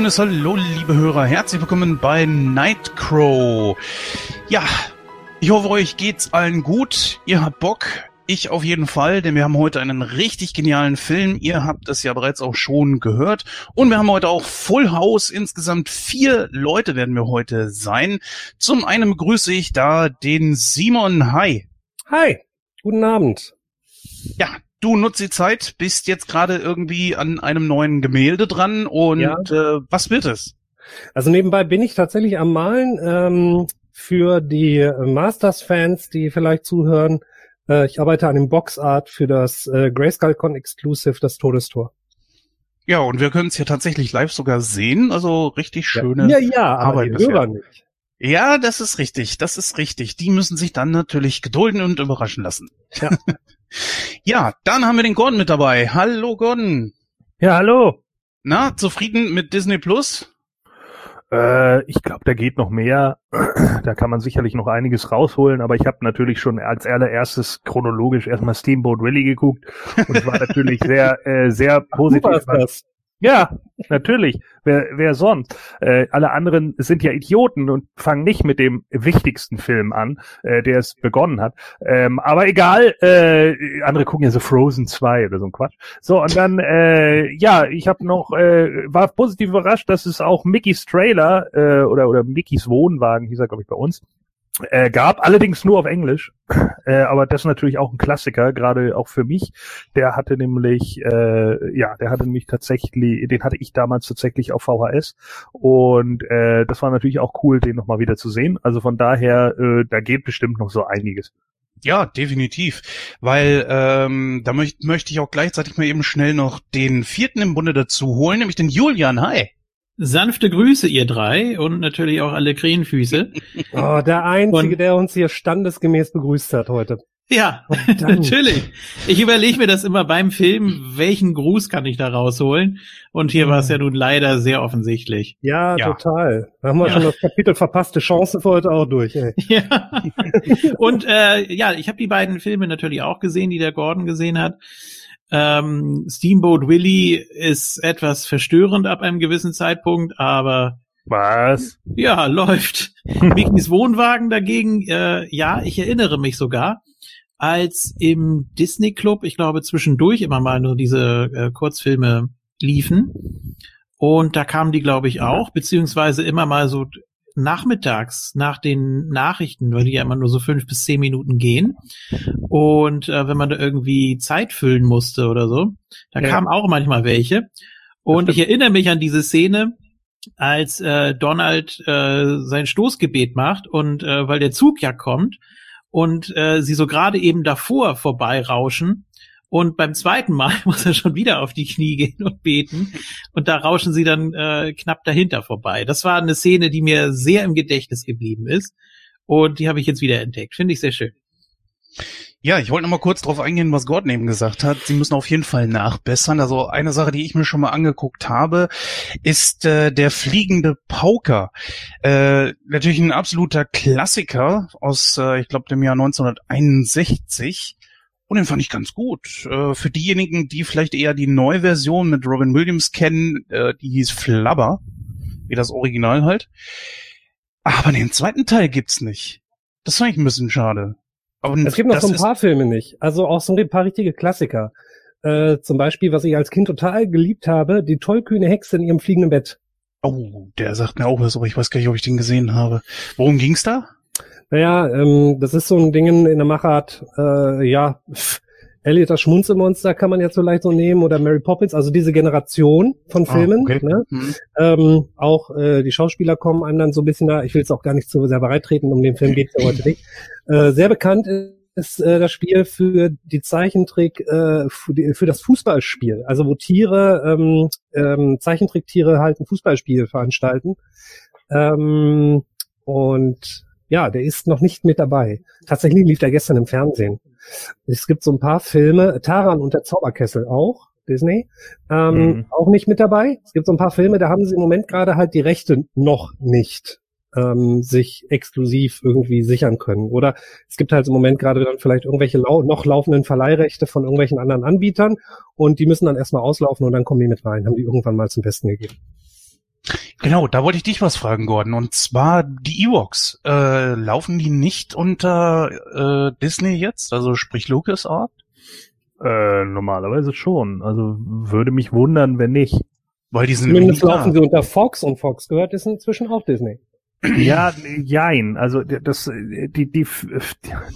wunderschönes Hallo, liebe Hörer. Herzlich willkommen bei Nightcrow. Ja, ich hoffe, euch geht's allen gut. Ihr habt Bock. Ich auf jeden Fall, denn wir haben heute einen richtig genialen Film. Ihr habt es ja bereits auch schon gehört. Und wir haben heute auch Full House. Insgesamt vier Leute werden wir heute sein. Zum einen begrüße ich da den Simon. Hi. Hi. Guten Abend. Ja, du nutzt die Zeit, bist jetzt gerade irgendwie an einem neuen Gemälde dran und ja. äh, was wird es? Also nebenbei bin ich tatsächlich am Malen ähm, für die Masters-Fans, die vielleicht zuhören. Äh, ich arbeite an dem Boxart für das äh, Grayskull-Con Exclusive, das Todestor. Ja, und wir können es hier tatsächlich live sogar sehen. Also richtig schöne ja, ja, ja aber Arbeit die Hörer nicht. Ja, das ist richtig, das ist richtig. Die müssen sich dann natürlich gedulden und überraschen lassen. Ja, ja dann haben wir den Gordon mit dabei. Hallo Gordon. Ja, hallo. Na, zufrieden mit Disney Plus? Äh, ich glaube, da geht noch mehr. da kann man sicherlich noch einiges rausholen, aber ich habe natürlich schon als allererstes chronologisch erstmal Steamboat Willie geguckt und war natürlich sehr, äh, sehr positiv. Was, ja, natürlich. Wer, wer sonst? Äh, alle anderen sind ja Idioten und fangen nicht mit dem wichtigsten Film an, äh, der es begonnen hat. Ähm, aber egal, äh, andere gucken ja so Frozen 2 oder so ein Quatsch. So, und dann, äh, ja, ich habe noch, äh, war positiv überrascht, dass es auch Mickeys Trailer äh, oder, oder Mickeys Wohnwagen, hieß er, glaube ich, bei uns, äh, gab, allerdings nur auf Englisch. Äh, aber das ist natürlich auch ein Klassiker, gerade auch für mich. Der hatte nämlich, äh, ja, der hatte nämlich tatsächlich, den hatte ich damals tatsächlich auf VHS. Und äh, das war natürlich auch cool, den nochmal wieder zu sehen. Also von daher, äh, da geht bestimmt noch so einiges. Ja, definitiv. Weil ähm, da möcht, möchte ich auch gleichzeitig mal eben schnell noch den vierten im Bunde dazu holen, nämlich den Julian. Hi. Sanfte Grüße, ihr drei, und natürlich auch alle Krähenfüße. Oh, der Einzige, und, der uns hier standesgemäß begrüßt hat heute. Ja, natürlich. Ich überlege mir das immer beim Film, welchen Gruß kann ich da rausholen? Und hier war es ja nun leider sehr offensichtlich. Ja, ja. total. Da haben wir ja. schon das Kapitel verpasste Chance für heute auch durch. Ey. Ja. Und äh, ja, ich habe die beiden Filme natürlich auch gesehen, die der Gordon gesehen hat. Ähm, Steamboat Willie ist etwas verstörend ab einem gewissen Zeitpunkt, aber was? Ja, läuft. Mickeys Wohnwagen dagegen, äh, ja, ich erinnere mich sogar, als im Disney Club, ich glaube zwischendurch immer mal nur diese äh, Kurzfilme liefen. Und da kamen die, glaube ich, auch, beziehungsweise immer mal so nachmittags nach den Nachrichten, weil die ja immer nur so fünf bis zehn Minuten gehen. Und äh, wenn man da irgendwie Zeit füllen musste oder so, da ja. kamen auch manchmal welche. Und ich erinnere mich an diese Szene, als äh, Donald äh, sein Stoßgebet macht und äh, weil der Zug ja kommt und äh, sie so gerade eben davor vorbeirauschen und beim zweiten Mal muss er schon wieder auf die Knie gehen und beten. Und da rauschen sie dann äh, knapp dahinter vorbei. Das war eine Szene, die mir sehr im Gedächtnis geblieben ist. Und die habe ich jetzt wieder entdeckt. Finde ich sehr schön. Ja, ich wollte noch mal kurz darauf eingehen, was Gordon eben gesagt hat. Sie müssen auf jeden Fall nachbessern. Also eine Sache, die ich mir schon mal angeguckt habe, ist äh, der fliegende Pauker. Äh, natürlich ein absoluter Klassiker aus, äh, ich glaube, dem Jahr 1961. Und den fand ich ganz gut. Äh, für diejenigen, die vielleicht eher die Neuversion mit Robin Williams kennen, äh, die hieß Flubber, wie das Original halt. Aber den zweiten Teil gibt's nicht. Das fand ich ein bisschen schade. Aber es gibt noch so ein paar Filme nicht. Also auch so ein paar richtige Klassiker. Äh, zum Beispiel, was ich als Kind total geliebt habe, die tollkühne Hexe in ihrem fliegenden Bett. Oh, der sagt mir auch was, aber ich weiß gar nicht, ob ich den gesehen habe. Worum ging's da? Naja, ähm, das ist so ein Ding in der Machart, äh, ja, pff, Elliot das Schmunzelmonster kann man jetzt so leicht so nehmen oder Mary Poppins, also diese Generation von ah, Filmen. Ah, okay. ne? Mhm. Ähm, auch äh, die Schauspieler kommen einem dann so ein bisschen da, ich will es auch gar nicht zu sehr bereitreten, um den Film geht es ja heute nicht. Äh, sehr bekannt ist äh, das Spiel für die Zeichentrick, äh, für, die, für das Fußballspiel, also wo Tiere, ähm, ähm, Zeichentricktiere halt ein Fußballspiel veranstalten. Ähm, und ja, der ist noch nicht mit dabei. Tatsächlich lief der gestern im Fernsehen. Es gibt so ein paar Filme, Taran und der Zauberkessel auch, Disney, ähm, mhm. auch nicht mit dabei. Es gibt so ein paar Filme, da haben sie im Moment gerade halt die Rechte noch nicht ähm, sich exklusiv irgendwie sichern können. Oder es gibt halt im Moment gerade dann vielleicht irgendwelche lau noch laufenden Verleihrechte von irgendwelchen anderen Anbietern und die müssen dann erstmal auslaufen und dann kommen die mit rein, haben die irgendwann mal zum Besten gegeben. Genau, da wollte ich dich was fragen, Gordon. Und zwar die Ewoks. Äh, laufen die nicht unter äh, Disney jetzt? Also sprich LucasArt? Äh, normalerweise schon. Also würde mich wundern, wenn nicht. Weil die sind Zumindest laufen sie unter Fox und Fox gehört ist inzwischen auch Disney. Ja, jein. Also das, die, die,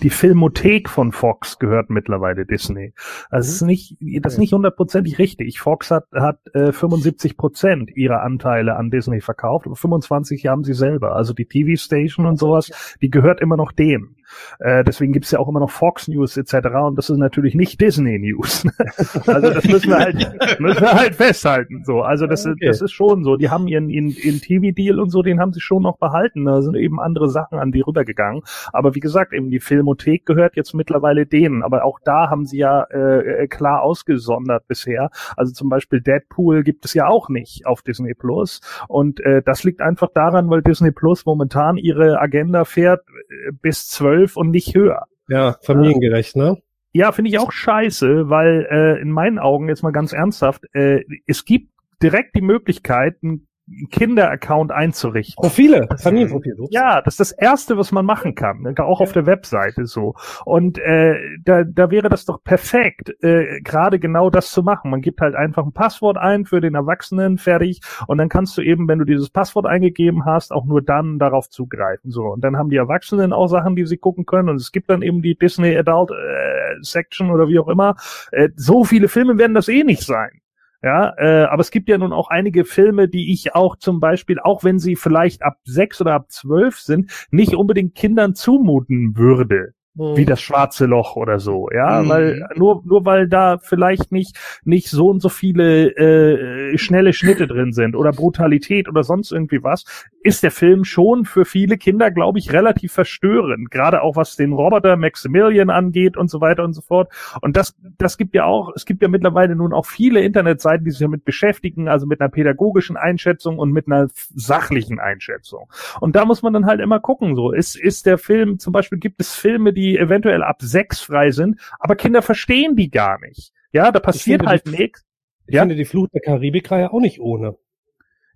die Filmothek von Fox gehört mittlerweile Disney. Also es ist nicht, das ist nicht hundertprozentig richtig. Fox hat, hat äh, 75 Prozent ihrer Anteile an Disney verkauft, aber 25 haben sie selber. Also die TV-Station und sowas, die gehört immer noch dem. Äh, deswegen gibt's ja auch immer noch Fox News etc. Und das ist natürlich nicht Disney News. also das müssen wir halt, müssen wir halt festhalten. So, also das, okay. das ist schon so. Die haben ihren, ihren, ihren TV-Deal und so, den haben sie schon noch behalten. Da sind eben andere Sachen an die rübergegangen. Aber wie gesagt, eben die Filmothek gehört jetzt mittlerweile denen. Aber auch da haben sie ja äh, klar ausgesondert bisher. Also zum Beispiel Deadpool gibt es ja auch nicht auf Disney Plus. Und äh, das liegt einfach daran, weil Disney Plus momentan ihre Agenda fährt äh, bis zwölf zwölf und nicht höher. Ja, familiengerecht, ne? Ja, finde ich auch scheiße, weil äh, in meinen Augen jetzt mal ganz ernsthaft, äh, es gibt direkt die Möglichkeit, ein Kinder-Account einzurichten. Profile, Familienprofile. Ja, das ist das Erste, was man machen kann, ne? auch auf der Webseite so. Und äh, da, da wäre das doch perfekt, äh, gerade genau das zu machen. Man gibt halt einfach ein Passwort ein für den Erwachsenen, fertig, und dann kannst du eben, wenn du dieses Passwort eingegeben hast, auch nur dann darauf zugreifen. So, und dann haben die Erwachsenen auch Sachen, die sie gucken können. Und es gibt dann eben die Disney Adult äh, Section oder wie auch immer. Äh, so viele Filme werden das eh nicht sein. Ja, äh, aber es gibt ja nun auch einige Filme, die ich auch zum Beispiel, auch wenn sie vielleicht ab sechs oder ab zwölf sind, nicht unbedingt Kindern zumuten würde mhm. wie das schwarze Loch oder so, ja, mhm. weil nur nur weil da vielleicht nicht nicht so und so viele äh, schnelle Schnitte drin sind oder Brutalität oder sonst irgendwie was, ist der Film schon für viele Kinder, glaube ich, relativ verstörend, gerade auch was den Roboter Maximilian angeht und so weiter und so fort. Und das das gibt ja auch, es gibt ja mittlerweile nun auch viele Internetseiten, die sich damit beschäftigen, also mit einer pädagogischen Einschätzung und mit einer sachlichen Einschätzung. Und da muss man dann halt immer gucken, so ist ist der Film zum Beispiel gibt es Filme, die die eventuell ab sechs frei sind, aber Kinder verstehen die gar nicht. Ja, da passiert halt nichts. Ich ja? finde die Flut der Karibik-Reihe auch nicht ohne.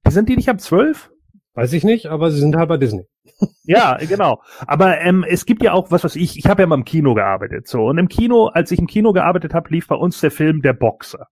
Die sind die nicht ab zwölf? Weiß ich nicht, aber sie sind halt bei Disney. ja, genau. Aber ähm, es gibt ja auch was, was ich, ich habe ja mal im Kino gearbeitet. So und im Kino, als ich im Kino gearbeitet habe, lief bei uns der Film Der Boxer.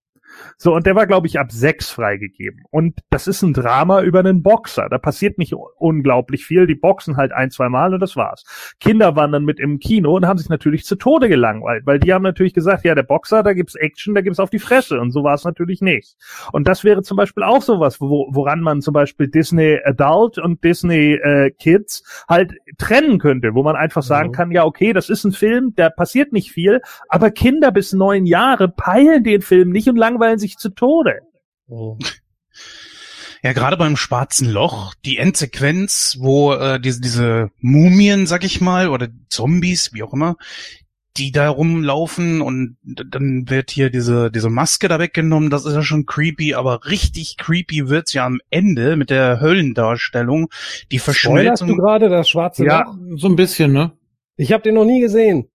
So, und der war, glaube ich, ab sechs freigegeben. Und das ist ein Drama über einen Boxer. Da passiert nicht unglaublich viel. Die boxen halt ein, zwei Mal und das war's. Kinder waren dann mit im Kino und haben sich natürlich zu Tode gelangweilt, weil die haben natürlich gesagt, ja, der Boxer, da gibt's Action, da gibt's auf die Fresse. Und so war es natürlich nicht. Und das wäre zum Beispiel auch sowas, wo, woran man zum Beispiel Disney Adult und Disney äh, Kids halt trennen könnte, wo man einfach sagen mhm. kann, ja, okay, das ist ein Film, da passiert nicht viel, aber Kinder bis neun Jahre peilen den Film nicht und langweilen langweilen sich zu Tode. Oh. Ja, gerade beim Schwarzen Loch, die Endsequenz, wo äh, diese, diese Mumien, sag ich mal, oder Zombies, wie auch immer, die da rumlaufen und dann wird hier diese, diese Maske da weggenommen, das ist ja schon creepy, aber richtig creepy wird's ja am Ende mit der Höllendarstellung. Die Verschmelzung. du gerade das schwarze ja, Loch? so ein bisschen, ne? Ich habe den noch nie gesehen.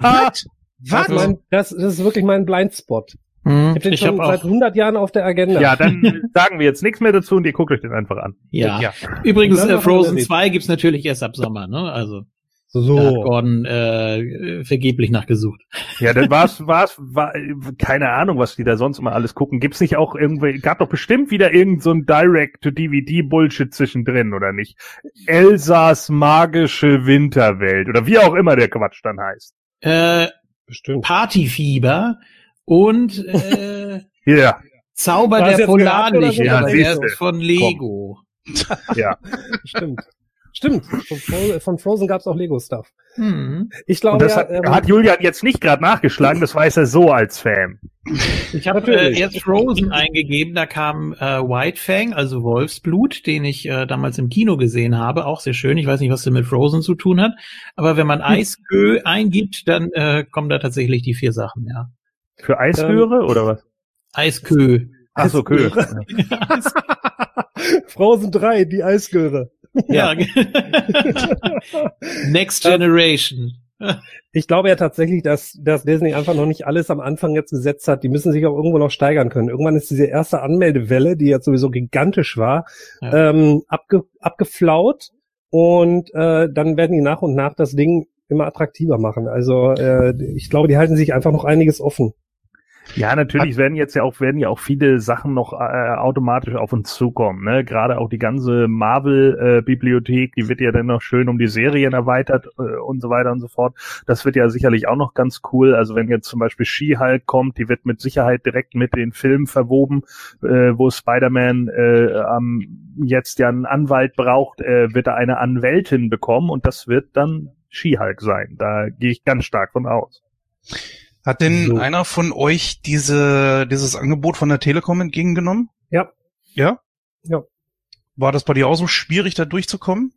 Was? Was? Das, das, das ist wirklich mein Blindspot. Hm, ich habe den ich schon hab seit 100 Jahren auf der Agenda. Ja, dann sagen wir jetzt nichts mehr dazu und ihr guckt euch den einfach an. Ja. ja. Übrigens, äh, Frozen 2 gibt's natürlich erst ab Sommer, ne? Also. So. Da hat Gordon äh, vergeblich nachgesucht. Ja, dann war's, war's, war, keine Ahnung, was die da sonst immer alles gucken. Gibt's nicht auch irgendwie, gab doch bestimmt wieder irgend so ein Direct-to-DVD-Bullshit zwischendrin, oder nicht? Elsas magische Winterwelt, oder wie auch immer der Quatsch dann heißt. Äh, bestimmt. Partyfieber und äh, ja. Zauber der Polarlichter, ja, von Lego. ja, stimmt. Stimmt, von, Fro von Frozen gab's auch Lego-Stuff. Hm. Ich glaube, das ja, hat, ähm, hat Julian jetzt nicht gerade nachgeschlagen, das weiß er so als Fan. Ich habe äh, jetzt Frozen eingegeben, da kam äh, White Fang, also Wolfsblut, den ich äh, damals im Kino gesehen habe, auch sehr schön. Ich weiß nicht, was der mit Frozen zu tun hat, aber wenn man Eiskö eingibt, dann äh, kommen da tatsächlich die vier Sachen, ja. Für Eisgöre ähm, oder was? Eiskö. Ach so, Kö. Frozen 3, die Eisgöre. Ja. Next Generation. Ich glaube ja tatsächlich, dass, dass Disney einfach noch nicht alles am Anfang jetzt gesetzt hat. Die müssen sich auch irgendwo noch steigern können. Irgendwann ist diese erste Anmeldewelle, die jetzt sowieso gigantisch war, ja. ähm, abge, abgeflaut und äh, dann werden die nach und nach das Ding immer attraktiver machen. Also äh, ich glaube, die halten sich einfach noch einiges offen. Ja, natürlich werden jetzt ja auch werden ja auch viele Sachen noch äh, automatisch auf uns zukommen. Ne? Gerade auch die ganze Marvel-Bibliothek, äh, die wird ja dann noch schön um die Serien erweitert äh, und so weiter und so fort. Das wird ja sicherlich auch noch ganz cool. Also wenn jetzt zum Beispiel She-Hulk kommt, die wird mit Sicherheit direkt mit den Filmen verwoben, äh, wo Spider-Man äh, ähm, jetzt ja einen Anwalt braucht, äh, wird er eine Anwältin bekommen und das wird dann She-Hulk sein. Da gehe ich ganz stark von aus. Hat denn so. einer von euch diese, dieses Angebot von der Telekom entgegengenommen? Ja. Ja? Ja. War das bei dir auch so schwierig, da durchzukommen?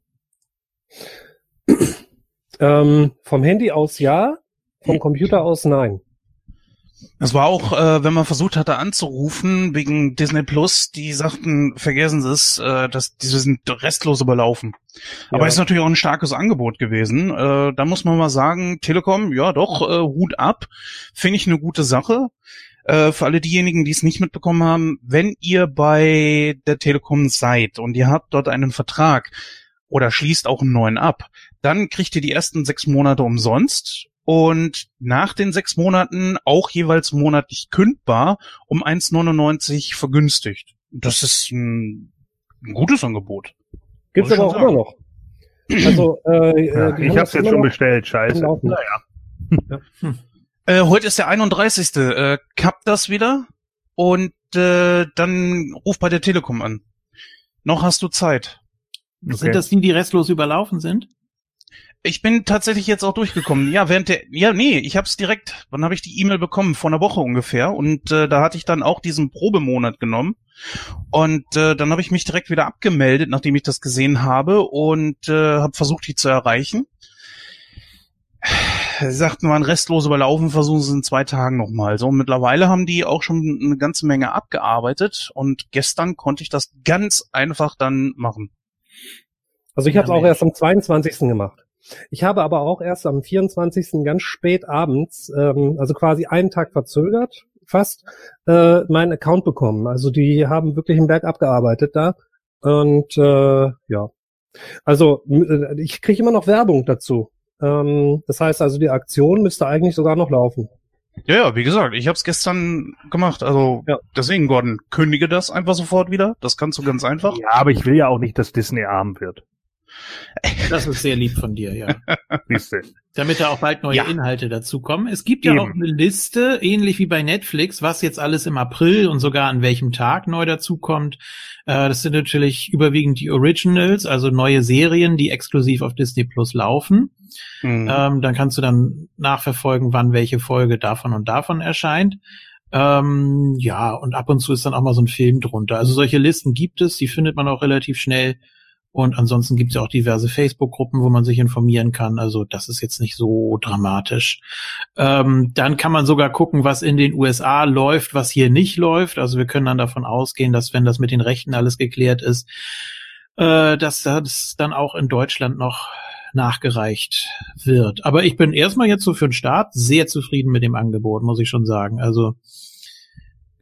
ähm, vom Handy aus ja, vom Computer aus nein. Es war auch, äh, wenn man versucht hatte anzurufen wegen Disney Plus, die sagten, vergessen Sie es, äh, dass diese sind restlos überlaufen. Ja. Aber ist natürlich auch ein starkes Angebot gewesen. Äh, da muss man mal sagen, Telekom, ja doch, äh, Hut ab, finde ich eine gute Sache. Äh, für alle diejenigen, die es nicht mitbekommen haben, wenn ihr bei der Telekom seid und ihr habt dort einen Vertrag oder schließt auch einen neuen ab, dann kriegt ihr die ersten sechs Monate umsonst und nach den sechs Monaten auch jeweils monatlich kündbar um 1,99 vergünstigt. Das ist ein, ein gutes Angebot. Gibt's aber auch sagen. immer noch. Also, äh, ja, ich hab's jetzt schon bestellt, scheiße. Naja. Ja. Hm. Äh, heute ist der 31. Äh, kappt das wieder und äh, dann ruf bei der Telekom an. Noch hast du Zeit. Okay. Sind das die, die restlos überlaufen sind? Ich bin tatsächlich jetzt auch durchgekommen. Ja, während der, ja, nee, ich hab's direkt, wann habe ich die E-Mail bekommen? Vor einer Woche ungefähr. Und äh, da hatte ich dann auch diesen Probemonat genommen. Und äh, dann habe ich mich direkt wieder abgemeldet, nachdem ich das gesehen habe und äh, habe versucht, die zu erreichen. Sie sagten, waren restlos überlaufen, versuchen sie in zwei Tagen nochmal. So, mittlerweile haben die auch schon eine ganze Menge abgearbeitet und gestern konnte ich das ganz einfach dann machen. Also ich habe es auch erst am 22. gemacht. Ich habe aber auch erst am 24. ganz spät abends, ähm, also quasi einen Tag verzögert, fast, äh, meinen Account bekommen. Also die haben wirklich einen Berg abgearbeitet da. Und äh, ja. Also äh, ich kriege immer noch Werbung dazu. Ähm, das heißt also, die Aktion müsste eigentlich sogar noch laufen. Ja, ja, wie gesagt, ich habe es gestern gemacht. Also ja. deswegen, Gordon, kündige das einfach sofort wieder. Das kannst du ganz einfach. Ja, aber ich will ja auch nicht, dass Disney arm wird. Das ist sehr lieb von dir, ja. Damit da auch bald neue ja. Inhalte dazukommen. Es gibt ja Eben. auch eine Liste, ähnlich wie bei Netflix, was jetzt alles im April und sogar an welchem Tag neu dazukommt. Äh, das sind natürlich überwiegend die Originals, also neue Serien, die exklusiv auf Disney Plus laufen. Mhm. Ähm, dann kannst du dann nachverfolgen, wann welche Folge davon und davon erscheint. Ähm, ja, und ab und zu ist dann auch mal so ein Film drunter. Also solche Listen gibt es, die findet man auch relativ schnell. Und ansonsten gibt es ja auch diverse Facebook-Gruppen, wo man sich informieren kann. Also das ist jetzt nicht so dramatisch. Ähm, dann kann man sogar gucken, was in den USA läuft, was hier nicht läuft. Also wir können dann davon ausgehen, dass wenn das mit den Rechten alles geklärt ist, äh, dass das dann auch in Deutschland noch nachgereicht wird. Aber ich bin erstmal jetzt so für den Start sehr zufrieden mit dem Angebot, muss ich schon sagen. Also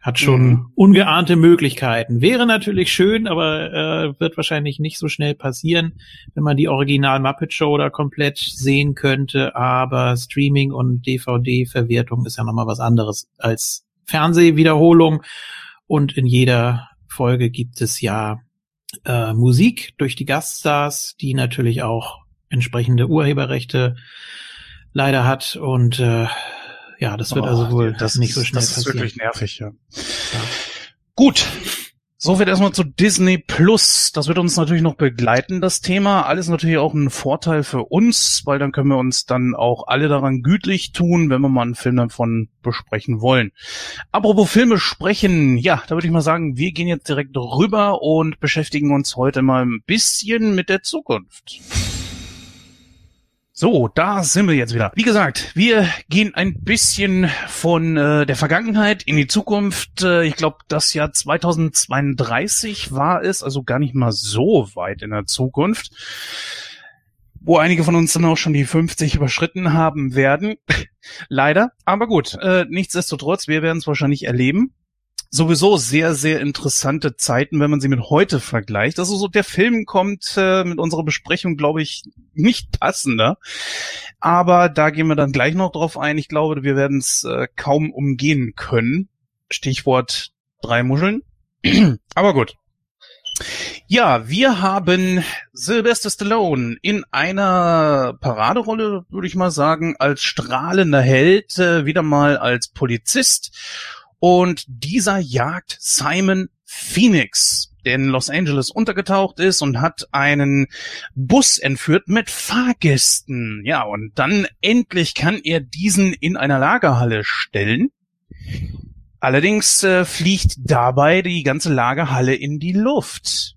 hat schon mhm. ungeahnte Möglichkeiten. Wäre natürlich schön, aber äh, wird wahrscheinlich nicht so schnell passieren, wenn man die Original Muppet Show da komplett sehen könnte. Aber Streaming und DVD-Verwertung ist ja nochmal was anderes als Fernsehwiederholung. Und in jeder Folge gibt es ja äh, Musik durch die Gaststars, die natürlich auch entsprechende Urheberrechte leider hat. Und äh, ja, das wird oh, also wohl das nicht so schnell das passieren. Das ist wirklich nervig, ja. ja. Gut. So wird erstmal zu Disney Plus. Das wird uns natürlich noch begleiten, das Thema. Alles natürlich auch ein Vorteil für uns, weil dann können wir uns dann auch alle daran gütlich tun, wenn wir mal einen Film davon besprechen wollen. Apropos Filme sprechen, ja, da würde ich mal sagen, wir gehen jetzt direkt rüber und beschäftigen uns heute mal ein bisschen mit der Zukunft. So, da sind wir jetzt wieder. Wie gesagt, wir gehen ein bisschen von äh, der Vergangenheit in die Zukunft. Äh, ich glaube, das Jahr 2032 war es, also gar nicht mal so weit in der Zukunft. wo einige von uns dann auch schon die 50 überschritten haben werden. Leider. Aber gut, äh, nichtsdestotrotz, wir werden es wahrscheinlich erleben. Sowieso sehr, sehr interessante Zeiten, wenn man sie mit heute vergleicht. Also so der Film kommt äh, mit unserer Besprechung, glaube ich, nicht passender. Aber da gehen wir dann gleich noch drauf ein. Ich glaube, wir werden es äh, kaum umgehen können. Stichwort drei Muscheln. Aber gut. Ja, wir haben Sylvester Stallone in einer Paraderolle, würde ich mal sagen, als strahlender Held, äh, wieder mal als Polizist. Und dieser jagt Simon Phoenix, der in Los Angeles untergetaucht ist und hat einen Bus entführt mit Fahrgästen. Ja, und dann endlich kann er diesen in einer Lagerhalle stellen. Allerdings äh, fliegt dabei die ganze Lagerhalle in die Luft.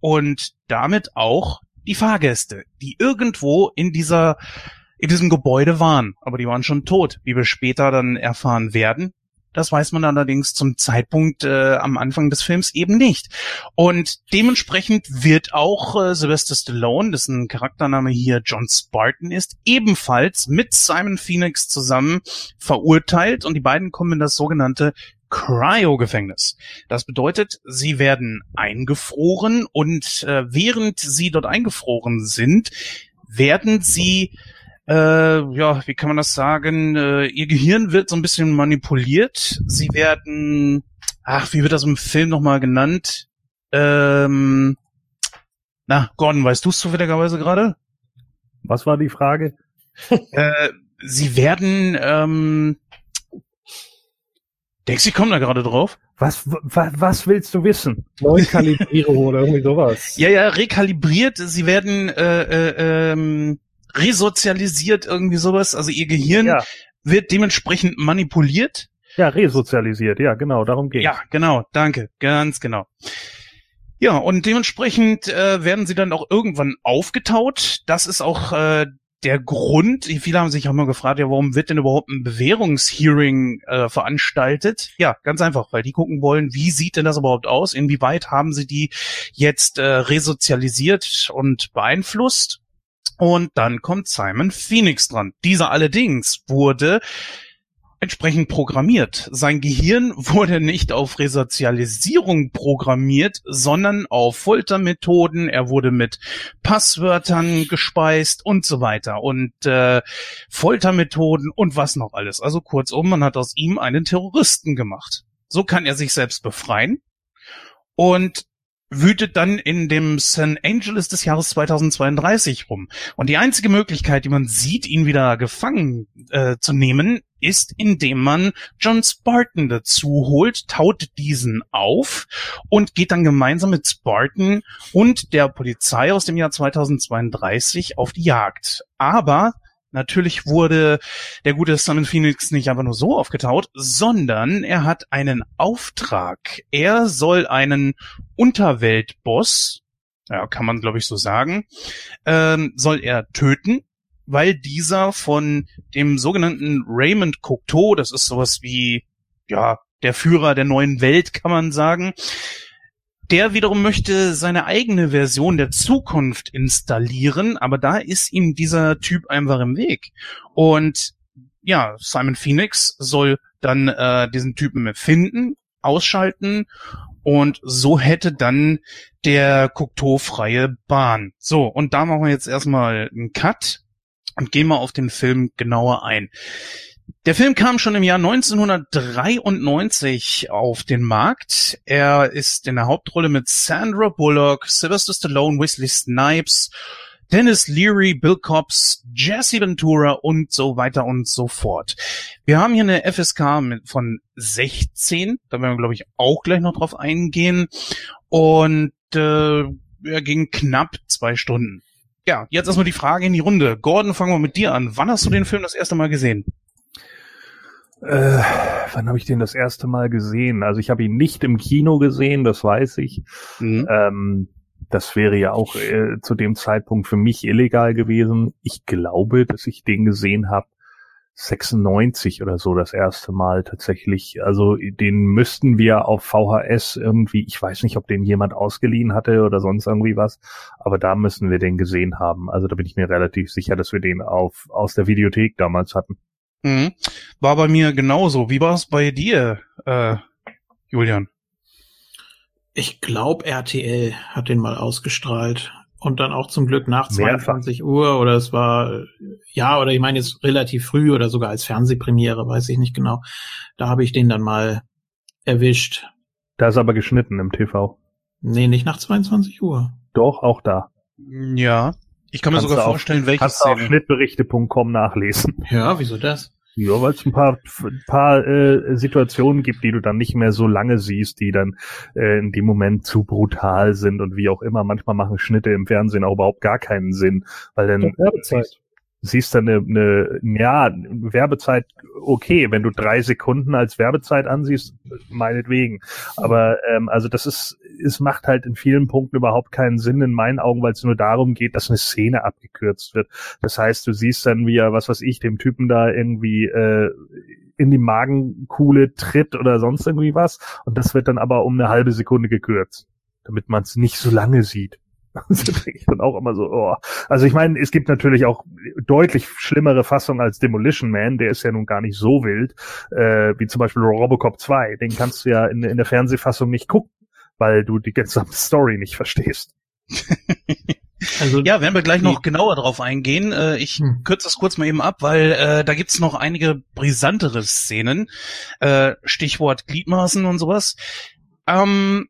Und damit auch die Fahrgäste, die irgendwo in dieser, in diesem Gebäude waren. Aber die waren schon tot, wie wir später dann erfahren werden. Das weiß man allerdings zum Zeitpunkt äh, am Anfang des Films eben nicht. Und dementsprechend wird auch äh, Sylvester Stallone, dessen Charaktername hier John Spartan ist, ebenfalls mit Simon Phoenix zusammen verurteilt und die beiden kommen in das sogenannte Cryo-Gefängnis. Das bedeutet, sie werden eingefroren und äh, während sie dort eingefroren sind, werden sie äh, ja, wie kann man das sagen? Äh, ihr Gehirn wird so ein bisschen manipuliert. Sie werden, ach, wie wird das im Film nochmal genannt? Ähm, na, Gordon, weißt du es zufälligerweise gerade? Was war die Frage? äh, sie werden, ähm, denkst du, ich komme da gerade drauf? Was, was, was willst du wissen? Neukalibrierung oder irgendwie sowas. Ja, ja, rekalibriert. Sie werden, äh, äh, ähm, resozialisiert, irgendwie sowas. Also ihr Gehirn ja. wird dementsprechend manipuliert. Ja, resozialisiert, ja, genau, darum geht's. Ja, genau, danke, ganz genau. Ja, und dementsprechend äh, werden sie dann auch irgendwann aufgetaut. Das ist auch äh, der Grund, viele haben sich auch mal gefragt, ja, warum wird denn überhaupt ein Bewährungshearing äh, veranstaltet? Ja, ganz einfach, weil die gucken wollen, wie sieht denn das überhaupt aus? Inwieweit haben sie die jetzt äh, resozialisiert und beeinflusst? Und dann kommt Simon Phoenix dran. Dieser allerdings wurde entsprechend programmiert. Sein Gehirn wurde nicht auf Resozialisierung programmiert, sondern auf Foltermethoden. Er wurde mit Passwörtern gespeist und so weiter und äh, Foltermethoden und was noch alles. Also kurzum, man hat aus ihm einen Terroristen gemacht. So kann er sich selbst befreien. Und wütet dann in dem San Angeles des Jahres 2032 rum. Und die einzige Möglichkeit, die man sieht, ihn wieder gefangen äh, zu nehmen, ist, indem man John Spartan dazu holt, taut diesen auf und geht dann gemeinsam mit Spartan und der Polizei aus dem Jahr 2032 auf die Jagd. Aber Natürlich wurde der gute Simon Phoenix nicht einfach nur so aufgetaut, sondern er hat einen Auftrag. Er soll einen Unterweltboss, ja, kann man glaube ich so sagen, ähm, soll er töten, weil dieser von dem sogenannten Raymond Cocteau, das ist sowas wie, ja, der Führer der neuen Welt, kann man sagen, der wiederum möchte seine eigene Version der Zukunft installieren, aber da ist ihm dieser Typ einfach im Weg. Und ja, Simon Phoenix soll dann äh, diesen Typen finden, ausschalten und so hätte dann der Cocteau freie Bahn. So, und da machen wir jetzt erstmal einen Cut und gehen mal auf den Film genauer ein. Der Film kam schon im Jahr 1993 auf den Markt. Er ist in der Hauptrolle mit Sandra Bullock, Sylvester Stallone, Wesley Snipes, Dennis Leary, Bill Cobbs, Jesse Ventura und so weiter und so fort. Wir haben hier eine FSK mit, von 16, da werden wir glaube ich auch gleich noch drauf eingehen und äh, er ging knapp zwei Stunden. Ja, jetzt erstmal die Frage in die Runde. Gordon, fangen wir mit dir an. Wann hast du den Film das erste Mal gesehen? Äh, wann habe ich den das erste Mal gesehen? Also ich habe ihn nicht im Kino gesehen, das weiß ich. Mhm. Ähm, das wäre ja auch äh, zu dem Zeitpunkt für mich illegal gewesen. Ich glaube, dass ich den gesehen habe 96 oder so das erste Mal tatsächlich. Also den müssten wir auf VHS irgendwie, ich weiß nicht, ob den jemand ausgeliehen hatte oder sonst irgendwie was, aber da müssen wir den gesehen haben. Also da bin ich mir relativ sicher, dass wir den auf aus der Videothek damals hatten. Mhm. War bei mir genauso. Wie war es bei dir, äh, Julian? Ich glaube, RTL hat den mal ausgestrahlt. Und dann auch zum Glück nach 22 Mehrfach. Uhr oder es war, ja, oder ich meine jetzt relativ früh oder sogar als Fernsehpremiere, weiß ich nicht genau. Da habe ich den dann mal erwischt. Da ist aber geschnitten im TV. Nee, nicht nach 22 Uhr. Doch, auch da. Ja. Ich kann mir sogar vorstellen, welches Kannst du auf schnittberichte.com nachlesen. Ja, wieso das? Ja, weil es ein paar, ein paar äh, Situationen gibt, die du dann nicht mehr so lange siehst, die dann äh, in dem Moment zu brutal sind und wie auch immer. Manchmal machen Schnitte im Fernsehen auch überhaupt gar keinen Sinn, weil dann siehst, siehst dann eine, eine ja Werbezeit okay, wenn du drei Sekunden als Werbezeit ansiehst, meinetwegen. Aber ähm, also das ist es macht halt in vielen Punkten überhaupt keinen Sinn in meinen Augen, weil es nur darum geht, dass eine Szene abgekürzt wird. Das heißt, du siehst dann, wie er, was weiß ich, dem Typen da irgendwie äh, in die Magenkuhle tritt oder sonst irgendwie was. Und das wird dann aber um eine halbe Sekunde gekürzt, damit man es nicht so lange sieht. Das denke ich dann auch immer so, oh. Also ich meine, es gibt natürlich auch deutlich schlimmere Fassungen als Demolition Man, der ist ja nun gar nicht so wild, äh, wie zum Beispiel Robocop 2. Den kannst du ja in, in der Fernsehfassung nicht gucken weil du die gesamte Story nicht verstehst. Also, ja, werden wir gleich noch genauer drauf eingehen. Äh, ich hm. kürze das kurz mal eben ab, weil äh, da gibt's noch einige brisantere Szenen. Äh, Stichwort Gliedmaßen und sowas. Ähm,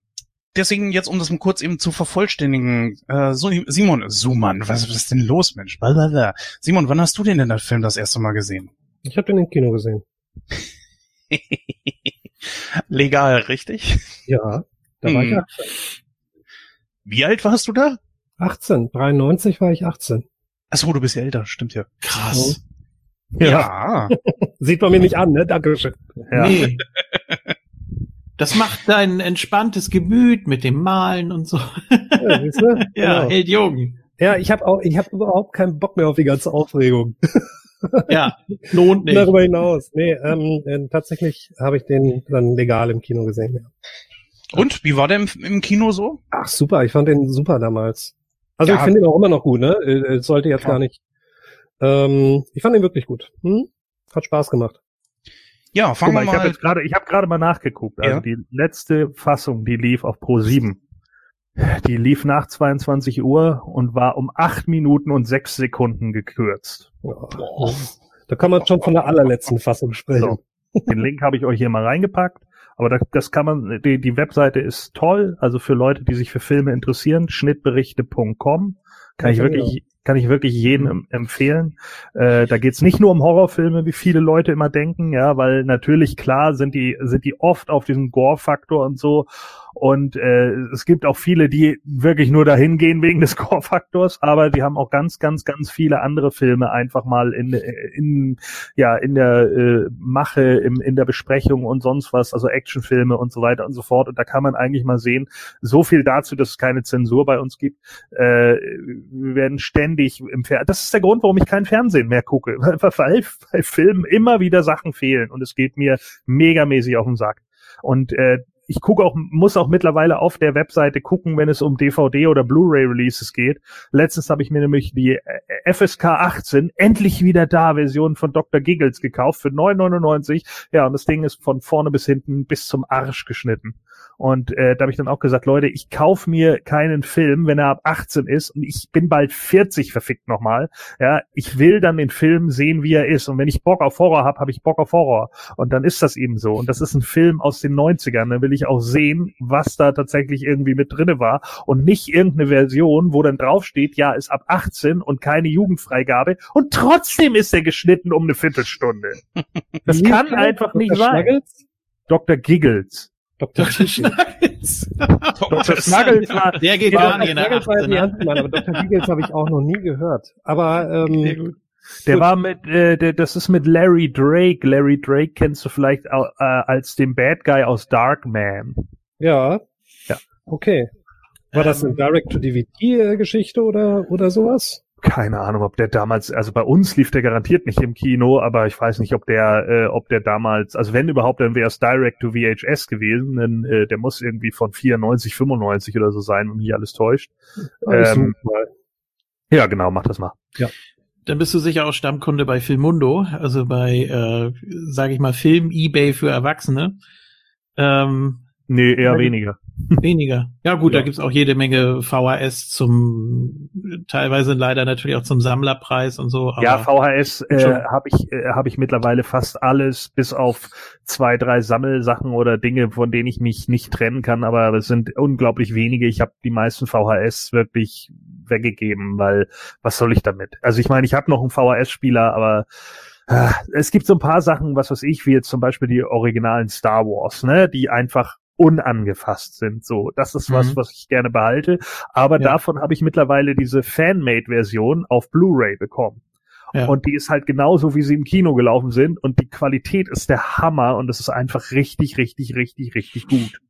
deswegen jetzt, um das mal kurz eben zu vervollständigen. Äh, Simon, Suman, was, was ist denn los, Mensch? Blablabla. Simon, wann hast du denn den Film das erste Mal gesehen? Ich habe den im Kino gesehen. Legal, richtig? Ja. Da war ich 18. Hm. Wie alt warst du da? 18. 93 war ich 18. Achso, du bist ja älter, stimmt ja. Krass. Ja. ja. Sieht man mir nicht an, ne? Dankeschön. Ja. Nee. Das macht dein entspanntes Gemüt mit dem Malen und so. Ja, ja genau. hält jung. Ja, ich habe auch, ich habe überhaupt keinen Bock mehr auf die ganze Aufregung. ja, lohnt nicht. Darüber hinaus. Nee, ähm, äh, tatsächlich habe ich den dann legal im Kino gesehen. Ja. Und wie war der im, im, Kino so? Ach super, ich fand den super damals. Also ja. ich finde ihn auch immer noch gut, ne? Äh, äh, sollte jetzt ja. gar nicht. Ähm, ich fand ihn wirklich gut. Hm? Hat Spaß gemacht. Ja, fangen wir mal. Ich habe gerade, ich habe gerade mal nachgeguckt. Also ja. die letzte Fassung, die lief auf Pro 7. Die lief nach 22 Uhr und war um acht Minuten und sechs Sekunden gekürzt. Oh. Da kann man schon von der allerletzten Fassung sprechen. So. Den Link habe ich euch hier mal reingepackt. Aber das, das kann man, die, die Webseite ist toll, also für Leute, die sich für Filme interessieren, schnittberichte.com. Kann ich wirklich, kann ich wirklich jedem empfehlen. Äh, da geht's nicht nur um Horrorfilme, wie viele Leute immer denken, ja, weil natürlich klar sind die, sind die oft auf diesen Gore-Faktor und so. Und äh, es gibt auch viele, die wirklich nur dahin gehen wegen des Core-Faktors, aber die haben auch ganz, ganz, ganz viele andere Filme einfach mal in, in ja in der äh, Mache, im, in der Besprechung und sonst was, also Actionfilme und so weiter und so fort. Und da kann man eigentlich mal sehen, so viel dazu, dass es keine Zensur bei uns gibt. Äh, wir werden ständig im Fer Das ist der Grund, warum ich kein Fernsehen mehr gucke, weil bei Filmen immer wieder Sachen fehlen und es geht mir megamäßig auf den Sack. Und äh, ich gucke auch, muss auch mittlerweile auf der Webseite gucken, wenn es um DVD oder Blu-ray Releases geht. Letztens habe ich mir nämlich die äh, FSK 18 endlich wieder da Version von Dr. Giggles gekauft für 9,99. Ja, und das Ding ist von vorne bis hinten bis zum Arsch geschnitten. Und äh, da habe ich dann auch gesagt, Leute, ich kauf mir keinen Film, wenn er ab 18 ist und ich bin bald 40 verfickt nochmal. Ja, ich will dann den Film sehen, wie er ist. Und wenn ich Bock auf Horror habe, habe ich Bock auf Horror. Und dann ist das eben so. Und das ist ein Film aus den 90ern. Dann will ich auch sehen, was da tatsächlich irgendwie mit drinne war. Und nicht irgendeine Version, wo dann draufsteht, ja, ist ab 18 und keine Jugendfreigabe. Und trotzdem ist er geschnitten um eine Viertelstunde. Das kann einfach nicht sein. Dr. Giggles. Dr. Snuggles. Dr. Snuggles war, der geht gar nicht in der Snuggles die Handmann, aber Dr. Giggles habe ich auch noch nie gehört. Aber ähm, der war mit, äh, der, das ist mit Larry Drake. Larry Drake kennst du vielleicht äh, als den Bad Guy aus Darkman. Ja. Ja. Okay. War das eine ähm. Direct-to-DVD-Geschichte oder oder sowas? Keine Ahnung, ob der damals, also bei uns lief der garantiert nicht im Kino, aber ich weiß nicht, ob der, äh, ob der damals, also wenn überhaupt, dann wäre es Direct to VHS gewesen, denn äh, der muss irgendwie von 94, 95 oder so sein, wenn mich alles täuscht. Ähm, ja, genau, mach das mal. Ja. Dann bist du sicher auch Stammkunde bei Filmundo, also bei, äh, sage ich mal, Film-Ebay für Erwachsene. Ähm, nee, eher weniger. Weniger. Ja gut, ja. da gibt's auch jede Menge VHS zum, teilweise leider natürlich auch zum Sammlerpreis und so. ja, VHS äh, habe ich, äh, hab ich mittlerweile fast alles, bis auf zwei, drei Sammelsachen oder Dinge, von denen ich mich nicht trennen kann, aber es sind unglaublich wenige. Ich habe die meisten VHS wirklich weggegeben, weil was soll ich damit? Also ich meine, ich habe noch einen VHS-Spieler, aber äh, es gibt so ein paar Sachen, was weiß ich, wie jetzt zum Beispiel die originalen Star Wars, ne, die einfach unangefasst sind. So, das ist was, mhm. was ich gerne behalte. Aber ja. davon habe ich mittlerweile diese Fanmade-Version auf Blu-ray bekommen. Ja. Und die ist halt genauso, wie sie im Kino gelaufen sind. Und die Qualität ist der Hammer und es ist einfach richtig, richtig, richtig, richtig gut.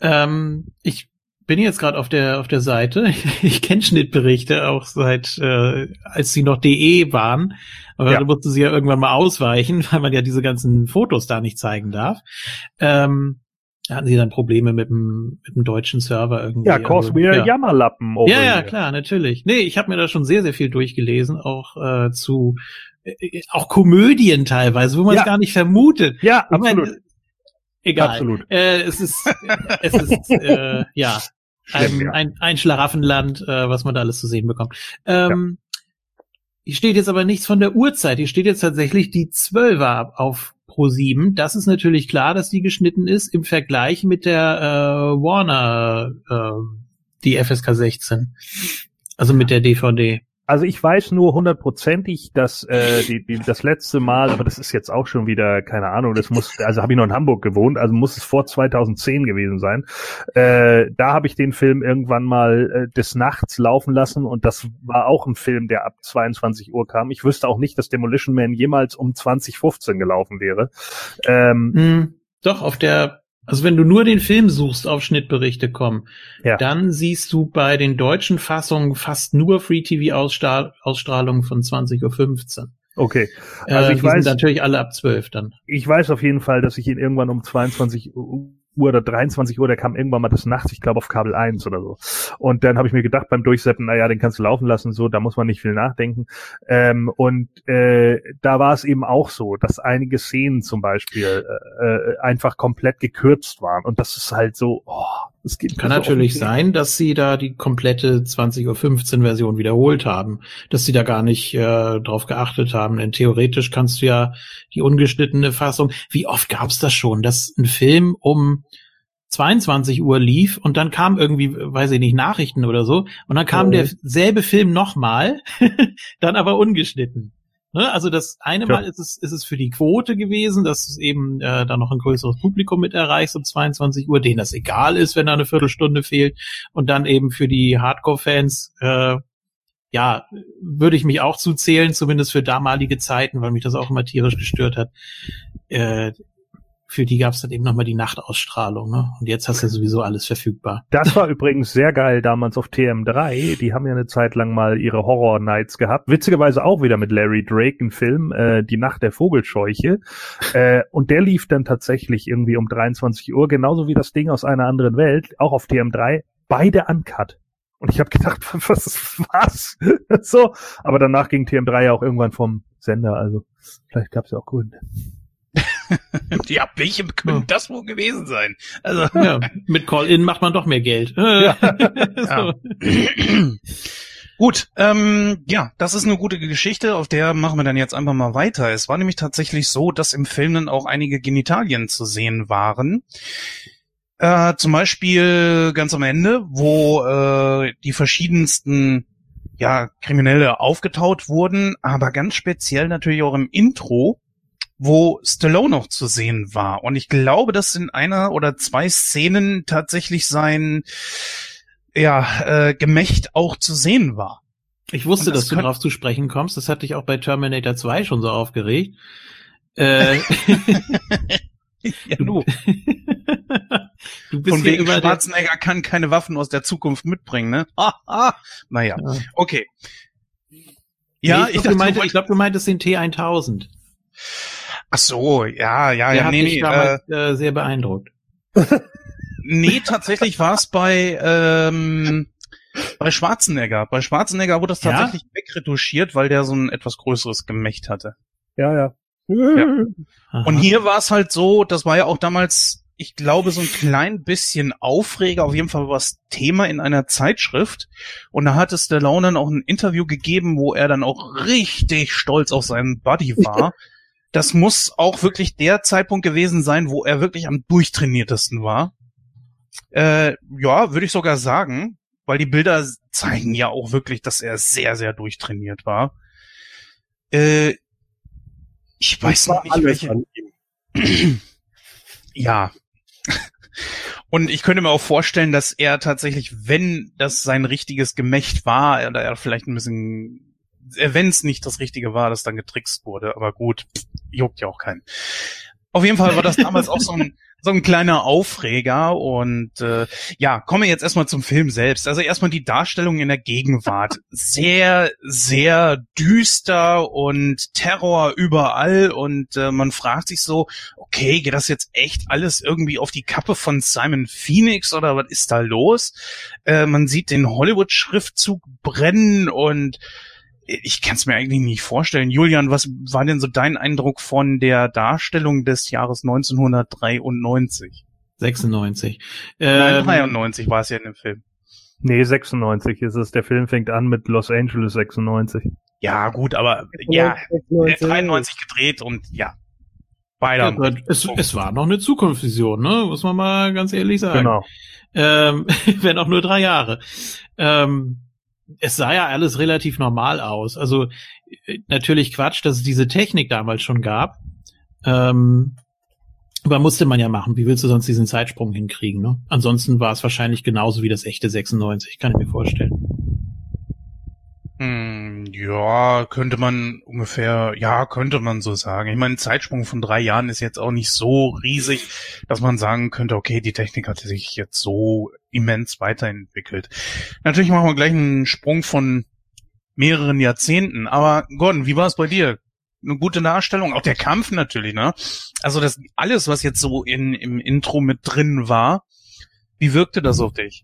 Ähm, ich bin jetzt gerade auf der auf der Seite. Ich kenne Schnittberichte auch seit äh, als sie noch DE waren. Aber ja. da musste sie ja irgendwann mal ausweichen, weil man ja diese ganzen Fotos da nicht zeigen darf. Ähm, hatten sie dann Probleme mit dem, mit dem deutschen Server irgendwie. Ja, cause also, ja. Jammerlappen. Ja, ja, klar, natürlich. Nee, ich habe mir da schon sehr, sehr viel durchgelesen, auch äh, zu äh, auch Komödien teilweise, wo man es gar nicht vermutet. Ja, absolut. Meine, egal. Absolut. Äh, es ist, es ist, äh, ja, ein, ein, ein Schlaraffenland, äh, was man da alles zu sehen bekommt. Ähm, ja. Hier steht jetzt aber nichts von der Uhrzeit. Hier steht jetzt tatsächlich die Zwölfer auf Pro 7. Das ist natürlich klar, dass die geschnitten ist im Vergleich mit der äh, Warner, äh, die FSK 16. Also mit der DVD. Also ich weiß nur hundertprozentig, dass äh, die, die, das letzte Mal, aber das ist jetzt auch schon wieder, keine Ahnung, das muss, also habe ich noch in Hamburg gewohnt, also muss es vor 2010 gewesen sein. Äh, da habe ich den Film irgendwann mal äh, des Nachts laufen lassen und das war auch ein Film, der ab 22 Uhr kam. Ich wüsste auch nicht, dass Demolition Man jemals um 2015 gelaufen wäre. Ähm, hm, doch, auf der also wenn du nur den Film suchst, auf Schnittberichte kommen, ja. dann siehst du bei den deutschen Fassungen fast nur Free-TV-Ausstrahlungen von 20.15 Uhr. Okay. Also äh, ich weiß natürlich alle ab 12 dann. Ich weiß auf jeden Fall, dass ich ihn irgendwann um 22 Uhr Uhr oder 23 Uhr, der kam irgendwann mal des Nachts, ich glaube auf Kabel 1 oder so. Und dann habe ich mir gedacht beim Durchseppen, naja, den kannst du laufen lassen, so, da muss man nicht viel nachdenken. Ähm, und äh, da war es eben auch so, dass einige Szenen zum Beispiel äh, äh einfach komplett gekürzt waren. Und das ist halt so, oh, es geht Kann natürlich sein, dass sie da die komplette 20.15 Uhr Version wiederholt haben, dass sie da gar nicht äh, drauf geachtet haben. Denn theoretisch kannst du ja die ungeschnittene Fassung, wie oft gab's das schon, dass ein Film um 22 Uhr lief und dann kam irgendwie, weiß ich nicht, Nachrichten oder so und dann kam oh. derselbe Film nochmal, dann aber ungeschnitten. Ne? Also das eine ja. Mal ist es, ist es für die Quote gewesen, dass es eben äh, da noch ein größeres Publikum mit erreicht um 22 Uhr, denen das egal ist, wenn da eine Viertelstunde fehlt. Und dann eben für die Hardcore-Fans, äh, ja, würde ich mich auch zuzählen, zumindest für damalige Zeiten, weil mich das auch immer tierisch gestört hat. Äh, für die gab es dann eben nochmal die Nachtausstrahlung, ne? Und jetzt hast du sowieso alles verfügbar. Das war übrigens sehr geil damals auf TM3. Die haben ja eine Zeit lang mal ihre Horror Nights gehabt. Witzigerweise auch wieder mit Larry Drake, ein Film, äh, Die Nacht der Vogelscheuche. Äh, und der lief dann tatsächlich irgendwie um 23 Uhr, genauso wie das Ding aus einer anderen Welt, auch auf TM3, beide uncut. Und ich habe gedacht, was, was? so, aber danach ging TM3 ja auch irgendwann vom Sender, also vielleicht gab es ja auch Gründe. Ja, welchem könnte das wohl gewesen sein? Also ja, mit Call-In macht man doch mehr Geld. Ja. ja. Gut, ähm, ja, das ist eine gute Geschichte, auf der machen wir dann jetzt einfach mal weiter. Es war nämlich tatsächlich so, dass im Film dann auch einige Genitalien zu sehen waren. Äh, zum Beispiel ganz am Ende, wo äh, die verschiedensten ja, Kriminelle aufgetaut wurden, aber ganz speziell natürlich auch im Intro wo Stallone noch zu sehen war. Und ich glaube, dass in einer oder zwei Szenen tatsächlich sein ja, äh, Gemächt auch zu sehen war. Ich wusste, das dass du darauf zu sprechen kommst. Das hatte ich auch bei Terminator 2 schon so aufgeregt. Äh, ja, du. du bist Von wegen Schwarzenegger kann keine Waffen aus der Zukunft mitbringen, ne? naja, ja. okay. Ja, nee, ich, ich, glaube, du glaube, du meintest den T1000. Ach so, ja, ja, Der ja, hat nee, mich nee, damals, äh, sehr beeindruckt. nee, tatsächlich war es bei ähm, bei Schwarzenegger. Bei Schwarzenegger wurde das Ja? tatsächlich wegretuschiert, weil der so ein etwas größeres Gemächt hatte. Ja, ja. Ja. Und hier war es halt so, das war ja auch damals, ich glaube, so ein klein bisschen Aufreger, auf jeden Fall war es Thema in einer Zeitschrift. Und da hat es Stallone dann auch ein Interview gegeben, wo er dann auch richtig stolz auf seinen Buddy war. Das muss auch wirklich der Zeitpunkt gewesen sein, wo er wirklich am durchtrainiertesten war. Äh, ja, würde ich sogar sagen, weil die Bilder zeigen ja auch wirklich, dass er sehr, sehr durchtrainiert war. Äh, ich weiß noch nicht, welche. Ja. Und ich könnte mir auch vorstellen, dass er tatsächlich, wenn das sein richtiges Gemächt war, oder er vielleicht ein bisschen, wenn es nicht das Richtige war, das dann getrickst wurde. Aber gut, juckt ja auch keinen. Auf jeden Fall war das damals auch so ein, so ein kleiner Aufreger und äh, ja, kommen wir jetzt erstmal zum Film selbst. Also erstmal die Darstellung in der Gegenwart. Sehr, sehr düster und Terror überall und äh, man fragt sich so, okay, geht das jetzt echt alles irgendwie auf die Kappe von Simon Phoenix oder was ist da los? Äh, man sieht den Hollywood-Schriftzug brennen und ich kann es mir eigentlich nicht vorstellen. Julian, was war denn so dein Eindruck von der Darstellung des Jahres 1993? 96. Nein, Ähm, 93 war es ja in dem Film. Nee, 96 ist es. Der Film fängt an mit Los Angeles 96. Ja, gut, aber ja, äh, 93 gedreht und ja. Beide. ja, es, es war noch eine Zukunftsvision, ne? Muss man mal ganz ehrlich sagen. Genau. Ähm, wenn auch nur drei Jahre. Ähm, es sah ja alles relativ normal aus. Also äh, natürlich Quatsch, dass es diese Technik damals schon gab. Ähm, aber musste man ja machen. Wie willst du sonst diesen Zeitsprung hinkriegen? Ne? Ansonsten war es wahrscheinlich genauso wie das echte 96, kann ich mir vorstellen. Hm, ja, könnte man ungefähr, ja, könnte man so sagen. Ich meine, ein Zeitsprung von drei Jahren ist jetzt auch nicht so riesig, dass man sagen könnte, okay, die Technik hat sich jetzt so immens weiterentwickelt. Natürlich machen wir gleich einen Sprung von mehreren Jahrzehnten. Aber Gordon, wie war es bei dir? Eine gute Darstellung, auch der Kampf natürlich, ne? Also das alles, was jetzt so in, im Intro mit drin war, wie wirkte das auf dich?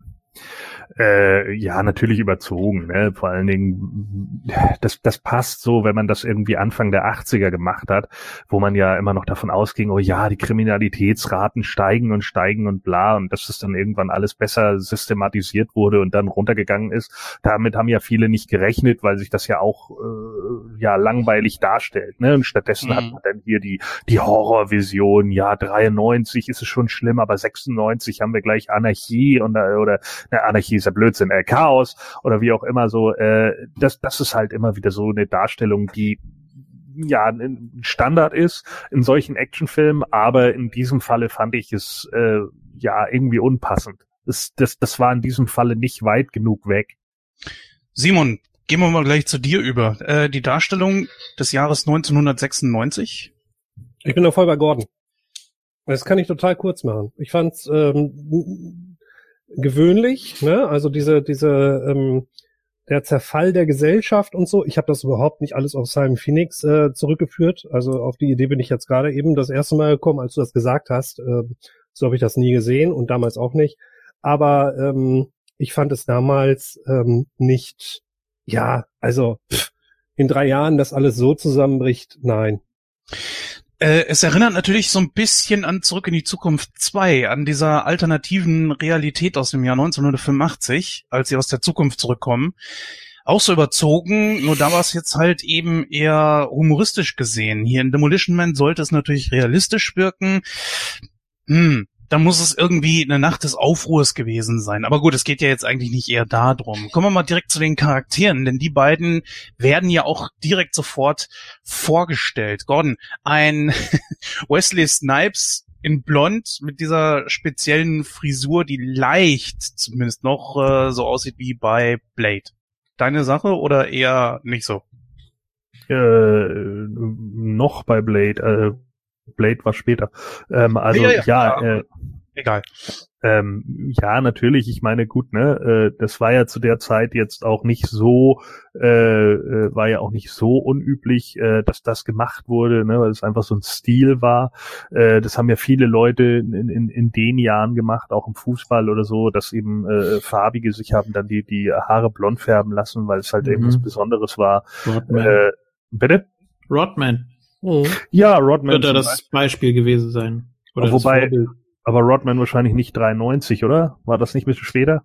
Äh, ja, natürlich überzogen, ne? Vor allen Dingen, das, das passt so, wenn man das irgendwie Anfang der 80er gemacht hat, wo man ja immer noch davon ausging, oh ja, die Kriminalitätsraten steigen und steigen und bla, und dass es dann irgendwann alles besser systematisiert wurde und dann runtergegangen ist. Damit haben ja viele nicht gerechnet, weil sich das ja auch äh, ja langweilig darstellt, ne? Und stattdessen Mhm. hat man dann hier die, die Horrorvision, ja, 93 ist es schon schlimm, aber 96 haben wir gleich Anarchie und, äh, oder ne, Anarchie ist ja Blödsinn, äh, Chaos oder wie auch immer so. Äh, das, das ist halt immer wieder so eine Darstellung, die ja ein Standard ist in solchen Actionfilmen, aber in diesem Falle fand ich es äh, ja irgendwie unpassend. Das, das, das war in diesem Falle nicht weit genug weg. Simon, gehen wir mal gleich zu dir über. Äh, die Darstellung des Jahres 1996. Ich bin da voll bei Gordon. Das kann ich total kurz machen. Ich fand's ähm, gewöhnlich, ne? Also diese, diese, ähm, der Zerfall der Gesellschaft und so. Ich habe das überhaupt nicht alles auf Simon Phoenix äh, zurückgeführt. Also auf die Idee bin ich jetzt gerade eben das erste Mal gekommen, als du das gesagt hast. Ähm, so habe ich das nie gesehen und damals auch nicht. Aber ähm, ich fand es damals ähm, nicht, ja, also pff, in drei Jahren, dass alles so zusammenbricht, nein. Äh, es erinnert natürlich so ein bisschen an Zurück in die Zukunft 2, an dieser alternativen Realität aus dem Jahr 1985, als sie aus der Zukunft zurückkommen. Auch so überzogen, nur da war es jetzt halt eben eher humoristisch gesehen. Hier in Demolition Man sollte es natürlich realistisch wirken. Hm, da muss es irgendwie eine Nacht des Aufruhrs gewesen sein. Aber gut, es geht ja jetzt eigentlich nicht eher darum. Kommen wir mal direkt zu den Charakteren, denn die beiden werden ja auch direkt sofort vorgestellt. Gordon, ein Wesley Snipes in Blond mit dieser speziellen Frisur, die leicht zumindest noch äh, so aussieht wie bei Blade. Deine Sache oder eher nicht so? Äh, noch bei Blade, äh, Blade war später. Ähm, also Ja, ja, ja, ja. äh, egal. Ähm, ja, natürlich. Ich meine, gut, ne, äh, das war ja zu der Zeit jetzt auch nicht so, äh, äh, war ja auch nicht so unüblich, äh, dass das gemacht wurde, ne, weil es einfach so ein Stil war. Äh, das haben ja viele Leute in, in, in den Jahren gemacht, auch im Fußball oder so, dass eben äh, Farbige sich haben dann die die Haare blond färben lassen, weil es halt mhm. irgendwas Besonderes war. Rodman. Äh, bitte? Rodman. Mhm. Ja, Rodman. Könnte das Beispiel gewesen sein. Oder Wobei, aber Rodman wahrscheinlich nicht 93, oder? War das nicht ein bisschen später?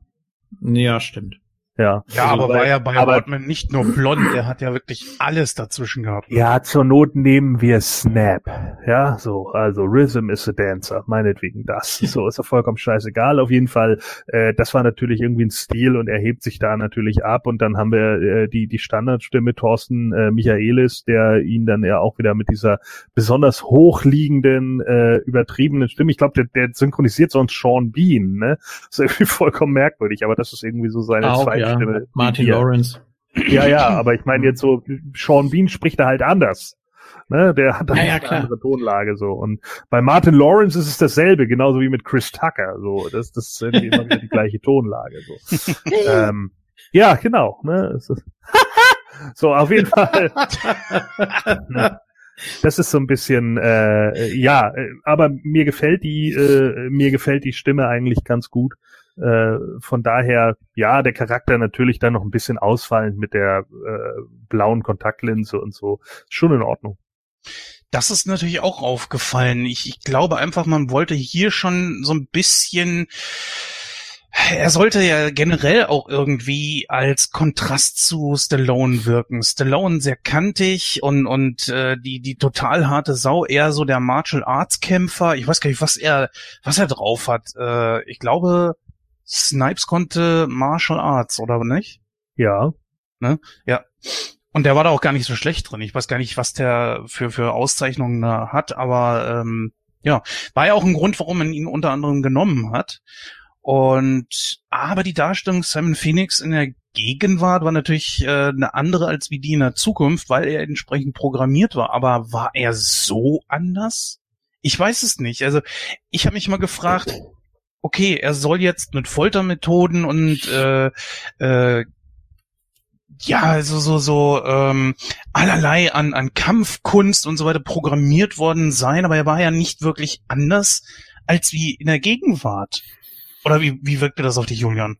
Ja, stimmt. Ja, ja also aber war ja bei aber, Rodman nicht nur blond, der hat ja wirklich alles dazwischen gehabt. Ja, zur Not nehmen wir Snap. Ja, so, also Rhythm is a Dancer, meinetwegen das. So ist ja vollkommen scheißegal. Auf jeden Fall, äh, das war natürlich irgendwie ein Stil und er hebt sich da natürlich ab. Und dann haben wir äh, die, die Standardstimme Thorsten äh, Michaelis, der ihn dann ja auch wieder mit dieser besonders hochliegenden, äh, übertriebenen Stimme, ich glaube, der, der synchronisiert sonst Sean Bean, ne? Das ist irgendwie vollkommen merkwürdig, aber das ist irgendwie so seine auch, zweite ja. Stimme. Martin Lawrence. Ja, ja, aber ich meine jetzt so, Sean Bean spricht da halt anders. Ne, der hat ja, ja, eine andere Tonlage so. Und bei Martin Lawrence ist es dasselbe, genauso wie mit Chris Tucker. So, das, das ist irgendwie immer wieder die gleiche Tonlage. So. ähm, ja, genau. Ne, so, auf jeden Fall. ne, das ist so ein bisschen, äh, ja, äh, aber mir gefällt die, äh, mir gefällt die Stimme eigentlich ganz gut. Äh, von daher, ja, der Charakter natürlich dann noch ein bisschen ausfallend mit der äh, blauen Kontaktlinse und so. Schon in Ordnung. Das ist natürlich auch aufgefallen. Ich, ich glaube einfach, man wollte hier schon so ein bisschen er sollte ja generell auch irgendwie als Kontrast zu Stallone wirken. Stallone sehr kantig und und äh, die die total harte Sau, eher so der Martial Arts Kämpfer. Ich weiß gar nicht, was er was er drauf hat. Äh, ich glaube, Snipes konnte Martial Arts, oder nicht? Ja. Ne? Ja. Und der war da auch gar nicht so schlecht drin. Ich weiß gar nicht, was der für, für Auszeichnungen da hat, aber ähm, ja, war ja auch ein Grund, warum man ihn unter anderem genommen hat. Und aber die Darstellung Simon Phoenix in der Gegenwart war natürlich äh, eine andere als wie die in der Zukunft, weil er entsprechend programmiert war. Aber war er so anders? Ich weiß es nicht. Also ich habe mich mal gefragt, okay, er soll jetzt mit Foltermethoden und äh, äh, ja, also so so ähm, allerlei an an Kampfkunst und so weiter programmiert worden sein, aber er war ja nicht wirklich anders als wie in der Gegenwart. Oder wie wie wirkte das auf dich, Julian?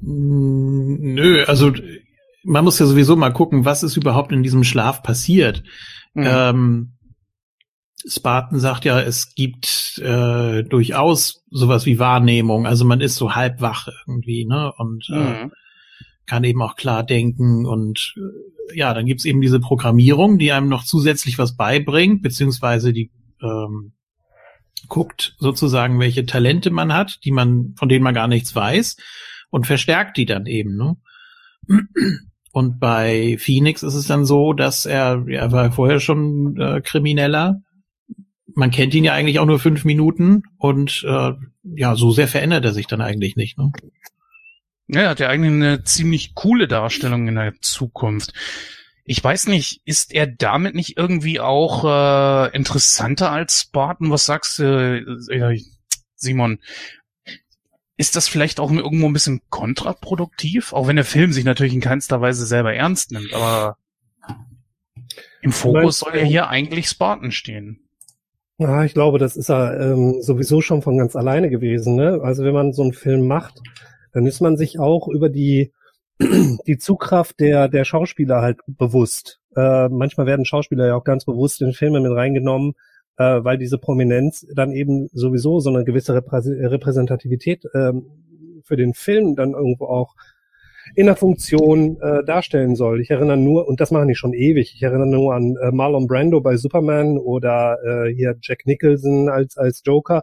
Nö, also man muss ja sowieso mal gucken, was ist überhaupt in diesem Schlaf passiert. Mhm. Ähm, Spartan sagt ja, es gibt äh, durchaus sowas wie Wahrnehmung. Also man ist so halb wach irgendwie, ne? Und äh, mhm. kann eben auch klar denken. Und äh, ja, dann gibt's eben diese Programmierung, die einem noch zusätzlich was beibringt, beziehungsweise die ähm, guckt sozusagen, welche Talente man hat, die man, von denen man gar nichts weiß, und verstärkt die dann eben, ne? Und bei Phoenix ist es dann so, dass er, er war vorher schon äh, Krimineller, man kennt ihn ja eigentlich auch nur fünf Minuten und äh, ja, so sehr verändert er sich dann eigentlich nicht. Ne? Ja, er hat ja eigentlich eine ziemlich coole Darstellung in der Zukunft. Ich weiß nicht, ist er damit nicht irgendwie auch äh, interessanter als Spartan? Was sagst du, äh, Simon? Ist das vielleicht auch irgendwo ein bisschen kontraproduktiv? Auch wenn der Film sich natürlich in keinster Weise selber ernst nimmt, aber im Fokus soll ja hier eigentlich Spartan stehen. Ja, ich glaube, das ist ja ähm, sowieso schon von ganz alleine gewesen. Ne? Also wenn man so einen Film macht, dann ist man sich auch über die die Zugkraft der der Schauspieler halt bewusst. Äh, manchmal werden Schauspieler ja auch ganz bewusst in Filme mit reingenommen, äh, weil diese Prominenz dann eben sowieso so eine gewisse Reprä Repräsentativität äh, für den Film dann irgendwo auch in der Funktion äh, darstellen soll. Ich erinnere nur, und das machen die schon ewig, ich erinnere nur an äh, Marlon Brando bei Superman oder äh, hier Jack Nicholson als, als Joker.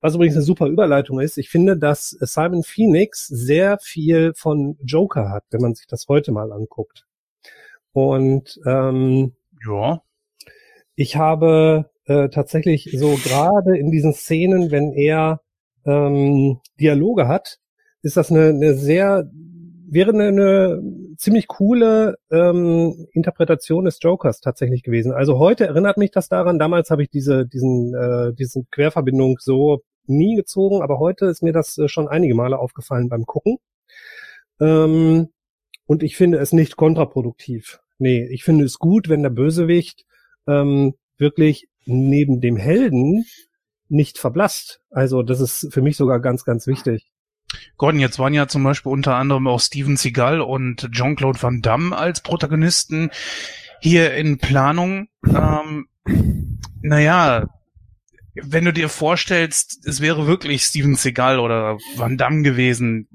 Was übrigens eine super Überleitung ist, ich finde, dass Simon Phoenix sehr viel von Joker hat, wenn man sich das heute mal anguckt. Und ähm, ja. ich habe äh, tatsächlich so gerade in diesen Szenen, wenn er ähm, Dialoge hat, ist das eine, eine sehr wäre eine, eine ziemlich coole ähm, Interpretation des Jokers tatsächlich gewesen. Also heute erinnert mich das daran, damals habe ich diese, diesen, äh, diesen Querverbindung so nie gezogen, aber heute ist mir das äh, schon einige Male aufgefallen beim Gucken. Ähm, und ich finde es nicht kontraproduktiv. Nee, ich finde es gut, wenn der Bösewicht ähm, wirklich neben dem Helden nicht verblasst. Also das ist für mich sogar ganz, ganz wichtig. Gordon, jetzt waren ja zum Beispiel unter anderem auch Steven Seagal und Jean-Claude Van Damme als Protagonisten hier in Planung. Ähm, naja, wenn du dir vorstellst, es wäre wirklich Steven Seagal oder Van Damme gewesen,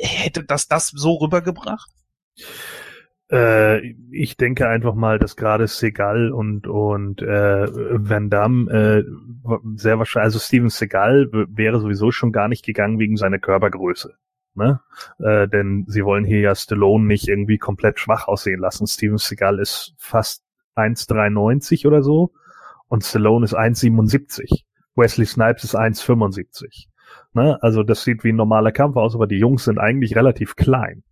hätte das das so rübergebracht? Äh, ich denke einfach mal, dass gerade Seagal und und äh, Van Damme äh, sehr wahrscheinlich, also Steven Seagal wäre sowieso schon gar nicht gegangen wegen seiner Körpergröße. Ne? Äh, denn sie wollen hier ja Stallone nicht irgendwie komplett schwach aussehen lassen. Steven Seagal ist fast 1,93 oder so und Stallone ist 1,77. Wesley Snipes ist 1,75. Ne? Also das sieht wie ein normaler Kampf aus, aber die Jungs sind eigentlich relativ klein.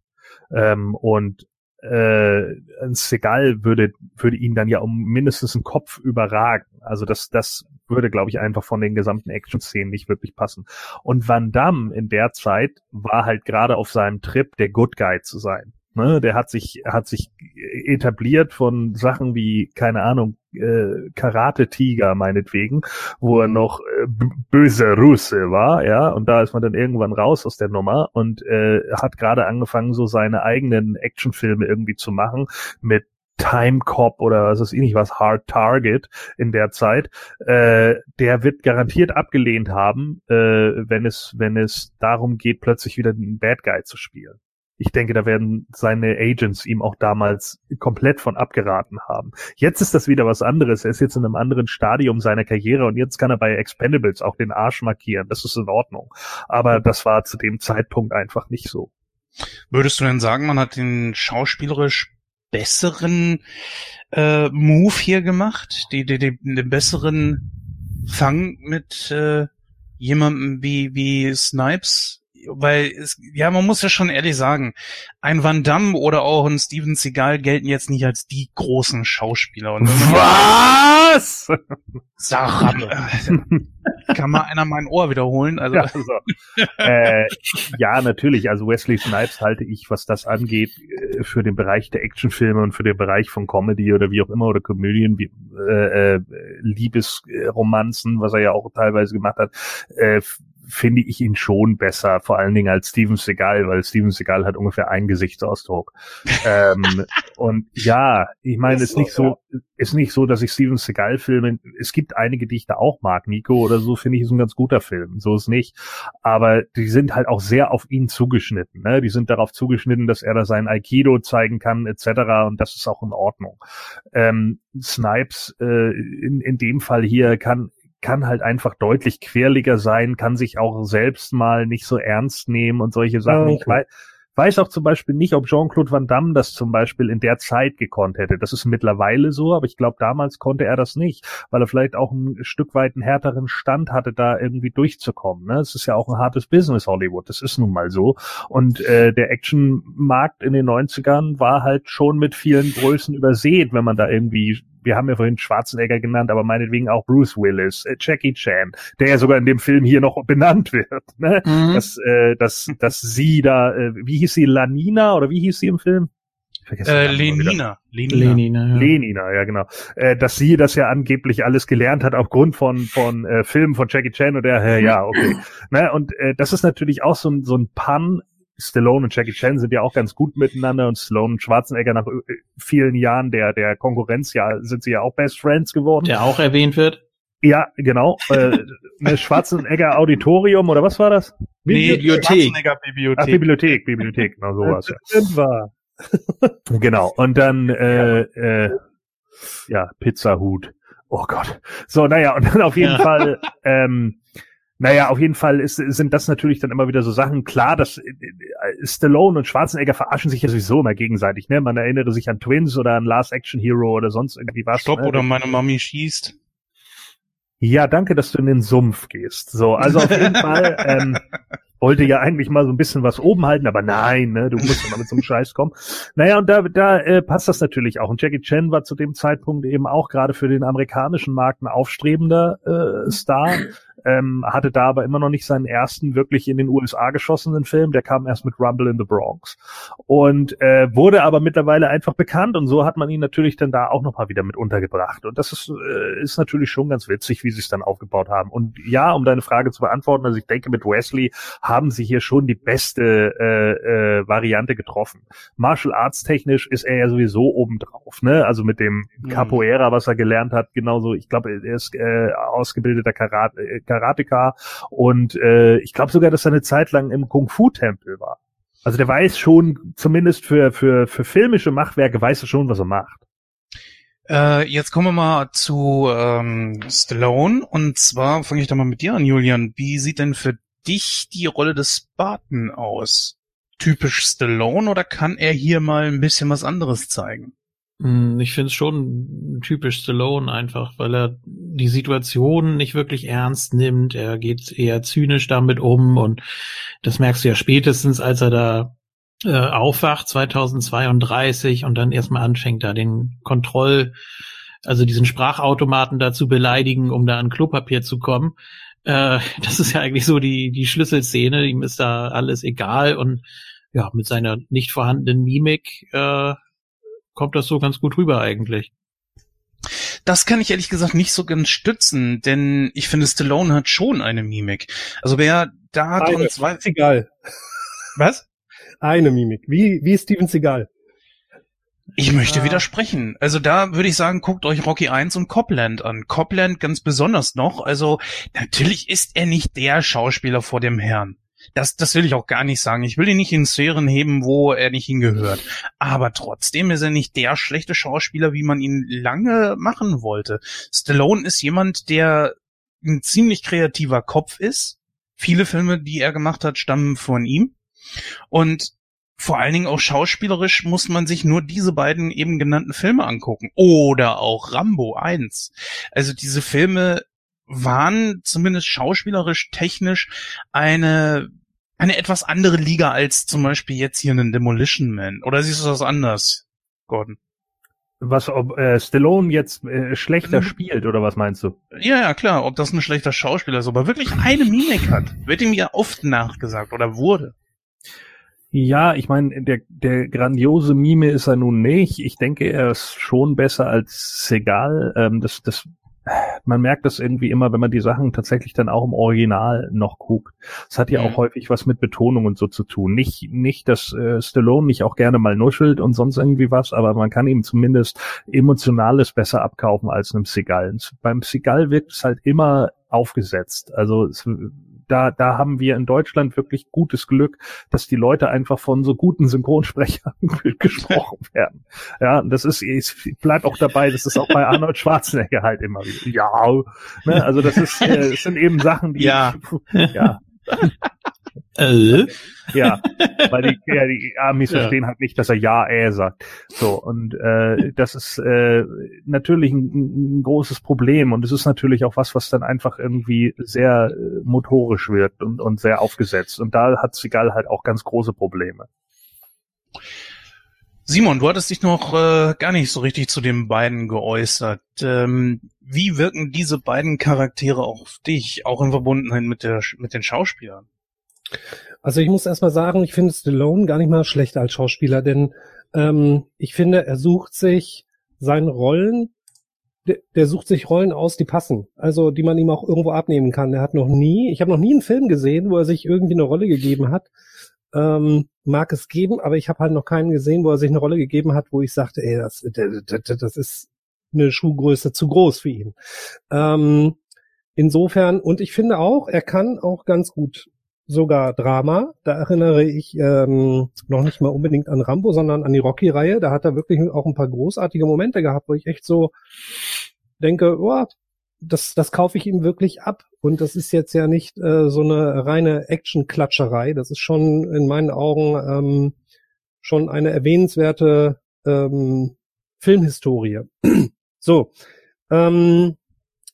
Ähm, und äh, ein Segal würde, würde ihn dann ja um mindestens einen Kopf überragen. Also das, das würde, glaube ich, einfach von den gesamten Action-Szenen nicht wirklich passen. Und Van Damme in der Zeit war halt gerade auf seinem Trip, der Good Guy zu sein. Ne, der hat sich, hat sich etabliert von Sachen wie, keine Ahnung, äh, Karate-Tiger meinetwegen, wo er noch äh, böse Russe war, ja, und da ist man dann irgendwann raus aus der Nummer und äh, hat gerade angefangen, so seine eigenen Actionfilme irgendwie zu machen mit Time Cop oder was ist nicht was, Hard Target in der Zeit, äh, der wird garantiert abgelehnt haben, äh, wenn es, wenn es darum geht, plötzlich wieder einen Bad Guy zu spielen ich denke, da werden seine Agents ihm auch damals komplett von abgeraten haben. Jetzt ist das wieder was anderes. Er ist jetzt in einem anderen Stadium seiner Karriere und jetzt kann er bei Expendables auch den Arsch markieren. Das ist in Ordnung. Aber das war zu dem Zeitpunkt einfach nicht so. Würdest du denn sagen, man hat den schauspielerisch besseren äh, Move hier gemacht? Die, die, die, den besseren Fang mit äh, jemandem wie, wie Snipes weil es, ja, man muss ja schon ehrlich sagen, ein Van Damme oder auch ein Steven Seagal gelten jetzt nicht als die großen Schauspieler. Und Was? Sag, kann mal einer mein Ohr wiederholen? Also. Ja, so. äh, ja, natürlich. Also Wesley Snipes halte ich, was das angeht, äh, für den Bereich der Actionfilme und für den Bereich von Comedy oder wie auch immer oder Komödien, wie, äh, äh, Liebesromanzen, was er ja auch teilweise gemacht hat, äh, finde ich ihn schon besser, vor allen Dingen als Steven Seagal, weil Steven Seagal hat ungefähr einen Gesichtsausdruck. ähm, und ja, ich meine, es ist nicht so, ist nicht so, dass ich Steven Seagal Filme, es gibt einige, die ich da auch mag, Nico oder so, finde ich, ist ein ganz guter Film, so ist nicht. Aber die sind halt auch sehr auf ihn zugeschnitten, ne? Die sind darauf zugeschnitten, dass er da sein Aikido zeigen kann, etc. Und das ist auch in Ordnung. Ähm, Snipes äh, in, in dem Fall hier kann kann halt einfach deutlich querliger sein, kann sich auch selbst mal nicht so ernst nehmen und solche Sachen. Okay. Ich weiß, weiß auch zum Beispiel nicht, ob Jean-Claude Van Damme das zum Beispiel in der Zeit gekonnt hätte. Das ist mittlerweile so, aber ich glaube, damals konnte er das nicht, weil er vielleicht auch ein Stück weit einen härteren Stand hatte, da irgendwie durchzukommen. Ne? Es ist ja auch ein hartes Business Hollywood, das ist nun mal so. Und äh, der Actionmarkt in den 90ern war halt schon mit vielen Größen übersät, wenn man da irgendwie wir haben ja vorhin Schwarzenegger genannt, aber meinetwegen auch Bruce Willis, äh, Jackie Chan, der ja sogar in dem Film hier noch benannt wird. Ne? Mhm. Dass, äh, dass, dass sie da, äh, wie hieß sie, Lanina oder wie hieß sie im Film? Äh, Lenina. Lenina. Lenina, ja. Lenina, ja genau. Äh, dass sie das ja angeblich alles gelernt hat aufgrund von von äh, Filmen von Jackie Chan und der, äh, ja, okay. ne, und äh, das ist natürlich auch so ein, so ein Pun Stallone und Jackie Chan sind ja auch ganz gut miteinander und Stallone und Schwarzenegger nach äh, vielen Jahren der, der Konkurrenz ja, sind sie ja auch Best Friends geworden. Der auch erwähnt wird. Ja, genau. äh, eine Schwarzenegger Auditorium oder was war das? Bibliothek. Schwarzenegger Bibliothek. Ach, Bibliothek, Bibliothek, genau sowas. Ja. war. genau. Und dann äh, äh, ja, Pizzahut. Oh Gott. So, naja, und dann auf jeden ja. Fall ähm, naja, auf jeden Fall ist, sind das natürlich dann immer wieder so Sachen. Klar, dass äh, Stallone und Schwarzenegger verarschen sich ja sowieso immer gegenseitig. Ne? Man erinnere sich an Twins oder an Last Action Hero oder sonst irgendwie was. Stopp ne? oder meine Mami schießt. Ja, danke, dass du in den Sumpf gehst. So, also auf jeden Fall ähm, wollte ja eigentlich mal so ein bisschen was oben halten, aber nein, ne, du musst immer mit so einem Scheiß kommen. Naja, und da, da äh, passt das natürlich auch. Und Jackie Chan war zu dem Zeitpunkt eben auch gerade für den amerikanischen Markt ein aufstrebender äh, Star ähm, hatte da aber immer noch nicht seinen ersten wirklich in den USA geschossenen Film. Der kam erst mit Rumble in the Bronx und äh, wurde aber mittlerweile einfach bekannt und so hat man ihn natürlich dann da auch noch mal wieder mit untergebracht. Und das ist, äh, ist natürlich schon ganz witzig, wie sie es dann aufgebaut haben. Und ja, um deine Frage zu beantworten, also ich denke, mit Wesley haben sie hier schon die beste äh, äh, Variante getroffen. Martial Arts technisch ist er ja sowieso obendrauf, ne? Also mit dem mhm. Capoeira, was er gelernt hat, genauso, ich glaube, er ist äh, ausgebildeter Karate, äh, Karateka und äh, ich glaube sogar, dass er eine Zeit lang im Kung-Fu-Tempel war. Also der weiß schon, zumindest für, für, für filmische Machwerke, weiß er schon, was er macht. Äh, jetzt kommen wir mal zu ähm, Stallone und zwar fange ich da mal mit dir an, Julian. Wie sieht denn für dich die Rolle des Spartan aus? Typisch Stallone oder kann er hier mal ein bisschen was anderes zeigen? Hm, ich finde es schon typisch Stallone einfach, weil er die Situation nicht wirklich ernst nimmt. Er geht eher zynisch damit um und das merkst du ja spätestens, als er da äh, aufwacht 2032 und dann erstmal anfängt, da den Kontroll, also diesen Sprachautomaten da zu beleidigen, um da an Klopapier zu kommen. Äh, das ist ja eigentlich so die, die Schlüsselszene. Ihm ist da alles egal und ja, mit seiner nicht vorhandenen Mimik äh, kommt das so ganz gut rüber eigentlich. Das kann ich ehrlich gesagt nicht so ganz stützen, denn ich finde, Stallone hat schon eine Mimik. Also wer da drin zwei... Egal. Was? Eine Mimik. Wie, wie Steven Seagal. Ich möchte ah. widersprechen. Also da würde ich sagen, guckt euch Rocky 1 und Copland an. Copland ganz besonders noch. Also natürlich ist er nicht der Schauspieler vor dem Herrn. Das, das will ich auch gar nicht sagen. Ich will ihn nicht in Sphären heben, wo er nicht hingehört. Aber trotzdem ist er nicht der schlechte Schauspieler, wie man ihn lange machen wollte. Stallone ist jemand, der ein ziemlich kreativer Kopf ist. Viele Filme, die er gemacht hat, stammen von ihm. Und vor allen Dingen auch schauspielerisch muss man sich nur diese beiden eben genannten Filme angucken. Oder auch Rambo 1. Also diese Filme waren zumindest schauspielerisch, technisch eine, eine etwas andere Liga als zum Beispiel jetzt hier einen Demolition Man. Oder siehst du das anders, Gordon? Was, ob äh, Stallone jetzt äh, schlechter mhm. spielt oder was meinst du? Ja, ja, klar, ob das ein schlechter Schauspieler ist, aber wirklich eine Mimik hat, wird ihm ja oft nachgesagt oder wurde. Ja, ich meine, der, der grandiose Mime ist er nun nicht. Ich denke, er ist schon besser als Segal. Ähm, das, das man merkt das irgendwie immer, wenn man die Sachen tatsächlich dann auch im Original noch guckt. Es hat ja mhm. auch häufig was mit Betonung und so zu tun. Nicht, nicht, dass äh, Stallone nicht auch gerne mal nuschelt und sonst irgendwie was, aber man kann ihm zumindest Emotionales besser abkaufen als einem Seagal. Beim Seagal wirkt es halt immer aufgesetzt. Also es, da, da haben wir in Deutschland wirklich gutes Glück, dass die Leute einfach von so guten Synchronsprechern gesprochen werden. Ja, das ist, ich bleib auch dabei, das ist auch bei Arnold Schwarzenegger halt immer wieder. Ja, ne? also das ist, äh, das sind eben Sachen, die, ja, ja. Äh? Ja, weil die, ja, die Amis ja. verstehen halt nicht, dass er ja, äh sagt. So, und äh, das ist äh, natürlich ein, ein großes Problem und es ist natürlich auch was, was dann einfach irgendwie sehr äh, motorisch wird und, und sehr aufgesetzt. Und da hat Seagal halt auch ganz große Probleme. Simon, du hattest dich noch äh, gar nicht so richtig zu den beiden geäußert. Ähm, wie wirken diese beiden Charaktere auf dich, auch in Verbundenheit mit, der, mit den Schauspielern? Also ich muss erstmal sagen, ich finde Stallone gar nicht mal schlecht als Schauspieler, denn ähm, ich finde, er sucht sich seine Rollen, der, der sucht sich Rollen aus, die passen, also die man ihm auch irgendwo abnehmen kann. Er hat noch nie, ich habe noch nie einen Film gesehen, wo er sich irgendwie eine Rolle gegeben hat. Ähm, mag es geben, aber ich habe halt noch keinen gesehen, wo er sich eine Rolle gegeben hat, wo ich sagte, ey, das, das, das ist eine Schuhgröße zu groß für ihn. Ähm, insofern, und ich finde auch, er kann auch ganz gut sogar Drama. Da erinnere ich ähm, noch nicht mal unbedingt an Rambo, sondern an die Rocky-Reihe. Da hat er wirklich auch ein paar großartige Momente gehabt, wo ich echt so denke, oh, das, das kaufe ich ihm wirklich ab. Und das ist jetzt ja nicht äh, so eine reine Action-Klatscherei. Das ist schon in meinen Augen ähm, schon eine erwähnenswerte ähm, Filmhistorie. so, ähm,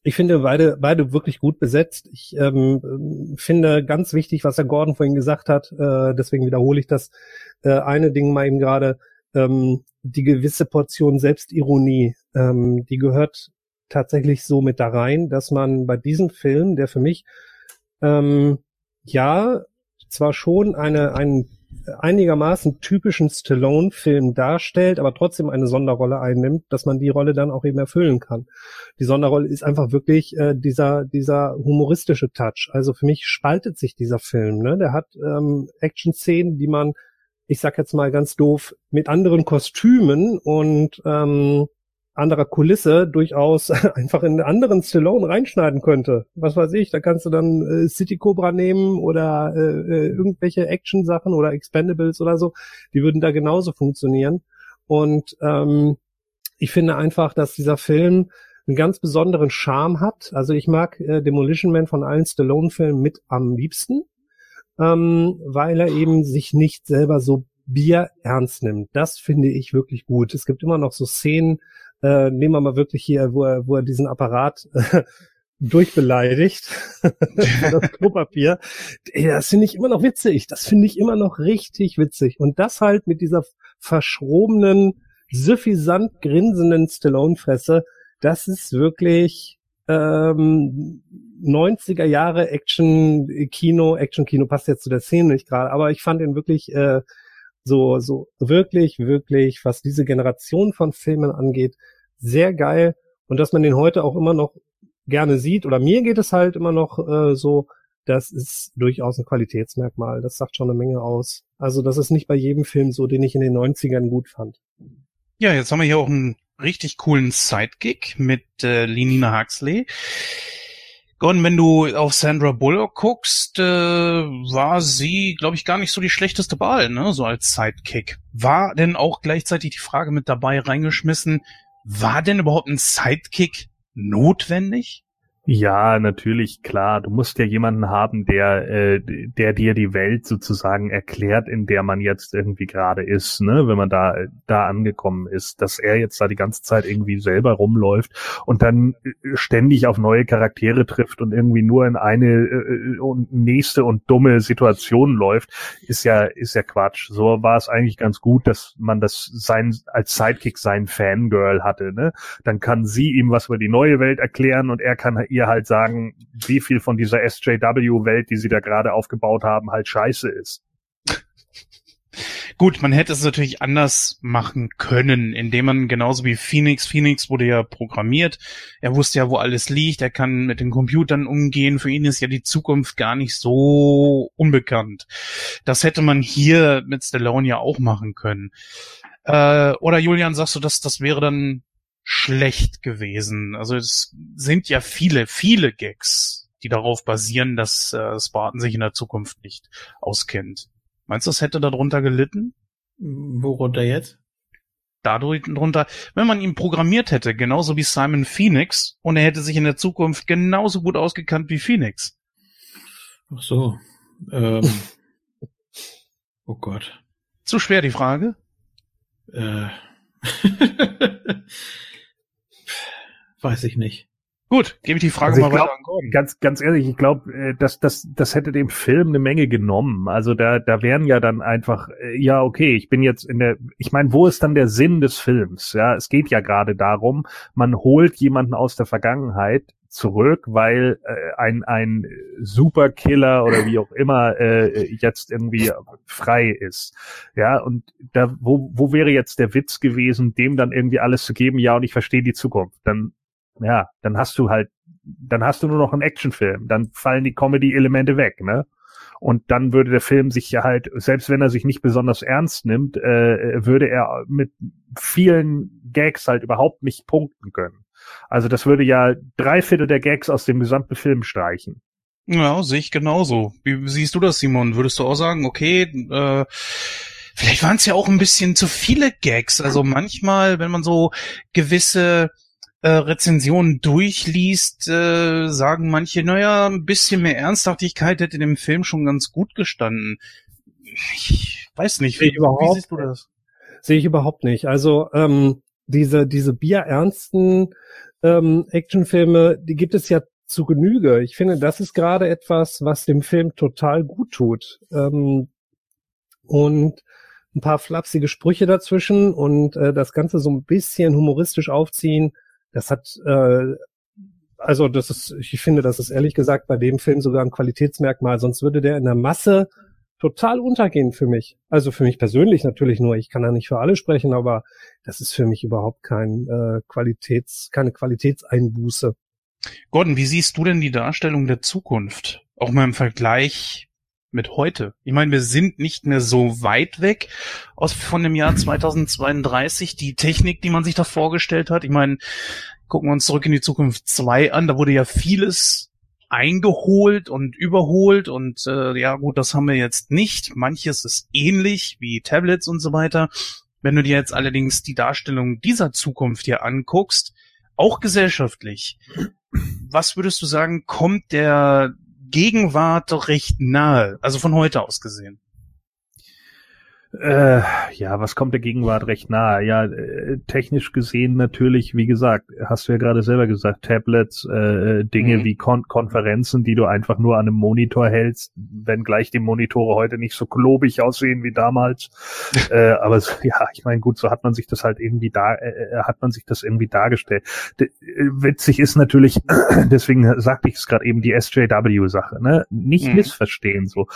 ich finde beide, beide wirklich gut besetzt. Ich ähm, finde ganz wichtig, was der Gordon vorhin gesagt hat, äh, deswegen wiederhole ich das äh, eine Ding mal eben gerade, ähm, die gewisse Portion Selbstironie, ähm, die gehört tatsächlich so mit da rein, dass man bei diesem Film, der für mich ähm, ja zwar schon eine, einen einigermaßen typischen Stallone-Film darstellt, aber trotzdem eine Sonderrolle einnimmt, dass man die Rolle dann auch eben erfüllen kann. Die Sonderrolle ist einfach wirklich äh, dieser dieser humoristische Touch. Also für mich spaltet sich dieser Film. Ne? Der hat ähm, Action-Szenen, die man, ich sag jetzt mal ganz doof, mit anderen Kostümen und ähm, anderer Kulisse durchaus einfach in einen anderen Stallone reinschneiden könnte. Was weiß ich, da kannst du dann äh, City Cobra nehmen oder äh, äh, irgendwelche Action-Sachen oder Expendables oder so. Die würden da genauso funktionieren. Und ähm, ich finde einfach, dass dieser Film einen ganz besonderen Charme hat. Also ich mag äh, Demolition Man von allen Stallone-Filmen mit am liebsten, ähm, weil er eben sich nicht selber so Bier ernst nimmt. Das finde ich wirklich gut. Es gibt immer noch so Szenen, äh, nehmen wir mal wirklich hier, wo er, wo er diesen Apparat äh, durchbeleidigt, das Klopapier. Das finde ich immer noch witzig. Das finde ich immer noch richtig witzig. Und das halt mit dieser verschrobenen, suffisant grinsenden Stallone-Fresse, das ist wirklich ähm, 90er Jahre Action-Kino. Action-Kino passt jetzt zu der Szene nicht gerade, aber ich fand ihn wirklich äh, so, so wirklich, wirklich, was diese Generation von Filmen angeht, sehr geil. Und dass man den heute auch immer noch gerne sieht, oder mir geht es halt immer noch äh, so, das ist durchaus ein Qualitätsmerkmal. Das sagt schon eine Menge aus. Also das ist nicht bei jedem Film so, den ich in den 90ern gut fand. Ja, jetzt haben wir hier auch einen richtig coolen Sidekick mit äh, Linina Huxley. Gordon, wenn du auf Sandra Bullock guckst, äh, war sie, glaube ich, gar nicht so die schlechteste Wahl, ne? So als Sidekick. War denn auch gleichzeitig die Frage mit dabei reingeschmissen, war denn überhaupt ein Sidekick notwendig? Ja, natürlich, klar. Du musst ja jemanden haben, der, äh, der dir die Welt sozusagen erklärt, in der man jetzt irgendwie gerade ist, ne, wenn man da, da angekommen ist, dass er jetzt da die ganze Zeit irgendwie selber rumläuft und dann äh, ständig auf neue Charaktere trifft und irgendwie nur in eine äh, und nächste und dumme Situation läuft, ist ja, ist ja Quatsch. So war es eigentlich ganz gut, dass man das sein, als Sidekick sein Fangirl hatte, ne. Dann kann sie ihm was über die neue Welt erklären und er kann ihr halt sagen, wie viel von dieser SJW-Welt, die sie da gerade aufgebaut haben, halt scheiße ist. Gut, man hätte es natürlich anders machen können, indem man genauso wie Phoenix, Phoenix wurde ja programmiert, er wusste ja, wo alles liegt, er kann mit den Computern umgehen, für ihn ist ja die Zukunft gar nicht so unbekannt. Das hätte man hier mit Stallone ja auch machen können. Äh, oder Julian, sagst du, dass das wäre dann schlecht gewesen. Also es sind ja viele, viele Gags, die darauf basieren, dass äh, Spartan sich in der Zukunft nicht auskennt. Meinst du, das hätte darunter gelitten? Worunter jetzt? Darunter, wenn man ihn programmiert hätte, genauso wie Simon Phoenix, und er hätte sich in der Zukunft genauso gut ausgekannt wie Phoenix. Ach so. Ähm. oh Gott. Zu schwer die Frage? Äh. Weiß ich nicht. Gut, gebe ich die Frage also mal glaub, weiter an Gordon. Ganz, ganz ehrlich, ich glaube, äh, das, das, das hätte dem Film eine Menge genommen. Also da, da wären ja dann einfach, äh, ja, okay, ich bin jetzt in der, ich meine, wo ist dann der Sinn des Films? Ja, es geht ja gerade darum, man holt jemanden aus der Vergangenheit zurück, weil äh, ein, ein Superkiller oder wie auch immer äh, jetzt irgendwie frei ist. Ja, und da, wo, wo wäre jetzt der Witz gewesen, dem dann irgendwie alles zu geben, ja, und ich verstehe die Zukunft. Dann ja, dann hast du halt, dann hast du nur noch einen Actionfilm, dann fallen die Comedy-Elemente weg, ne? Und dann würde der Film sich ja halt, selbst wenn er sich nicht besonders ernst nimmt, äh, würde er mit vielen Gags halt überhaupt nicht punkten können. Also das würde ja drei Viertel der Gags aus dem gesamten Film streichen. Ja, sehe ich genauso. Wie siehst du das, Simon? Würdest du auch sagen, okay, äh, vielleicht waren es ja auch ein bisschen zu viele Gags. Also manchmal, wenn man so gewisse äh, Rezensionen durchliest, äh, sagen manche, naja, ein bisschen mehr Ernsthaftigkeit hätte dem Film schon ganz gut gestanden. Ich weiß nicht, wie, wie siehst du das? Sehe ich überhaupt nicht. Also ähm, diese diese bierernsten ähm, Actionfilme, die gibt es ja zu Genüge. Ich finde, das ist gerade etwas, was dem Film total gut tut. Ähm, und ein paar flapsige Sprüche dazwischen und äh, das Ganze so ein bisschen humoristisch aufziehen, Das hat, äh, also das ist, ich finde, das ist ehrlich gesagt bei dem Film sogar ein Qualitätsmerkmal, sonst würde der in der Masse total untergehen für mich. Also für mich persönlich natürlich nur, ich kann da nicht für alle sprechen, aber das ist für mich überhaupt kein äh, Qualitäts, keine Qualitätseinbuße. Gordon, wie siehst du denn die Darstellung der Zukunft? Auch mal im Vergleich mit heute. Ich meine, wir sind nicht mehr so weit weg aus von dem Jahr 2032. Die Technik, die man sich da vorgestellt hat. Ich meine, gucken wir uns zurück in die Zukunft 2 an. Da wurde ja vieles eingeholt und überholt und äh, ja gut, das haben wir jetzt nicht. Manches ist ähnlich wie Tablets und so weiter. Wenn du dir jetzt allerdings die Darstellung dieser Zukunft hier anguckst, auch gesellschaftlich, was würdest du sagen, kommt der Gegenwart recht nahe, also von heute aus gesehen? Äh, ja, was kommt der Gegenwart recht nahe? Ja, äh, technisch gesehen natürlich, wie gesagt, hast du ja gerade selber gesagt, Tablets, äh, Dinge mhm. wie Kon Konferenzen, die du einfach nur an einem Monitor hältst, wenn gleich die Monitore heute nicht so klobig aussehen wie damals. äh, aber so, ja, ich meine, gut, so hat man sich das halt irgendwie da, äh, äh hat man sich das irgendwie dargestellt. D äh, witzig ist natürlich, deswegen sagte ich es gerade eben, die SJW-Sache, ne? Nicht mhm. missverstehen, so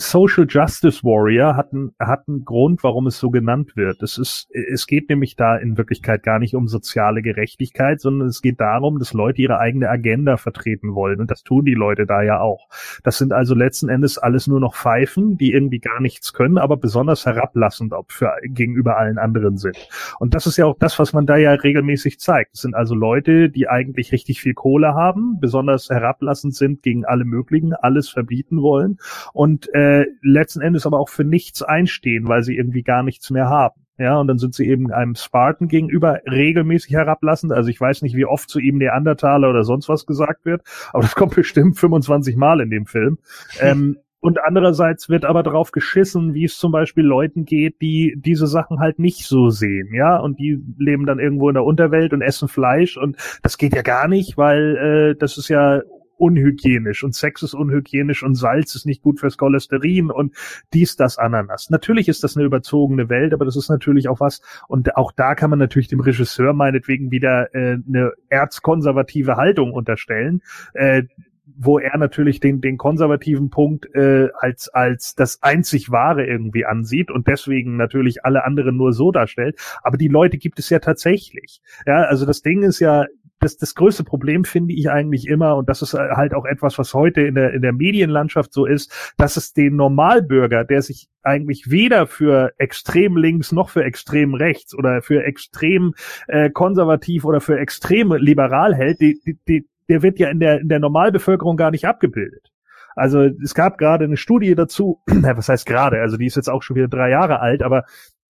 Social Justice Warrior hat einen, hat einen Grund, warum es so genannt wird. Es ist, es geht nämlich da in Wirklichkeit gar nicht um soziale Gerechtigkeit, sondern es geht darum, dass Leute ihre eigene Agenda vertreten wollen. Und das tun die Leute da ja auch. Das sind also letzten Endes alles nur noch Pfeifen, die irgendwie gar nichts können, aber besonders herablassend für, gegenüber allen anderen sind. Und das ist ja auch das, was man da ja regelmäßig zeigt. Es sind also Leute, die eigentlich richtig viel Kohle haben, besonders herablassend sind gegen alle möglichen, alles verbieten wollen und äh, äh, letzten Endes aber auch für nichts einstehen, weil sie irgendwie gar nichts mehr haben. Ja, und dann sind sie eben einem Spartan gegenüber regelmäßig herablassend. Also ich weiß nicht, wie oft zu ihm Neandertaler oder sonst was gesagt wird, aber das kommt bestimmt 25 Mal in dem Film. ähm, und andererseits wird aber darauf geschissen, wie es zum Beispiel Leuten geht, die diese Sachen halt nicht so sehen, ja, und die leben dann irgendwo in der Unterwelt und essen Fleisch und das geht ja gar nicht, weil äh, das ist ja unhygienisch und Sex ist unhygienisch und Salz ist nicht gut fürs Cholesterin und dies, das, Ananas. Natürlich ist das eine überzogene Welt, aber das ist natürlich auch was, und auch da kann man natürlich dem Regisseur meinetwegen wieder äh, eine erzkonservative Haltung unterstellen. Äh, wo er natürlich den, den konservativen Punkt äh, als, als das einzig Wahre irgendwie ansieht und deswegen natürlich alle anderen nur so darstellt. Aber die Leute gibt es ja tatsächlich. Ja, also das Ding ist ja, das, das größte Problem finde ich eigentlich immer, und das ist äh, halt auch etwas, was heute in der, in der Medienlandschaft so ist, dass es den Normalbürger, der sich eigentlich weder für extrem links noch für extrem rechts oder für extrem äh, konservativ oder für extrem liberal hält, die, die, die, der wird ja in der, in der Normalbevölkerung gar nicht abgebildet. Also es gab gerade eine Studie dazu, was heißt gerade, also die ist jetzt auch schon wieder drei Jahre alt, aber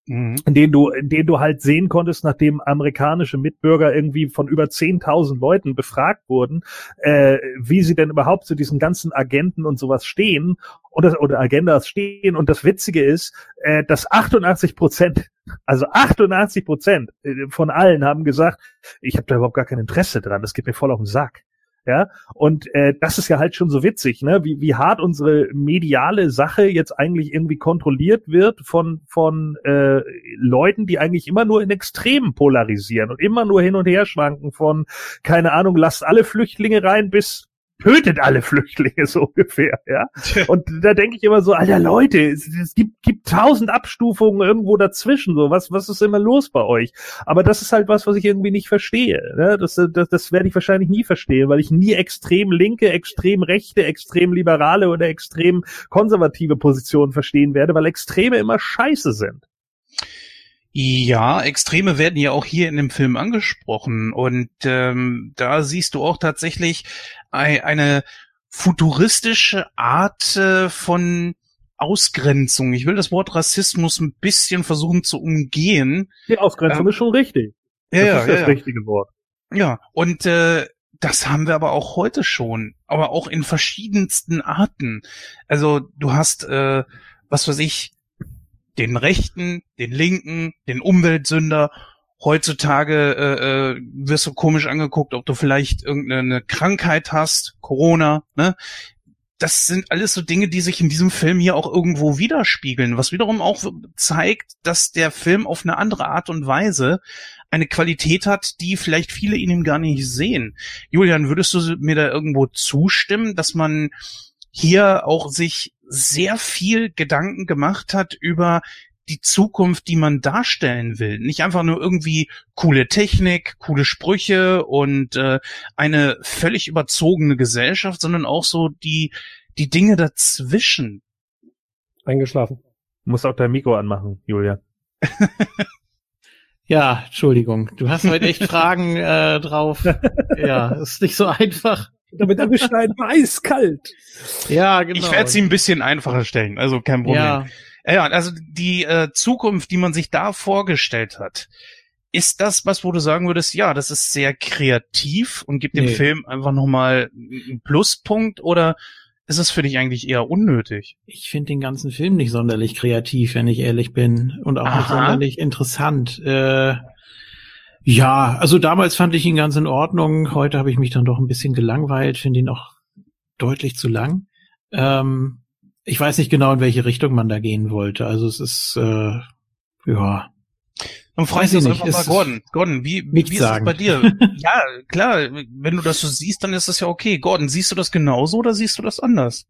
Mhm. in denen du, in denen du halt sehen konntest, nachdem amerikanische Mitbürger irgendwie von über 10.000 Leuten befragt wurden, äh, wie sie denn überhaupt zu diesen ganzen Agenten und sowas stehen oder, oder Agendas stehen. Und das Witzige ist, äh, dass 88 Prozent, also 88 Prozent äh, von allen haben gesagt, ich habe da überhaupt gar kein Interesse dran, das geht mir voll auf den Sack. Ja, und äh, das ist ja halt schon so witzig, ne? Wie, wie hart unsere mediale Sache jetzt eigentlich irgendwie kontrolliert wird von von äh, Leuten, die eigentlich immer nur in Extremen polarisieren und immer nur hin und her schwanken von keine Ahnung, lasst alle Flüchtlinge rein bis tötet alle Flüchtlinge so ungefähr, ja. Und da denke ich immer so, alter Leute, es, es, gibt, gibt tausend Abstufungen irgendwo dazwischen, so, was, was ist immer los bei euch? Aber das ist halt was, was ich irgendwie nicht verstehe, ne? Das, das, das werde ich wahrscheinlich nie verstehen, weil ich nie extrem linke, extrem rechte, extrem liberale oder extrem konservative Positionen verstehen werde, weil Extreme immer scheiße sind. Ja, Extreme werden ja auch hier in dem Film angesprochen und ähm, da siehst du auch tatsächlich eine futuristische Art äh, von Ausgrenzung. Ich will das Wort Rassismus ein bisschen versuchen zu umgehen. Die Ausgrenzung ähm, ist schon richtig. Ja, das ja, ist das ja, richtige Wort. Ja, und äh, das haben wir aber auch heute schon, aber auch in verschiedensten Arten. Also du hast, äh, was weiß ich, den Rechten, den Linken, den Umweltsünder heutzutage äh, äh, wirst du komisch angeguckt, ob du vielleicht irgendeine Krankheit hast, Corona, ne? Das sind alles so Dinge, die sich in diesem Film hier auch irgendwo widerspiegeln, was wiederum auch zeigt, dass der Film auf eine andere Art und Weise eine Qualität hat, die vielleicht viele in ihm gar nicht sehen. Julian, würdest du mir da irgendwo zustimmen, dass man hier auch sich sehr viel Gedanken gemacht hat über die Zukunft, die man darstellen will. Nicht einfach nur irgendwie coole Technik, coole Sprüche und äh, eine völlig überzogene Gesellschaft, sondern auch so die, die Dinge dazwischen. Eingeschlafen. Muss auch dein Mikro anmachen, Julia. ja, Entschuldigung. Du hast heute echt Fragen äh, drauf. Ja, ist nicht so einfach. Damit erwischt einen eiskalt. Ja, genau. Ich werde sie ein bisschen einfacher stellen, also kein Problem. Ja. Ja, also die äh, Zukunft, die man sich da vorgestellt hat, ist das was, wo du sagen würdest, ja, das ist sehr kreativ und gibt nee. dem Film einfach nochmal einen Pluspunkt oder ist es für dich eigentlich eher unnötig? Ich finde den ganzen Film nicht sonderlich kreativ, wenn ich ehrlich bin und auch Aha. nicht sonderlich interessant. Äh, ja, also damals fand ich ihn ganz in Ordnung. Heute habe ich mich dann doch ein bisschen gelangweilt, finde ihn auch deutlich zu lang. Ähm, ich weiß nicht genau, in welche Richtung man da gehen wollte. Also es ist, äh, ja. Dann frage ich das einfach mal Gordon. Gordon, wie, wie ist sagen. das bei dir? ja, klar, wenn du das so siehst, dann ist das ja okay. Gordon, siehst du das genauso oder siehst du das anders?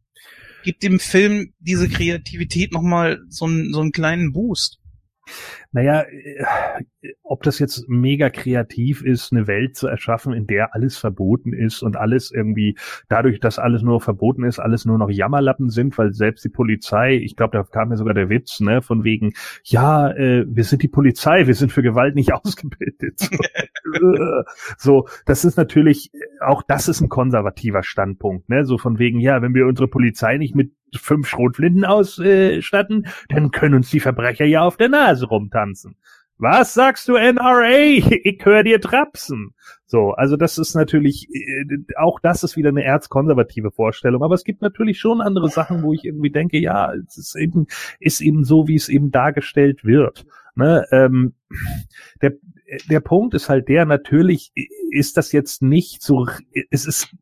Gib dem Film diese Kreativität nochmal so, einen so einen kleinen Boost naja, äh, ob das jetzt mega kreativ ist, eine Welt zu erschaffen, in der alles verboten ist und alles irgendwie, dadurch, dass alles nur verboten ist, alles nur noch Jammerlappen sind, weil selbst die Polizei, ich glaube, da kam ja sogar der Witz, ne, von wegen, ja, äh, wir sind die Polizei, wir sind für Gewalt nicht ausgebildet. So, so, das ist natürlich, auch das ist ein konservativer Standpunkt, ne, so von wegen, ja, wenn wir unsere Polizei nicht mit fünf Schrotflinten ausstatten, dann können uns die Verbrecher ja auf der Nase rumtanzen. Was sagst du, NRA? Ich höre dir trapsen. So, also das ist natürlich, äh, auch das ist wieder eine erzkonservative Vorstellung, aber es gibt natürlich schon andere Sachen, wo ich irgendwie denke, ja, es ist eben, ist eben so, wie es eben dargestellt wird. Ne? Ähm, der, der Punkt ist halt der, natürlich ist das jetzt nicht so, es ist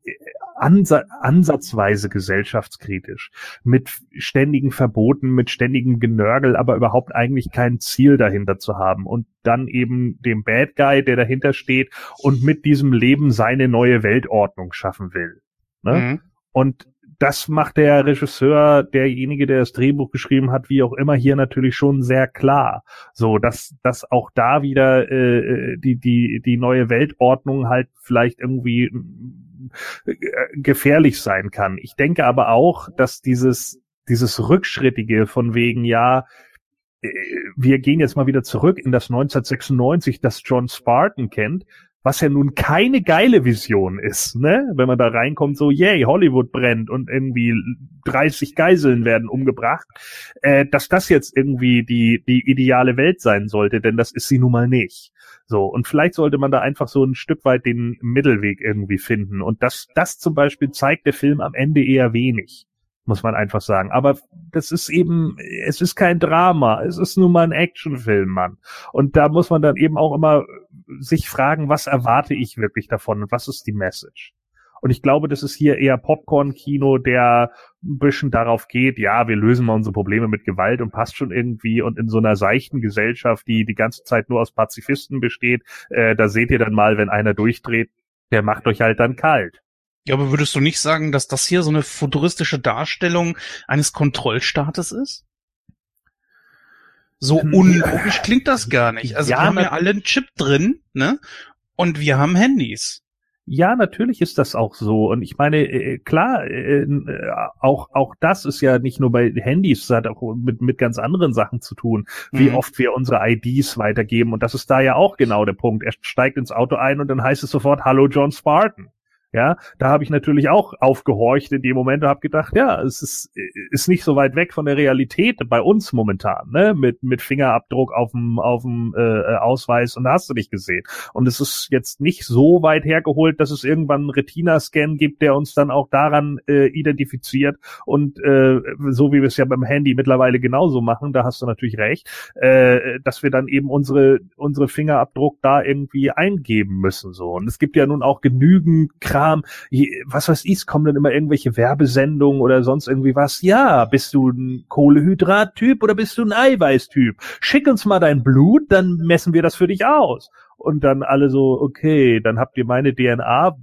ansa ansatzweise gesellschaftskritisch, mit ständigen Verboten, mit ständigem Genörgel, aber überhaupt eigentlich kein Ziel dahinter zu haben und dann eben dem Bad Guy, der dahinter steht und mit diesem Leben seine neue Weltordnung schaffen will. Ne? Mhm. Und das macht der Regisseur, derjenige, der das Drehbuch geschrieben hat, wie auch immer hier natürlich schon sehr klar. So, dass, dass auch da wieder äh, die, die, die neue Weltordnung halt vielleicht irgendwie äh, gefährlich sein kann. Ich denke aber auch, dass dieses, dieses Rückschrittige von wegen, ja, äh, wir gehen jetzt mal wieder zurück in das 1996, das John Spartan kennt, was ja nun keine geile Vision ist, ne? Wenn man da reinkommt, so, yay, Hollywood brennt und irgendwie 30 Geiseln werden umgebracht, äh, dass das jetzt irgendwie die, die ideale Welt sein sollte, denn das ist sie nun mal nicht. So, und vielleicht sollte man da einfach so ein Stück weit den Mittelweg irgendwie finden. Und das, das zum Beispiel zeigt der Film am Ende eher wenig muss man einfach sagen. Aber das ist eben, es ist kein Drama, es ist nun mal ein Actionfilm, Mann. Und da muss man dann eben auch immer sich fragen, was erwarte ich wirklich davon und was ist die Message? Und ich glaube, das ist hier eher Popcorn-Kino, der ein bisschen darauf geht, ja, wir lösen mal unsere Probleme mit Gewalt und passt schon irgendwie. Und in so einer seichten Gesellschaft, die die ganze Zeit nur aus Pazifisten besteht, äh, da seht ihr dann mal, wenn einer durchdreht, der macht euch halt dann kalt. Ja, aber würdest du nicht sagen, dass das hier so eine futuristische Darstellung eines Kontrollstaates ist? So hm. unlogisch klingt das gar nicht. Also ja, wir haben ja alle einen Chip drin, ne? Und wir haben Handys. Ja, natürlich ist das auch so. Und ich meine, äh, klar, äh, auch, auch das ist ja nicht nur bei Handys, das hat auch mit, mit ganz anderen Sachen zu tun, wie mhm. oft wir unsere IDs weitergeben. Und das ist da ja auch genau der Punkt. Er steigt ins Auto ein und dann heißt es sofort, Hallo John Spartan. Ja, da habe ich natürlich auch aufgehorcht in dem Moment und habe gedacht, ja, es ist, ist nicht so weit weg von der Realität bei uns momentan, ne? Mit, mit Fingerabdruck auf dem, auf dem äh, Ausweis und da hast du dich gesehen. Und es ist jetzt nicht so weit hergeholt, dass es irgendwann einen Retina-Scan gibt, der uns dann auch daran äh, identifiziert. Und äh, so wie wir es ja beim Handy mittlerweile genauso machen, da hast du natürlich recht, äh, dass wir dann eben unsere, unsere Fingerabdruck da irgendwie eingeben müssen. so. Und es gibt ja nun auch genügend Kram Kram, was weiß ich, kommen dann immer irgendwelche Werbesendungen oder sonst irgendwie was. Ja, bist du ein Kohlehydrat-Typ oder bist du ein Eiweiß-Typ? Schick uns mal dein Blut, dann messen wir das für dich aus. und dann alle so, okay, dann habt ihr meine DNA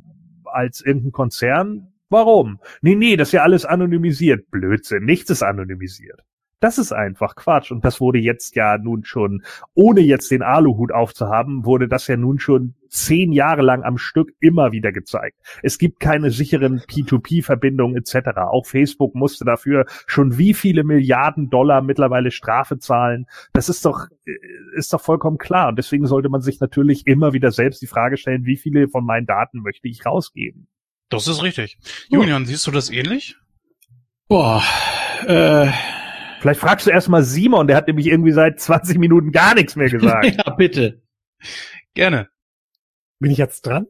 als irgendein Konzern. Warum? Nee, nee, das ist ja alles anonymisiert. Blödsinn, nichts ist anonymisiert. Das ist einfach Quatsch. Und das wurde jetzt ja nun schon, ohne jetzt den Aluhut aufzuhaben, wurde das ja nun schon zehn Jahre lang am Stück immer wieder gezeigt. Es gibt keine sicheren P2P-Verbindungen etc. Auch Facebook musste dafür schon wie viele Milliarden Dollar mittlerweile Strafe zahlen. Das ist doch, äh, ist doch vollkommen klar. Und deswegen sollte man sich natürlich immer wieder selbst die Frage stellen, wie viele von meinen Daten möchte ich rausgeben? Das ist richtig. Julian, siehst du das ähnlich? Boah, äh, Vielleicht fragst du erstmal Simon, der hat nämlich irgendwie seit 20 Minuten gar nichts mehr gesagt. ja, bitte. Gerne. Bin ich jetzt dran?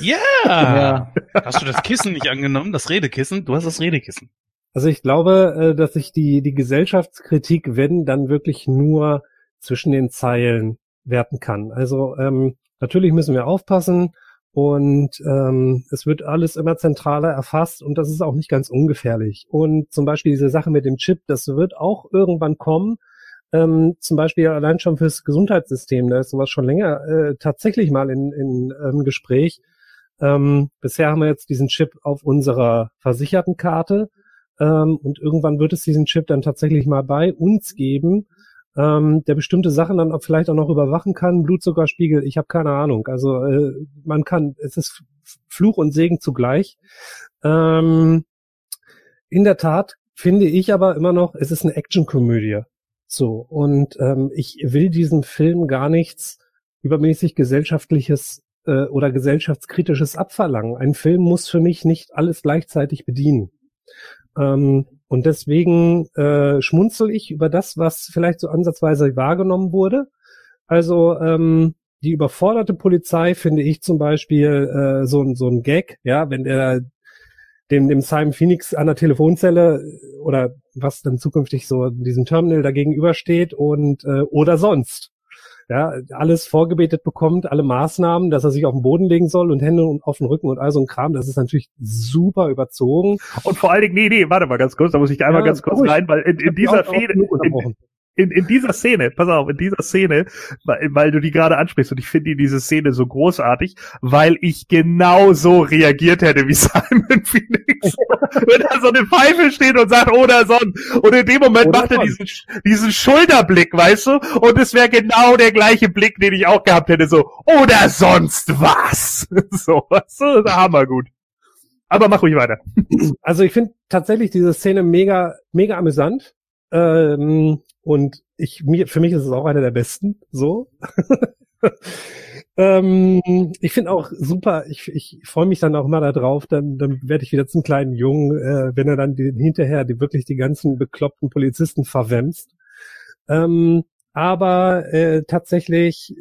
Yeah. Ja. Hast du das Kissen nicht angenommen, das Redekissen? Du hast das Redekissen. Also ich glaube, äh, dass ich die, die Gesellschaftskritik, wenn, dann wirklich nur zwischen den Zeilen werten kann. Also ähm, natürlich müssen wir aufpassen, und ähm, es wird alles immer zentraler erfasst und das ist auch nicht ganz ungefährlich. Und zum Beispiel diese Sache mit dem Chip, das wird auch irgendwann kommen. Ähm, zum Beispiel allein schon fürs Gesundheitssystem, da ist sowas schon länger äh, tatsächlich mal in, in ähm, Gespräch. Ähm, bisher haben wir jetzt diesen Chip auf unserer versicherten Karte ähm, und irgendwann wird es diesen Chip dann tatsächlich mal bei uns geben ähm, der bestimmte Sachen dann auch vielleicht auch noch überwachen kann, Blutzuckerspiegel, ich habe keine Ahnung. Also äh, man kann, es ist Fluch und Segen zugleich. Ähm, in der Tat finde ich aber immer noch, es ist eine Actionkomödie. So, und ähm, ich will diesem Film gar nichts übermäßig gesellschaftliches äh, oder gesellschaftskritisches abverlangen. Ein Film muss für mich nicht alles gleichzeitig bedienen. Ähm, und deswegen äh, schmunzel ich über das, was vielleicht so ansatzweise wahrgenommen wurde. Also ähm, die überforderte Polizei finde ich zum Beispiel äh, so, so ein Gag, ja, wenn der dem, dem Simon Phoenix an der Telefonzelle oder was dann zukünftig so diesem Terminal dagegen übersteht und äh, oder sonst. Ja, alles vorgebetet bekommt, alle Maßnahmen, dass er sich auf den Boden legen soll und Hände auf den Rücken und all so ein Kram, das ist natürlich super überzogen. Und vor allen Dingen, nee, nee, warte mal ganz kurz, da muss ich einmal ja, ganz kurz rein, weil in, in dieser Fehde, in, in, in dieser Szene, pass auf, in dieser Szene, weil, weil du die gerade ansprichst und ich finde diese Szene so großartig, weil ich genau so reagiert hätte wie Simon Phoenix. Wenn da so eine Pfeife steht und sagt, oder Son. Und in dem Moment oder macht er diesen, diesen Schulterblick, weißt du? Und es wäre genau der gleiche Blick, den ich auch gehabt hätte, so, oder sonst was. so, weißt du, da haben wir gut. Aber mach ruhig weiter. Also ich finde tatsächlich diese Szene mega, mega amüsant. Ähm, und ich, mir, für mich ist es auch einer der besten, so. ähm, ich finde auch super, ich, ich freue mich dann auch immer darauf, dann, dann werde ich wieder zum kleinen Jungen, äh, wenn er dann die, hinterher die, wirklich die ganzen bekloppten Polizisten verwemst. Ähm, aber äh, tatsächlich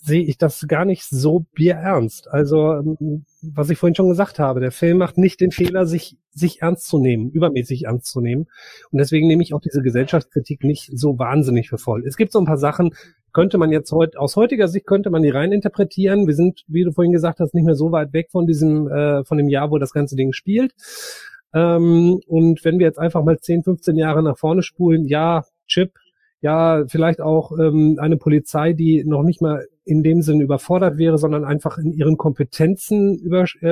sehe ich das gar nicht so bierernst. Also, ähm, was ich vorhin schon gesagt habe, der Film macht nicht den Fehler, sich, sich ernst zu nehmen, übermäßig ernst zu nehmen. Und deswegen nehme ich auch diese Gesellschaftskritik nicht so wahnsinnig für voll. Es gibt so ein paar Sachen, könnte man jetzt heute, aus heutiger Sicht könnte man die rein interpretieren. Wir sind, wie du vorhin gesagt hast, nicht mehr so weit weg von diesem, äh, von dem Jahr, wo das ganze Ding spielt. Ähm, und wenn wir jetzt einfach mal 10, 15 Jahre nach vorne spulen, ja, Chip, ja, vielleicht auch ähm, eine Polizei, die noch nicht mal in dem Sinn überfordert wäre, sondern einfach in ihren Kompetenzen über, äh,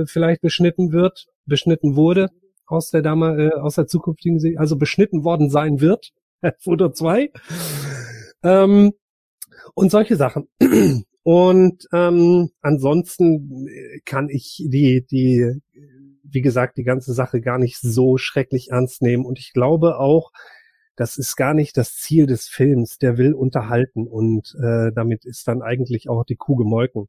äh vielleicht beschnitten wird, beschnitten wurde aus der Dame, äh, aus der zukünftigen, Se also beschnitten worden sein wird, Foto 2. Ähm, und solche Sachen. Und ähm, ansonsten kann ich die, die, wie gesagt, die ganze Sache gar nicht so schrecklich ernst nehmen. Und ich glaube auch, das ist gar nicht das Ziel des Films. Der will unterhalten und äh, damit ist dann eigentlich auch die Kuh gemolken.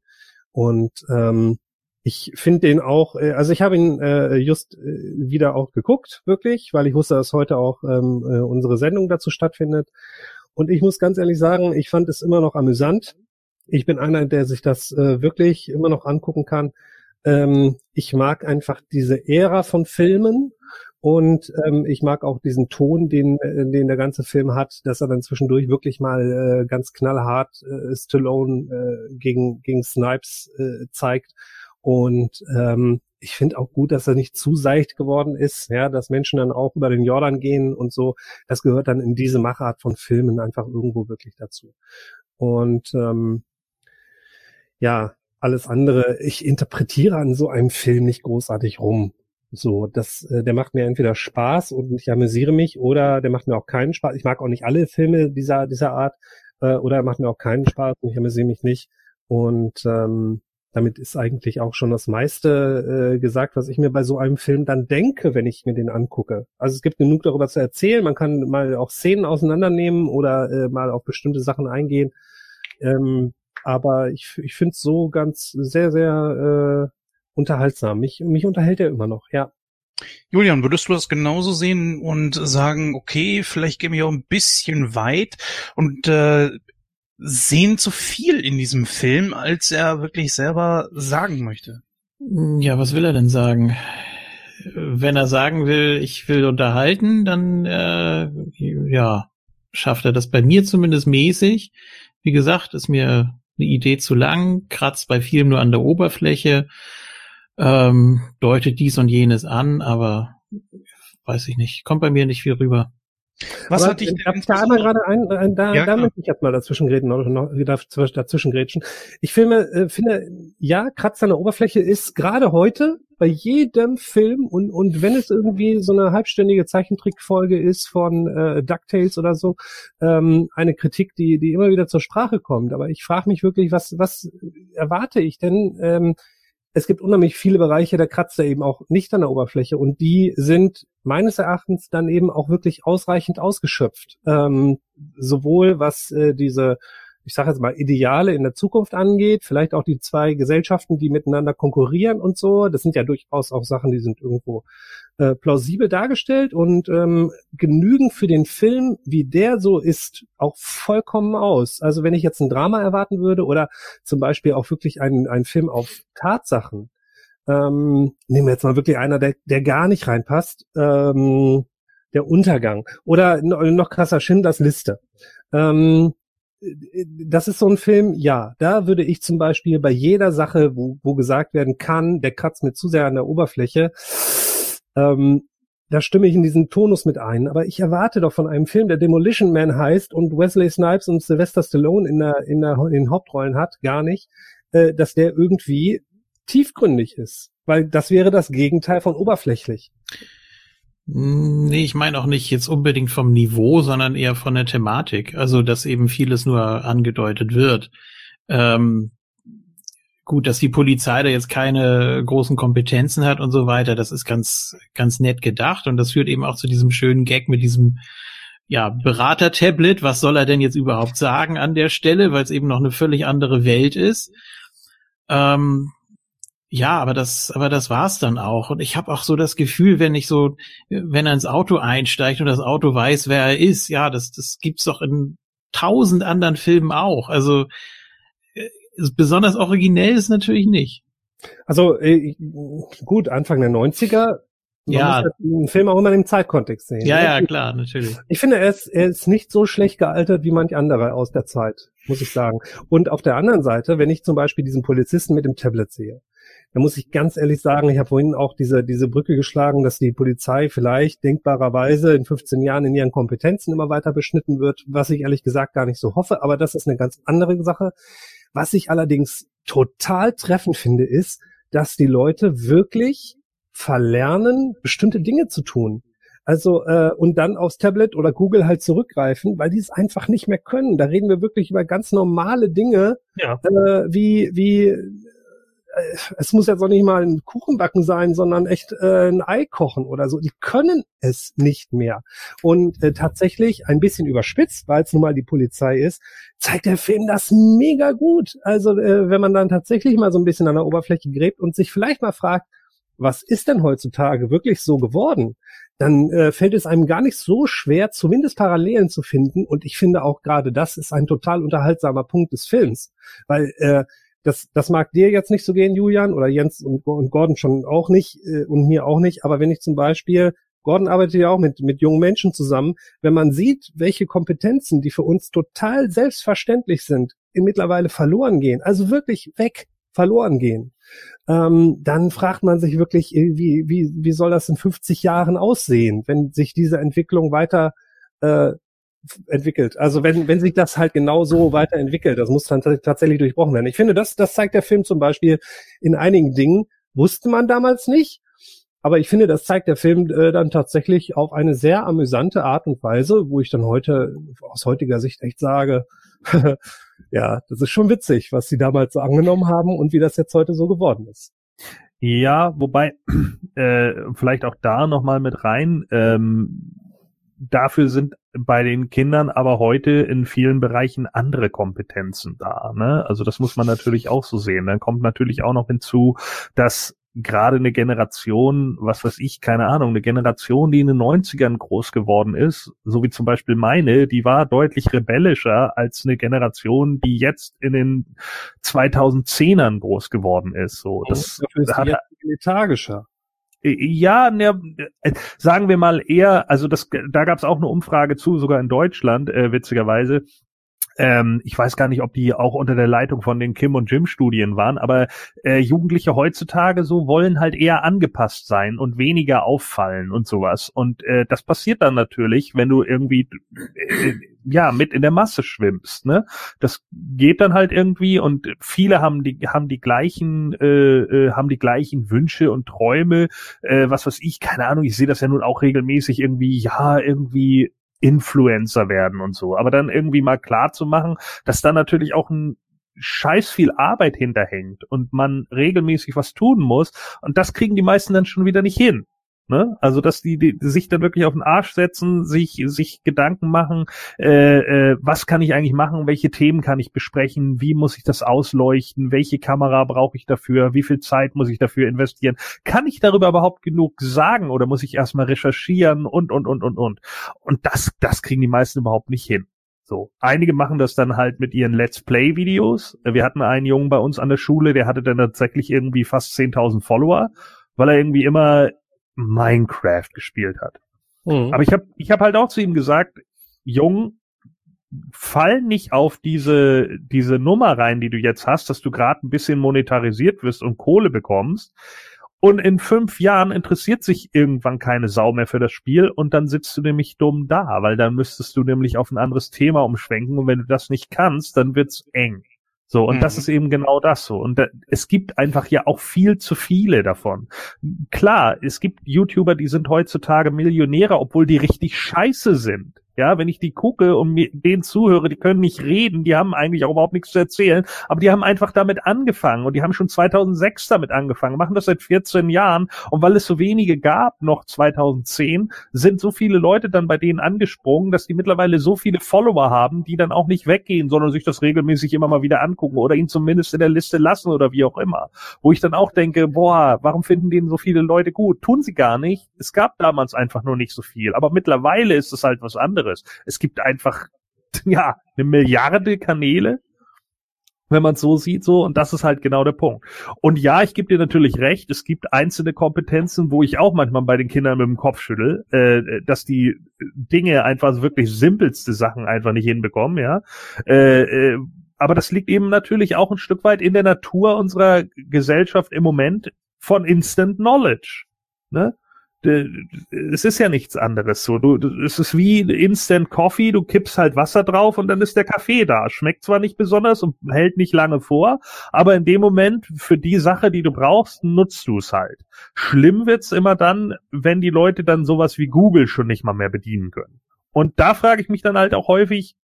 Und ähm, ich finde den auch, äh, also ich habe ihn äh, just äh, wieder auch geguckt, wirklich, weil ich wusste, dass heute auch ähm, äh, unsere Sendung dazu stattfindet. Und ich muss ganz ehrlich sagen, ich fand es immer noch amüsant. Ich bin einer, der sich das äh, wirklich immer noch angucken kann. Ähm, ich mag einfach diese Ära von Filmen und ähm, ich mag auch diesen Ton, den, äh, den der ganze Film hat, dass er dann zwischendurch wirklich mal äh, ganz knallhart äh, Stallone äh, gegen, gegen Snipes äh, zeigt. Und ähm, ich finde auch gut, dass er nicht zu seicht geworden ist, ja, dass Menschen dann auch über den Jordan gehen und so. Das gehört dann in diese Machart von Filmen einfach irgendwo wirklich dazu. Und ähm, ja, alles andere, ich interpretiere an so einem Film nicht großartig rum. So, das, äh, der macht mir entweder Spaß und ich amüsiere mich oder der macht mir auch keinen Spaß. Ich mag auch nicht alle Filme dieser, dieser Art äh, oder er macht mir auch keinen Spaß und ich amüsiere mich nicht. Und ähm, damit ist eigentlich auch schon das meiste äh, gesagt, was ich mir bei so einem Film dann denke, wenn ich mir den angucke. Also es gibt genug darüber zu erzählen. Man kann mal auch Szenen auseinandernehmen oder äh, mal auf bestimmte Sachen eingehen. Ähm, aber ich, ich finde es so ganz sehr, sehr äh, unterhaltsam. Mich, mich unterhält er immer noch, ja. Julian, würdest du das genauso sehen und sagen, okay, vielleicht gehen wir auch ein bisschen weit und äh, sehen zu viel in diesem Film, als er wirklich selber sagen möchte? Ja, was will er denn sagen? Wenn er sagen will, ich will unterhalten, dann äh, ja, schafft er das bei mir zumindest mäßig. Wie gesagt, ist mir eine Idee zu lang, kratzt bei vielem nur an der Oberfläche, ähm, deutet dies und jenes an, aber weiß ich nicht, kommt bei mir nicht viel rüber. Was Aber hat dich denn da einmal gerade ein, ein da, ja, da möchte ich jetzt mal dazwischen reden, noch, noch dazwischen grätschen. Ich filme, äh, finde, ja, Kratz an der Oberfläche ist gerade heute bei jedem Film und, und wenn es irgendwie so eine halbständige Zeichentrickfolge ist von äh, DuckTales oder so, ähm, eine Kritik, die, die immer wieder zur Sprache kommt. Aber ich frage mich wirklich, was, was erwarte ich denn? Ähm, es gibt unheimlich viele Bereiche, da kratzt er eben auch nicht an der Oberfläche und die sind meines Erachtens dann eben auch wirklich ausreichend ausgeschöpft. Ähm, sowohl was äh, diese ich sage jetzt mal, Ideale in der Zukunft angeht, vielleicht auch die zwei Gesellschaften, die miteinander konkurrieren und so. Das sind ja durchaus auch Sachen, die sind irgendwo äh, plausibel dargestellt und ähm, genügen für den Film, wie der so ist, auch vollkommen aus. Also wenn ich jetzt ein Drama erwarten würde oder zum Beispiel auch wirklich einen, einen Film auf Tatsachen, ähm, nehmen wir jetzt mal wirklich einer, der, der gar nicht reinpasst, ähm, der Untergang oder noch krasser Schindlers Liste. Ähm, das ist so ein Film, ja, da würde ich zum Beispiel bei jeder Sache, wo, wo gesagt werden kann, der kratzt mir zu sehr an der Oberfläche, ähm, da stimme ich in diesen Tonus mit ein. Aber ich erwarte doch von einem Film, der Demolition Man heißt und Wesley Snipes und Sylvester Stallone in, der, in, der, in den Hauptrollen hat, gar nicht, äh, dass der irgendwie tiefgründig ist. Weil das wäre das Gegenteil von oberflächlich. Nee, ich meine auch nicht jetzt unbedingt vom Niveau, sondern eher von der Thematik. Also, dass eben vieles nur angedeutet wird. Ähm, gut, dass die Polizei da jetzt keine großen Kompetenzen hat und so weiter, das ist ganz, ganz nett gedacht. Und das führt eben auch zu diesem schönen Gag mit diesem, ja, Berater-Tablet. Was soll er denn jetzt überhaupt sagen an der Stelle, weil es eben noch eine völlig andere Welt ist. Ähm, ja, aber das, aber das war's dann auch. Und ich habe auch so das Gefühl, wenn ich so, wenn er ins Auto einsteigt und das Auto weiß, wer er ist, ja, das, das gibt's doch in tausend anderen Filmen auch. Also äh, besonders originell ist natürlich nicht. Also äh, gut, Anfang der 90er. ja. Muss den Film auch immer im Zeitkontext sehen. Ja, ja, klar, natürlich. Ich finde, er ist, er ist nicht so schlecht gealtert wie manch andere aus der Zeit, muss ich sagen. Und auf der anderen Seite, wenn ich zum Beispiel diesen Polizisten mit dem Tablet sehe, da muss ich ganz ehrlich sagen, ich habe vorhin auch diese, diese Brücke geschlagen, dass die Polizei vielleicht denkbarerweise in 15 Jahren in ihren Kompetenzen immer weiter beschnitten wird, was ich ehrlich gesagt gar nicht so hoffe, aber das ist eine ganz andere Sache. Was ich allerdings total treffend finde, ist, dass die Leute wirklich verlernen, bestimmte Dinge zu tun. Also äh, und dann aufs Tablet oder Google halt zurückgreifen, weil die es einfach nicht mehr können. Da reden wir wirklich über ganz normale Dinge, ja. äh, wie wie es muss jetzt auch nicht mal ein Kuchenbacken sein, sondern echt äh, ein Ei kochen oder so. Die können es nicht mehr. Und äh, tatsächlich ein bisschen überspitzt, weil es nun mal die Polizei ist, zeigt der Film das mega gut. Also äh, wenn man dann tatsächlich mal so ein bisschen an der Oberfläche gräbt und sich vielleicht mal fragt, was ist denn heutzutage wirklich so geworden? Dann äh, fällt es einem gar nicht so schwer, zumindest Parallelen zu finden. Und ich finde auch gerade das ist ein total unterhaltsamer Punkt des Films, weil äh, das, das mag dir jetzt nicht so gehen, Julian, oder Jens und, und Gordon schon auch nicht äh, und mir auch nicht. Aber wenn ich zum Beispiel, Gordon arbeitet ja auch mit, mit jungen Menschen zusammen, wenn man sieht, welche Kompetenzen, die für uns total selbstverständlich sind, in mittlerweile verloren gehen, also wirklich weg verloren gehen, ähm, dann fragt man sich wirklich, äh, wie, wie, wie soll das in 50 Jahren aussehen, wenn sich diese Entwicklung weiter äh, entwickelt. Also wenn, wenn sich das halt genau so weiterentwickelt, das muss dann tatsächlich durchbrochen werden. Ich finde, das, das zeigt der Film zum Beispiel in einigen Dingen, wusste man damals nicht. Aber ich finde, das zeigt der Film äh, dann tatsächlich auf eine sehr amüsante Art und Weise, wo ich dann heute aus heutiger Sicht echt sage, ja, das ist schon witzig, was sie damals so angenommen haben und wie das jetzt heute so geworden ist. Ja, wobei äh, vielleicht auch da nochmal mit rein. Ähm, dafür sind bei den Kindern aber heute in vielen Bereichen andere Kompetenzen da. Ne? Also das muss man natürlich auch so sehen. Dann kommt natürlich auch noch hinzu, dass gerade eine Generation, was weiß ich, keine Ahnung, eine Generation, die in den 90ern groß geworden ist, so wie zum Beispiel meine, die war deutlich rebellischer als eine Generation, die jetzt in den 2010ern groß geworden ist. So, das, das hat lethargischer. Ja, ne, sagen wir mal eher, also das, da gab es auch eine Umfrage zu, sogar in Deutschland, äh, witzigerweise, ähm, ich weiß gar nicht, ob die auch unter der Leitung von den Kim und Jim Studien waren, aber äh, Jugendliche heutzutage so wollen halt eher angepasst sein und weniger auffallen und sowas. Und äh, das passiert dann natürlich, wenn du irgendwie äh, ja mit in der Masse schwimmst. Ne, das geht dann halt irgendwie und viele haben die haben die gleichen äh, äh, haben die gleichen Wünsche und Träume. Äh, was weiß ich, keine Ahnung. Ich sehe das ja nun auch regelmäßig irgendwie. Ja, irgendwie Influencer werden und so. Aber dann irgendwie mal klar zu machen, dass da natürlich auch ein scheiß viel Arbeit hinterhängt und man regelmäßig was tun muss. Und das kriegen die meisten dann schon wieder nicht hin. Ne? Also dass die, die sich dann wirklich auf den Arsch setzen, sich sich Gedanken machen, äh, äh, was kann ich eigentlich machen, welche Themen kann ich besprechen, wie muss ich das ausleuchten, welche Kamera brauche ich dafür, wie viel Zeit muss ich dafür investieren, kann ich darüber überhaupt genug sagen oder muss ich erstmal recherchieren und und und und und und das das kriegen die meisten überhaupt nicht hin. So, einige machen das dann halt mit ihren Let's Play Videos. Wir hatten einen Jungen bei uns an der Schule, der hatte dann tatsächlich irgendwie fast 10.000 Follower, weil er irgendwie immer Minecraft gespielt hat. Mhm. Aber ich habe ich hab halt auch zu ihm gesagt, Jung, fall nicht auf diese, diese Nummer rein, die du jetzt hast, dass du gerade ein bisschen monetarisiert wirst und Kohle bekommst. Und in fünf Jahren interessiert sich irgendwann keine Sau mehr für das Spiel und dann sitzt du nämlich dumm da, weil dann müsstest du nämlich auf ein anderes Thema umschwenken und wenn du das nicht kannst, dann wird's eng. So, und mhm. das ist eben genau das so. Und da, es gibt einfach ja auch viel zu viele davon. Klar, es gibt YouTuber, die sind heutzutage Millionäre, obwohl die richtig scheiße sind. Ja, wenn ich die gucke und mir denen zuhöre, die können nicht reden, die haben eigentlich auch überhaupt nichts zu erzählen, aber die haben einfach damit angefangen und die haben schon 2006 damit angefangen, machen das seit 14 Jahren und weil es so wenige gab, noch 2010, sind so viele Leute dann bei denen angesprungen, dass die mittlerweile so viele Follower haben, die dann auch nicht weggehen, sondern sich das regelmäßig immer mal wieder angucken oder ihn zumindest in der Liste lassen oder wie auch immer. Wo ich dann auch denke, boah, warum finden den so viele Leute gut? Tun sie gar nicht. Es gab damals einfach nur nicht so viel, aber mittlerweile ist es halt was anderes anderes. Es gibt einfach, ja, eine Milliarde Kanäle, wenn man es so sieht, so, und das ist halt genau der Punkt. Und ja, ich gebe dir natürlich recht, es gibt einzelne Kompetenzen, wo ich auch manchmal bei den Kindern mit dem Kopf schüttel, äh, dass die Dinge einfach wirklich simpelste Sachen einfach nicht hinbekommen, ja. Äh, äh, aber das liegt eben natürlich auch ein Stück weit in der Natur unserer Gesellschaft im Moment von Instant Knowledge. Ne? Es ist ja nichts anderes so. Du, es ist wie Instant Coffee, du kippst halt Wasser drauf und dann ist der Kaffee da. Schmeckt zwar nicht besonders und hält nicht lange vor, aber in dem Moment für die Sache, die du brauchst, nutzt du es halt. Schlimm wird's immer dann, wenn die Leute dann sowas wie Google schon nicht mal mehr bedienen können. Und da frage ich mich dann halt auch häufig,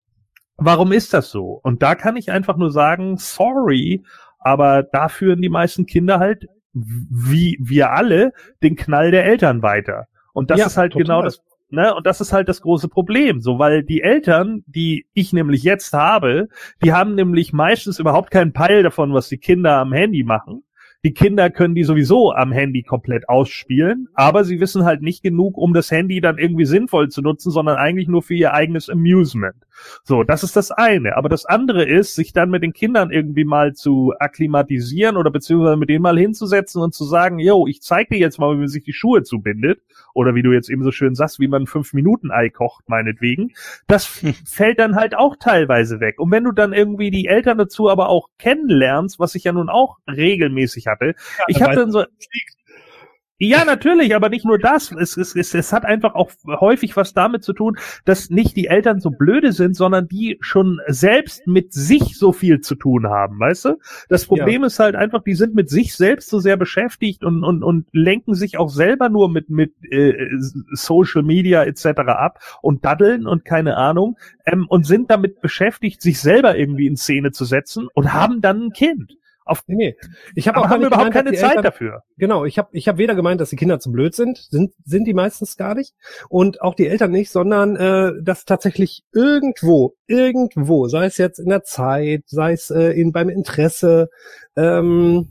warum ist das so? Und da kann ich einfach nur sagen, sorry, aber da führen die meisten Kinder halt wie wir alle den Knall der Eltern weiter. Und das ja, ist halt total. genau das, ne? Und das ist halt das große Problem, so weil die Eltern, die ich nämlich jetzt habe, die haben nämlich meistens überhaupt keinen Peil davon, was die Kinder am Handy machen. Die Kinder können die sowieso am Handy komplett ausspielen, aber sie wissen halt nicht genug, um das Handy dann irgendwie sinnvoll zu nutzen, sondern eigentlich nur für ihr eigenes Amusement. So, das ist das eine. Aber das andere ist, sich dann mit den Kindern irgendwie mal zu akklimatisieren oder beziehungsweise mit denen mal hinzusetzen und zu sagen, yo, ich zeig dir jetzt mal, wie man sich die Schuhe zubindet. Oder wie du jetzt eben so schön sagst, wie man fünf Minuten Ei kocht, meinetwegen. Das fällt dann halt auch teilweise weg. Und wenn du dann irgendwie die Eltern dazu aber auch kennenlernst, was ich ja nun auch regelmäßig hatte. Ja, ich habe dann so, Ja, natürlich, aber nicht nur das. Es, es, es, es hat einfach auch häufig was damit zu tun, dass nicht die Eltern so blöde sind, sondern die schon selbst mit sich so viel zu tun haben, weißt du? Das Problem ja. ist halt einfach, die sind mit sich selbst so sehr beschäftigt und, und, und lenken sich auch selber nur mit, mit äh, Social Media etc. ab und daddeln und keine Ahnung ähm, und sind damit beschäftigt, sich selber irgendwie in Szene zu setzen und haben dann ein Kind. Auf, nee, ich habe auch haben überhaupt gemeint, keine Zeit Eltern, dafür. Genau, ich habe ich hab weder gemeint, dass die Kinder zu blöd sind, sind sind die meistens gar nicht und auch die Eltern nicht, sondern äh, dass tatsächlich irgendwo, irgendwo, sei es jetzt in der Zeit, sei es äh, in beim Interesse ähm,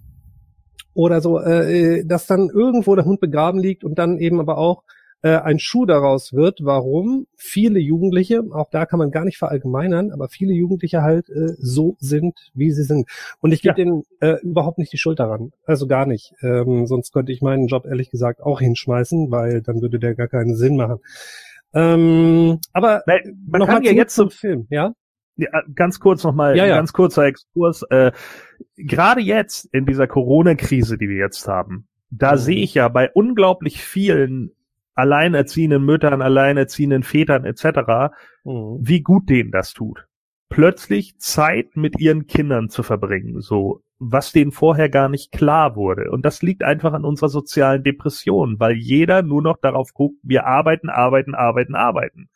oder so, äh, dass dann irgendwo der Hund begraben liegt und dann eben aber auch äh, ein Schuh daraus wird, warum viele Jugendliche, auch da kann man gar nicht verallgemeinern, aber viele Jugendliche halt äh, so sind, wie sie sind. Und ich gebe ja. denen äh, überhaupt nicht die Schuld daran. Also gar nicht. Ähm, sonst könnte ich meinen Job ehrlich gesagt auch hinschmeißen, weil dann würde der gar keinen Sinn machen. Ähm, aber Weil, man kann ja jetzt zum Film, ja? Ja, ganz kurz nochmal, ja, ja. ganz kurzer Exkurs. Äh, Gerade jetzt in dieser Corona-Krise, die wir jetzt haben, da mhm. sehe ich ja bei unglaublich vielen alleinerziehenden Müttern, alleinerziehenden Vätern etc., mhm. wie gut denen das tut. Plötzlich Zeit mit ihren Kindern zu verbringen, so was denen vorher gar nicht klar wurde. Und das liegt einfach an unserer sozialen Depression, weil jeder nur noch darauf guckt, wir arbeiten, arbeiten, arbeiten, arbeiten.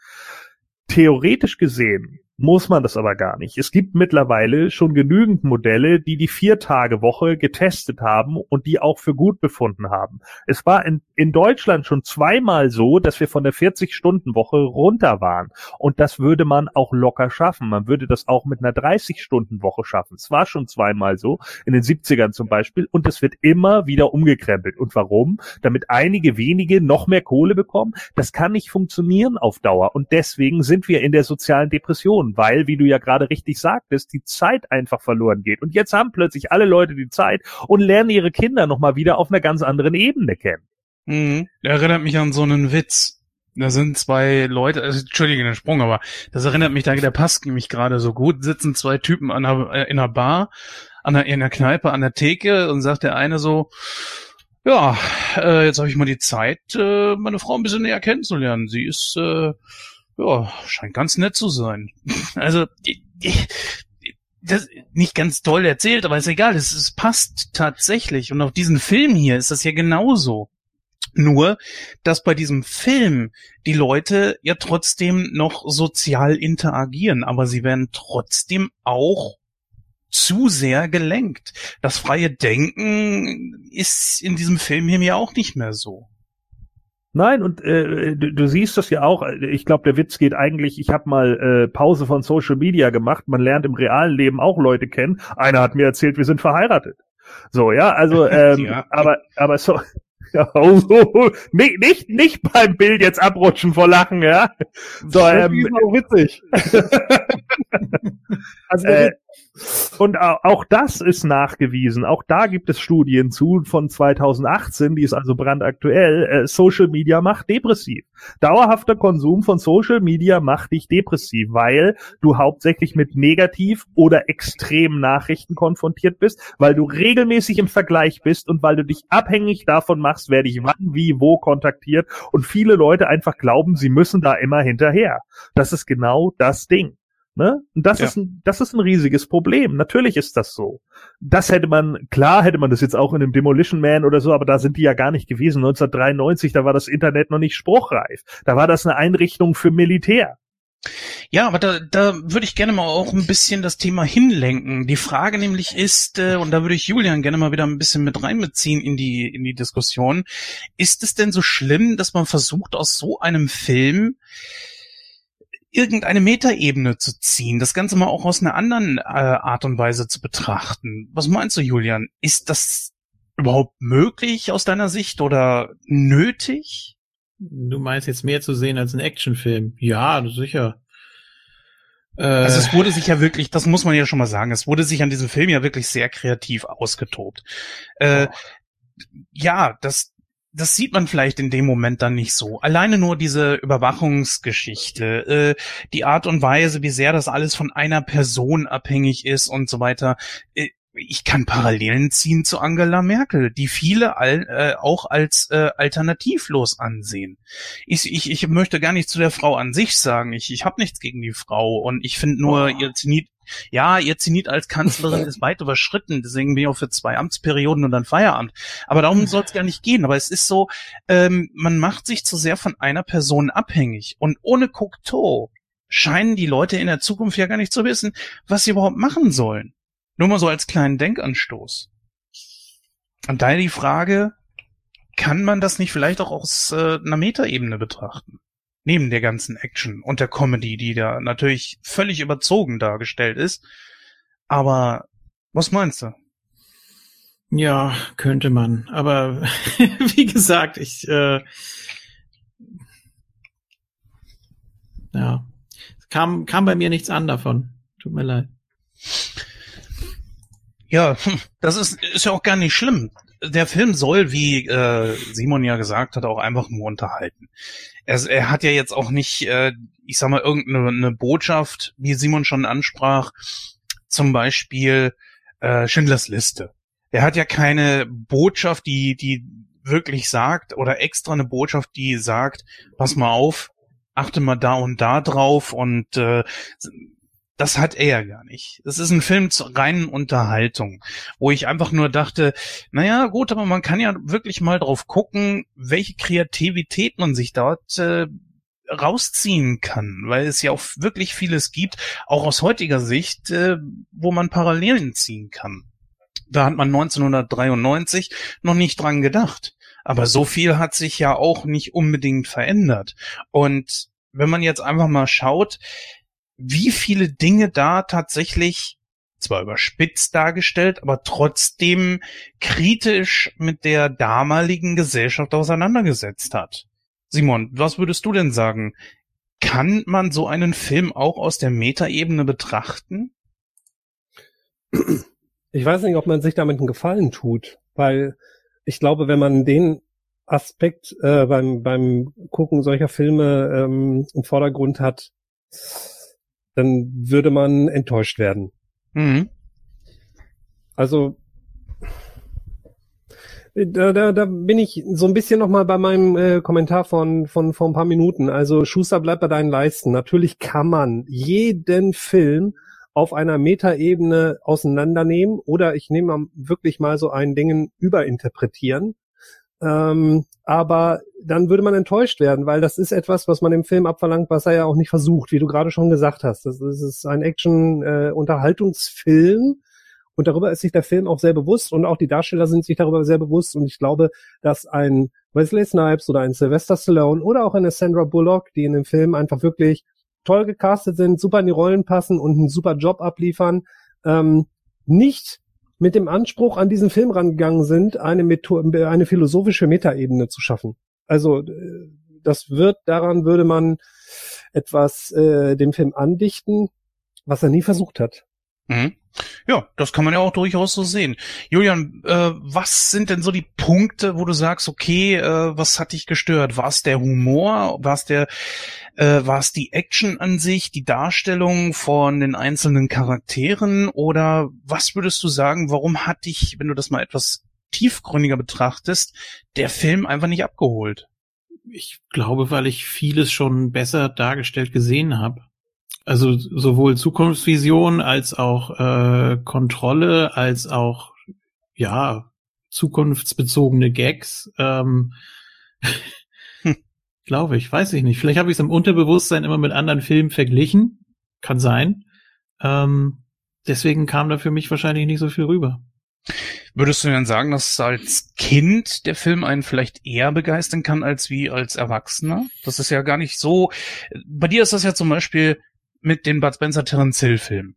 Theoretisch gesehen muss man das aber gar nicht. Es gibt mittlerweile schon genügend Modelle, die die Vier-Tage-Woche getestet haben und die auch für gut befunden haben. Es war in, in Deutschland schon zweimal so, dass wir von der 40-Stunden-Woche runter waren. Und das würde man auch locker schaffen. Man würde das auch mit einer 30-Stunden-Woche schaffen. Es war schon zweimal so, in den 70ern zum Beispiel. Und es wird immer wieder umgekrempelt. Und warum? Damit einige wenige noch mehr Kohle bekommen. Das kann nicht funktionieren auf Dauer. Und deswegen sind wir in der sozialen Depression tun, weil, wie du ja gerade richtig sagtest, die Zeit einfach verloren geht. Und jetzt haben plötzlich alle Leute die Zeit und lernen ihre Kinder nochmal wieder auf einer ganz anderen Ebene kennen. Mhm. Erinnert mich an so einen Witz. Da sind zwei Leute, also, entschuldige den Sprung, aber das erinnert mich, der passt nämlich gerade so gut, sitzen zwei Typen an einer, äh, in einer Bar, an einer, in einer Kneipe, an der Theke und sagt der eine so, ja, äh, jetzt habe ich mal die Zeit, äh, meine Frau ein bisschen näher kennenzulernen. Sie ist äh, ja, scheint ganz nett zu sein. Also, das nicht ganz toll erzählt, aber ist egal, es, es passt tatsächlich. Und auf diesen Film hier ist das ja genauso. Nur, dass bei diesem Film die Leute ja trotzdem noch sozial interagieren, aber sie werden trotzdem auch zu sehr gelenkt. Das freie Denken ist in diesem Film hier mir auch nicht mehr so. Nein, und äh, du, du siehst das ja auch. Ich glaube, der Witz geht eigentlich, ich habe mal äh, Pause von Social Media gemacht. Man lernt im realen Leben auch Leute kennen. Einer hat mir erzählt, wir sind verheiratet. So, ja, also, ähm, ja. aber, aber so, ja, oh, oh, oh, nicht, nicht, nicht beim Bild jetzt abrutschen vor Lachen, ja. So, ähm, ist auch witzig. also, äh, und auch das ist nachgewiesen. Auch da gibt es Studien zu von 2018, die ist also brandaktuell. Äh, Social Media macht depressiv. Dauerhafter Konsum von Social Media macht dich depressiv, weil du hauptsächlich mit negativ oder extremen Nachrichten konfrontiert bist, weil du regelmäßig im Vergleich bist und weil du dich abhängig davon machst, wer dich wann, wie, wo kontaktiert und viele Leute einfach glauben, sie müssen da immer hinterher. Das ist genau das Ding. Ne? Und das ja. ist ein, das ist ein riesiges Problem. Natürlich ist das so. Das hätte man, klar hätte man das jetzt auch in einem Demolition Man oder so, aber da sind die ja gar nicht gewesen. 1993, da war das Internet noch nicht spruchreif. Da war das eine Einrichtung für Militär. Ja, aber da, da würde ich gerne mal auch ein bisschen das Thema hinlenken. Die Frage nämlich ist, äh, und da würde ich Julian gerne mal wieder ein bisschen mit reinbeziehen in die, in die Diskussion, ist es denn so schlimm, dass man versucht, aus so einem Film irgendeine Metaebene zu ziehen, das Ganze mal auch aus einer anderen äh, Art und Weise zu betrachten. Was meinst du, Julian? Ist das überhaupt möglich aus deiner Sicht oder nötig? Du meinst jetzt mehr zu sehen als ein Actionfilm? Ja, sicher. Äh, also es wurde sich ja wirklich, das muss man ja schon mal sagen, es wurde sich an diesem Film ja wirklich sehr kreativ ausgetobt. Äh, ja, das, das sieht man vielleicht in dem Moment dann nicht so. Alleine nur diese Überwachungsgeschichte, äh, die Art und Weise, wie sehr das alles von einer Person abhängig ist und so weiter. Äh, ich kann Parallelen ziehen zu Angela Merkel, die viele all, äh, auch als äh, alternativlos ansehen. Ich, ich, ich möchte gar nicht zu der Frau an sich sagen, ich, ich habe nichts gegen die Frau und ich finde nur, oh. ihr Zenit, ja, ihr Zenit als Kanzlerin ist weit überschritten, deswegen bin ich auch für zwei Amtsperioden und dann Feierabend. Aber darum soll es gar nicht gehen. Aber es ist so, ähm, man macht sich zu sehr von einer Person abhängig und ohne Cocteau scheinen die Leute in der Zukunft ja gar nicht zu wissen, was sie überhaupt machen sollen. Nur mal so als kleinen Denkanstoß. Und daher die Frage, kann man das nicht vielleicht auch aus äh, einer Metaebene betrachten? Neben der ganzen Action und der Comedy, die da natürlich völlig überzogen dargestellt ist. Aber was meinst du? Ja, könnte man. Aber wie gesagt, ich äh, ja, kam kam bei mir nichts an davon. Tut mir leid. Ja, das ist, ist ja auch gar nicht schlimm. Der Film soll, wie äh, Simon ja gesagt hat, auch einfach nur unterhalten. Er, er hat ja jetzt auch nicht, äh, ich sag mal, irgendeine Botschaft, wie Simon schon ansprach, zum Beispiel äh, Schindlers Liste. Er hat ja keine Botschaft, die, die wirklich sagt, oder extra eine Botschaft, die sagt, pass mal auf, achte mal da und da drauf und äh, das hat er ja gar nicht. Es ist ein Film zur reinen Unterhaltung, wo ich einfach nur dachte, naja, gut, aber man kann ja wirklich mal drauf gucken, welche Kreativität man sich dort äh, rausziehen kann, weil es ja auch wirklich vieles gibt, auch aus heutiger Sicht, äh, wo man Parallelen ziehen kann. Da hat man 1993 noch nicht dran gedacht. Aber so viel hat sich ja auch nicht unbedingt verändert. Und wenn man jetzt einfach mal schaut, wie viele Dinge da tatsächlich zwar überspitzt dargestellt, aber trotzdem kritisch mit der damaligen Gesellschaft auseinandergesetzt hat. Simon, was würdest du denn sagen? Kann man so einen Film auch aus der Metaebene betrachten? Ich weiß nicht, ob man sich damit einen Gefallen tut, weil ich glaube, wenn man den Aspekt äh, beim, beim Gucken solcher Filme ähm, im Vordergrund hat, dann würde man enttäuscht werden. Mhm. Also da, da, da bin ich so ein bisschen noch mal bei meinem äh, Kommentar von von vor ein paar Minuten. Also Schuster bleibt bei deinen Leisten. Natürlich kann man jeden Film auf einer Metaebene auseinandernehmen oder ich nehme wirklich mal so ein Dingen überinterpretieren. Ähm, aber dann würde man enttäuscht werden, weil das ist etwas, was man im Film abverlangt, was er ja auch nicht versucht, wie du gerade schon gesagt hast. Das ist ein Action-Unterhaltungsfilm äh, und darüber ist sich der Film auch sehr bewusst und auch die Darsteller sind sich darüber sehr bewusst und ich glaube, dass ein Wesley Snipes oder ein Sylvester Stallone oder auch eine Sandra Bullock, die in dem Film einfach wirklich toll gecastet sind, super in die Rollen passen und einen super Job abliefern, ähm, nicht mit dem Anspruch an diesen Film rangegangen sind, eine, Methode, eine philosophische Metaebene zu schaffen. Also äh, das wird, daran würde man etwas äh, dem Film andichten, was er nie versucht hat. Mhm. Ja, das kann man ja auch durchaus so sehen. Julian, äh, was sind denn so die Punkte, wo du sagst, okay, äh, was hat dich gestört? War es der Humor? War es der, äh, war es die Action an sich, die Darstellung von den einzelnen Charakteren? Oder was würdest du sagen, warum hat dich, wenn du das mal etwas tiefgründiger betrachtest, der Film einfach nicht abgeholt? Ich glaube, weil ich vieles schon besser dargestellt gesehen habe. Also sowohl Zukunftsvision als auch äh, Kontrolle, als auch ja zukunftsbezogene Gags. Ähm, hm. Glaube ich, weiß ich nicht. Vielleicht habe ich es im Unterbewusstsein immer mit anderen Filmen verglichen. Kann sein. Ähm, deswegen kam da für mich wahrscheinlich nicht so viel rüber. Würdest du denn sagen, dass als Kind der Film einen vielleicht eher begeistern kann als wie als Erwachsener? Das ist ja gar nicht so. Bei dir ist das ja zum Beispiel mit den Bud Spencer Terence Hill Filmen.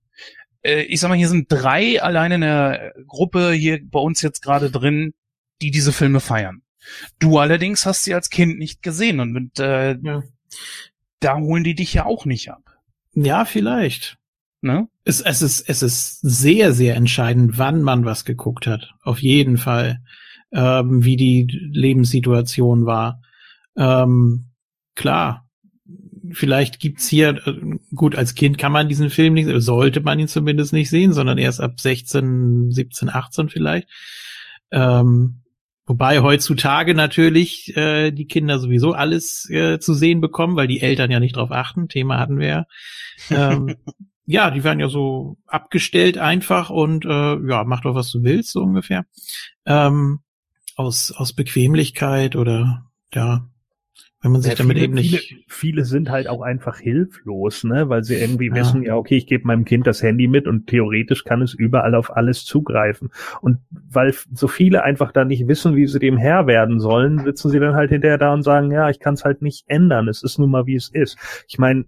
Äh, ich sag mal, hier sind drei alleine in der Gruppe hier bei uns jetzt gerade drin, die diese Filme feiern. Du allerdings hast sie als Kind nicht gesehen und mit, äh, ja. da holen die dich ja auch nicht ab. Ja, vielleicht. Ne? Es, es, ist, es ist sehr, sehr entscheidend, wann man was geguckt hat. Auf jeden Fall. Ähm, wie die Lebenssituation war. Ähm, klar, vielleicht gibt's hier, äh, gut, als Kind kann man diesen Film nicht, sollte man ihn zumindest nicht sehen, sondern erst ab 16, 17, 18 vielleicht. Ähm, wobei heutzutage natürlich äh, die Kinder sowieso alles äh, zu sehen bekommen, weil die Eltern ja nicht drauf achten. Thema hatten wir. Ähm, ja, die werden ja so abgestellt einfach und äh, ja, mach doch, was du willst, so ungefähr. Ähm, aus, aus Bequemlichkeit oder ja, wenn man sich ja, damit viele, eben nicht. Viele, viele sind halt auch einfach hilflos, ne? Weil sie irgendwie ja. wissen, ja, okay, ich gebe meinem Kind das Handy mit und theoretisch kann es überall auf alles zugreifen. Und weil so viele einfach da nicht wissen, wie sie dem Herr werden sollen, sitzen sie dann halt hinterher da und sagen, ja, ich kann es halt nicht ändern. Es ist nun mal wie es ist. Ich meine,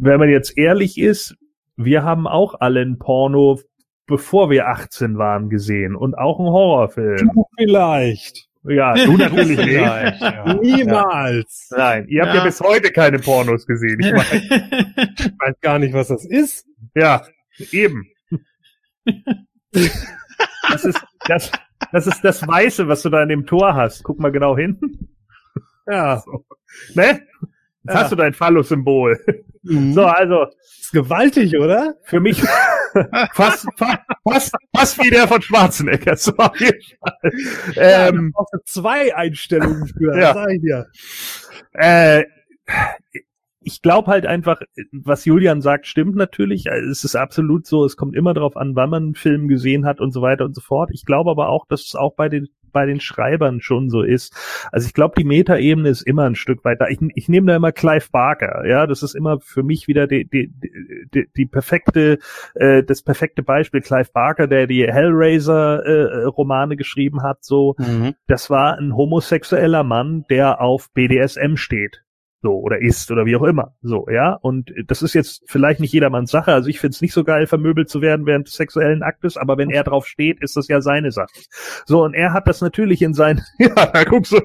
wenn man jetzt ehrlich ist, wir haben auch alle ein Porno, bevor wir 18 waren, gesehen und auch ein Horrorfilm. Vielleicht. Ja, du natürlich nicht. Ja. Niemals. Ja. Nein, ihr habt ja. ja. bis heute keine Pornos gesehen. Ich weiß. ich weiß gar nicht, was das ist. Ja, eben. Das ist das, das ist das Weiße, was du da in dem Tor hast. Guck mal genau hin. Ja. So. Ne? Jetzt hast du dein Phallus-Symbol. Mhm. So, also. ist gewaltig, oder? Für mich fast, fast, fast wie der von Schwarzenegger. So auf jeden Fall. Ähm, ja, zwei Einstellungen für, ja. sag ich dir. Äh, ich glaube halt einfach, was Julian sagt, stimmt natürlich. Es ist absolut so. Es kommt immer darauf an, wann man einen Film gesehen hat und so weiter und so fort. Ich glaube aber auch, dass es auch bei den bei den Schreibern schon so ist. Also ich glaube, die Metaebene ist immer ein Stück weiter. Ich, ich nehme da immer Clive Barker. Ja, das ist immer für mich wieder die, die, die, die perfekte, äh, das perfekte Beispiel. Clive Barker, der die Hellraiser-Romane äh, geschrieben hat, so, mhm. das war ein homosexueller Mann, der auf BDSM steht so oder ist oder wie auch immer. So ja und das ist jetzt vielleicht nicht jedermanns Sache. Also ich finde es nicht so geil vermöbelt zu werden während des sexuellen Aktes aber wenn er drauf steht ist das ja seine Sache. So und er hat das natürlich in sein ja da guckst du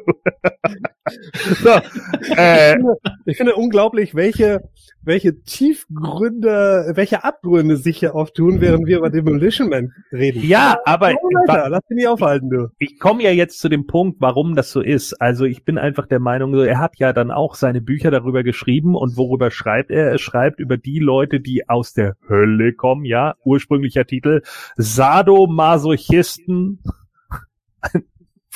so, äh, ich, finde, ich finde unglaublich welche welche Tiefgründe, welche Abgründe sich hier auftun, während wir über Demolition Man reden. Ja, aber oh, Alter, lass mich nicht aufhalten, du. Ich komme ja jetzt zu dem Punkt, warum das so ist. Also ich bin einfach der Meinung, er hat ja dann auch seine Bücher darüber geschrieben und worüber schreibt er? Er schreibt über die Leute, die aus der Hölle kommen, ja, ursprünglicher Titel, Sadomasochisten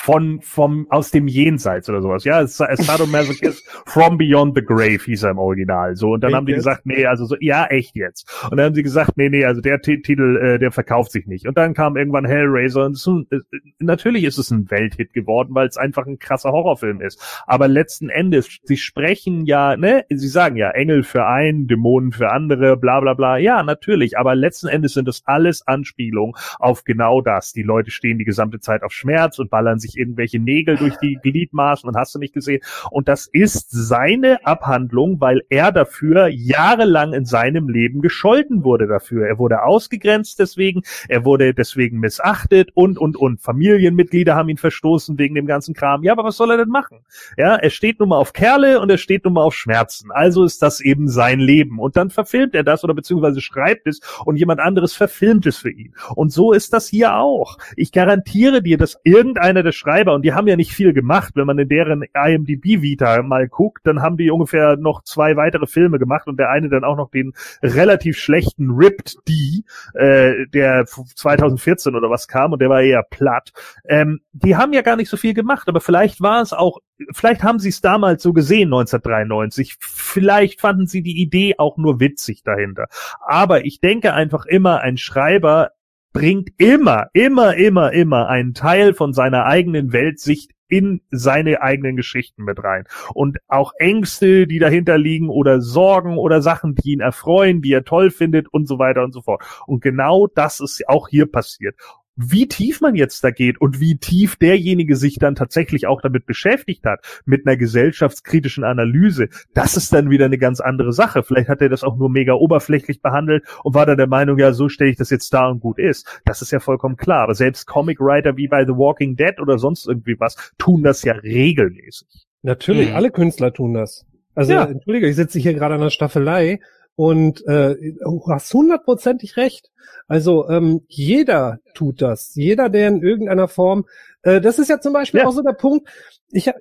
von vom aus dem Jenseits oder sowas. Ja, Sadomasochist from Beyond the Grave hieß er im Original. So und dann echt haben die jetzt? gesagt, nee, also so ja echt jetzt. Und dann haben sie gesagt, nee, nee, also der T Titel, äh, der verkauft sich nicht. Und dann kam irgendwann Hellraiser und so, äh, natürlich ist es ein Welthit geworden, weil es einfach ein krasser Horrorfilm ist. Aber letzten Endes, sie sprechen ja, ne, sie sagen ja Engel für einen, Dämonen für andere, bla bla bla. Ja, natürlich. Aber letzten Endes sind das alles Anspielungen auf genau das. Die Leute stehen die gesamte Zeit auf Schmerz und ballern sich sich irgendwelche Nägel durch die Gliedmaßen und hast du nicht gesehen. Und das ist seine Abhandlung, weil er dafür jahrelang in seinem Leben gescholten wurde dafür. Er wurde ausgegrenzt deswegen, er wurde deswegen missachtet und, und, und. Familienmitglieder haben ihn verstoßen wegen dem ganzen Kram. Ja, aber was soll er denn machen? Ja, er steht nun mal auf Kerle und er steht nun mal auf Schmerzen. Also ist das eben sein Leben. Und dann verfilmt er das oder beziehungsweise schreibt es und jemand anderes verfilmt es für ihn. Und so ist das hier auch. Ich garantiere dir, dass irgendeiner der Schreiber, und die haben ja nicht viel gemacht, wenn man in deren IMDb-Vita mal guckt, dann haben die ungefähr noch zwei weitere Filme gemacht und der eine dann auch noch den relativ schlechten Ripped D, äh, der 2014 oder was kam und der war eher platt. Ähm, die haben ja gar nicht so viel gemacht, aber vielleicht war es auch, vielleicht haben sie es damals so gesehen, 1993. Vielleicht fanden sie die Idee auch nur witzig dahinter. Aber ich denke einfach immer, ein Schreiber bringt immer, immer, immer, immer einen Teil von seiner eigenen Weltsicht in seine eigenen Geschichten mit rein. Und auch Ängste, die dahinter liegen oder Sorgen oder Sachen, die ihn erfreuen, die er toll findet und so weiter und so fort. Und genau das ist auch hier passiert wie tief man jetzt da geht und wie tief derjenige sich dann tatsächlich auch damit beschäftigt hat, mit einer gesellschaftskritischen Analyse, das ist dann wieder eine ganz andere Sache. Vielleicht hat er das auch nur mega oberflächlich behandelt und war dann der Meinung, ja, so stelle ich das jetzt da und gut ist. Das ist ja vollkommen klar. Aber selbst Comic-Writer wie bei The Walking Dead oder sonst irgendwie was tun das ja regelmäßig. Natürlich, mhm. alle Künstler tun das. Also, ja. entschuldige, ich sitze hier gerade an der Staffelei und äh, du hast hundertprozentig recht. Also ähm, jeder tut das. Jeder, der in irgendeiner Form. Äh, das ist ja zum Beispiel ja. auch so der Punkt. Ich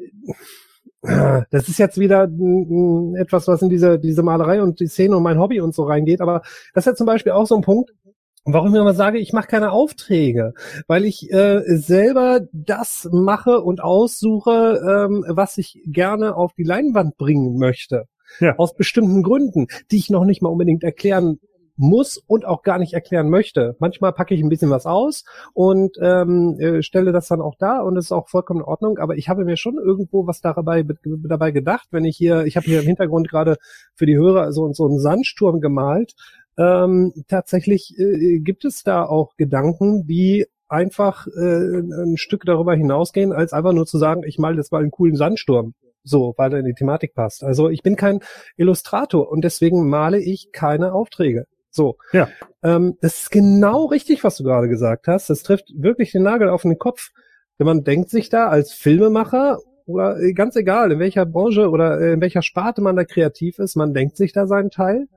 das ist jetzt wieder etwas, was in diese, diese Malerei und die Szene und mein Hobby und so reingeht, aber das ist ja zum Beispiel auch so ein Punkt, Warum ich immer sage, ich mache keine Aufträge, weil ich äh, selber das mache und aussuche, ähm, was ich gerne auf die Leinwand bringen möchte. Ja. Aus bestimmten Gründen, die ich noch nicht mal unbedingt erklären muss und auch gar nicht erklären möchte. Manchmal packe ich ein bisschen was aus und ähm, äh, stelle das dann auch da und es ist auch vollkommen in Ordnung. Aber ich habe mir schon irgendwo was dabei, dabei gedacht, wenn ich hier, ich habe hier im Hintergrund gerade für die Hörer so, so einen Sandsturm gemalt. Ähm, tatsächlich äh, gibt es da auch Gedanken, die einfach äh, ein Stück darüber hinausgehen, als einfach nur zu sagen, ich male jetzt mal einen coolen Sandsturm so, weil er in die Thematik passt. Also ich bin kein Illustrator und deswegen male ich keine Aufträge. So. Ja. Ähm, das ist genau richtig, was du gerade gesagt hast. Das trifft wirklich den Nagel auf den Kopf. Wenn man denkt sich da als Filmemacher oder äh, ganz egal, in welcher Branche oder äh, in welcher Sparte man da kreativ ist, man denkt sich da seinen Teil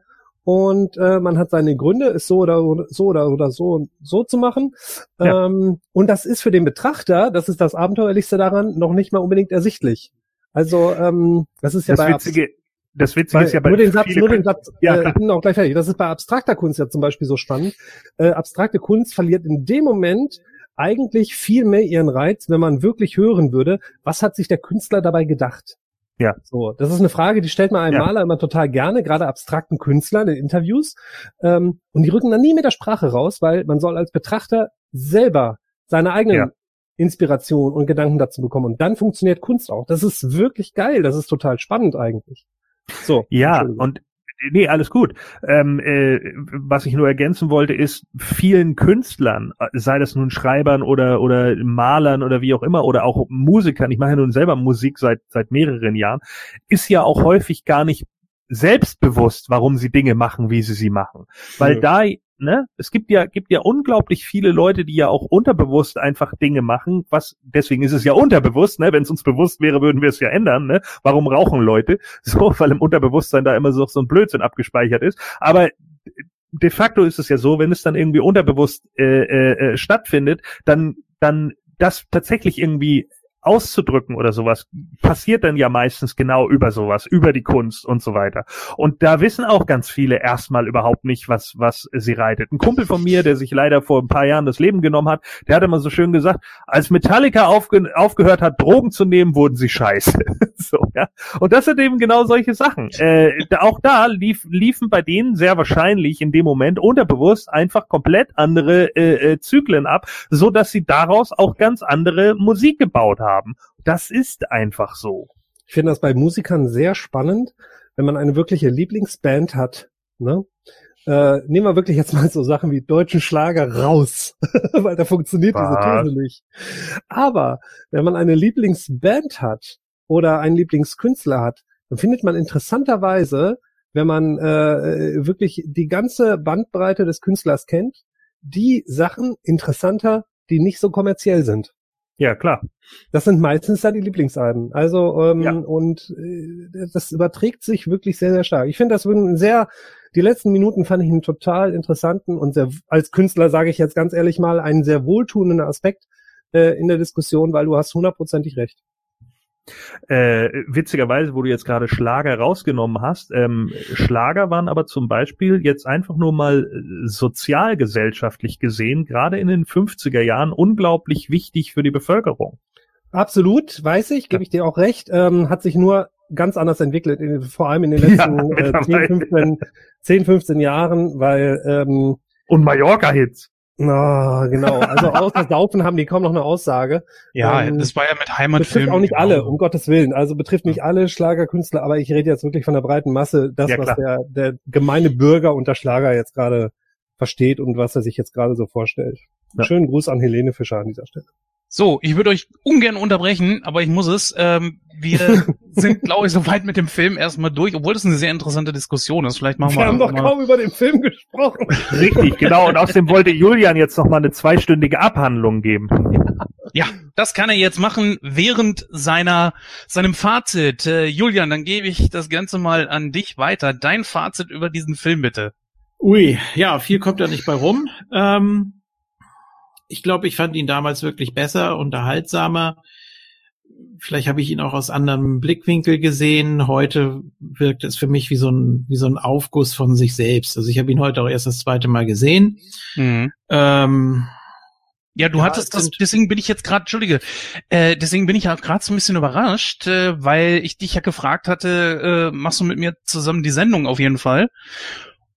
und äh, man hat seine Gründe, es so oder so oder oder so so zu machen. Ja. Ähm, und das ist für den Betrachter, das ist das Abenteuerlichste daran, noch nicht mal unbedingt ersichtlich. Also ähm, das ist ja das bei Witzige, das Witzige ist ja bei nur den Satz, nur den Satz, ja, äh, bin auch gleich fertig. Das ist bei abstrakter Kunst ja zum Beispiel so spannend. Äh, abstrakte Kunst verliert in dem Moment eigentlich viel mehr ihren Reiz, wenn man wirklich hören würde, was hat sich der Künstler dabei gedacht? Ja. So, das ist eine Frage, die stellt man einem ja. Maler immer total gerne, gerade abstrakten Künstlern in Interviews. Ähm, und die rücken dann nie mit der Sprache raus, weil man soll als Betrachter selber seine eigenen ja. Inspiration und Gedanken dazu bekommen. Und dann funktioniert Kunst auch. Das ist wirklich geil. Das ist total spannend eigentlich. So. Ja, und nee, alles gut. Ähm, äh, was ich nur ergänzen wollte, ist vielen Künstlern, sei das nun Schreibern oder oder Malern oder wie auch immer oder auch Musikern. Ich mache ja nun selber Musik seit seit mehreren Jahren. Ist ja auch häufig gar nicht selbstbewusst, warum sie Dinge machen, wie sie sie machen, weil ja. da ne, es gibt ja, gibt ja unglaublich viele Leute, die ja auch unterbewusst einfach Dinge machen, was, deswegen ist es ja unterbewusst, ne, wenn es uns bewusst wäre, würden wir es ja ändern, ne, warum rauchen Leute? So, weil im Unterbewusstsein da immer so, so ein Blödsinn abgespeichert ist, aber de facto ist es ja so, wenn es dann irgendwie unterbewusst äh, äh, äh stattfindet, dann, dann das tatsächlich irgendwie auszudrücken oder sowas, passiert dann ja meistens genau über sowas, über die Kunst und so weiter. Und da wissen auch ganz viele erstmal überhaupt nicht, was, was sie reitet. Ein Kumpel von mir, der sich leider vor ein paar Jahren das Leben genommen hat, der hat immer so schön gesagt, als Metallica aufge aufgehört hat, Drogen zu nehmen, wurden sie scheiße. so, ja. Und das sind eben genau solche Sachen. Äh, auch da lief, liefen bei denen sehr wahrscheinlich in dem Moment unterbewusst einfach komplett andere äh, äh, Zyklen ab, so dass sie daraus auch ganz andere Musik gebaut haben haben. Das ist einfach so. Ich finde das bei Musikern sehr spannend, wenn man eine wirkliche Lieblingsband hat. Ne? Äh, nehmen wir wirklich jetzt mal so Sachen wie deutschen Schlager raus, weil da funktioniert Was? diese These nicht. Aber wenn man eine Lieblingsband hat oder einen Lieblingskünstler hat, dann findet man interessanterweise, wenn man äh, wirklich die ganze Bandbreite des Künstlers kennt, die Sachen interessanter, die nicht so kommerziell sind. Ja, klar. Das sind meistens dann die Lieblingsalben. Also, ähm, ja. und äh, das überträgt sich wirklich sehr, sehr stark. Ich finde das ein sehr, die letzten Minuten fand ich einen total interessanten und sehr, als Künstler sage ich jetzt ganz ehrlich mal, einen sehr wohltuenden Aspekt äh, in der Diskussion, weil du hast hundertprozentig recht. Äh, witzigerweise, wo du jetzt gerade Schlager rausgenommen hast, ähm, Schlager waren aber zum Beispiel jetzt einfach nur mal äh, sozialgesellschaftlich gesehen, gerade in den 50er Jahren, unglaublich wichtig für die Bevölkerung. Absolut, weiß ich, gebe ich dir auch recht, ähm, hat sich nur ganz anders entwickelt, in, vor allem in den letzten ja, äh, 10, 15, 10, 15 Jahren, weil ähm, und Mallorca-Hits. Na, genau. Also außer Saufen haben die kaum noch eine Aussage. Ja, ähm, das war ja mit Heimatfilmen. Betrifft auch nicht alle, um Gottes Willen. Also betrifft nicht alle Schlagerkünstler, aber ich rede jetzt wirklich von der breiten Masse, das, ja, was der, der gemeine Bürger unter Schlager jetzt gerade versteht und was er sich jetzt gerade so vorstellt. Ja. Schönen Gruß an Helene Fischer an dieser Stelle. So, ich würde euch ungern unterbrechen, aber ich muss es. Ähm, wir sind, glaube ich, soweit mit dem Film erstmal durch, obwohl das eine sehr interessante Diskussion ist. Vielleicht machen wir. Wir haben doch kaum über den Film gesprochen. Richtig, genau. Und außerdem wollte Julian jetzt noch mal eine zweistündige Abhandlung geben. Ja, das kann er jetzt machen während seiner seinem Fazit. Äh, Julian, dann gebe ich das Ganze mal an dich weiter. Dein Fazit über diesen Film bitte. Ui, ja, viel kommt da nicht bei rum. Ähm ich glaube, ich fand ihn damals wirklich besser, unterhaltsamer. vielleicht habe ich ihn auch aus anderem Blickwinkel gesehen. Heute wirkt es für mich wie so ein, wie so ein Aufguss von sich selbst. Also ich habe ihn heute auch erst das zweite Mal gesehen. Mhm. Ähm, ja, du ja, hattest das, deswegen bin ich jetzt gerade, entschuldige, äh, deswegen bin ich ja gerade so ein bisschen überrascht, äh, weil ich dich ja gefragt hatte, äh, machst du mit mir zusammen die Sendung auf jeden Fall?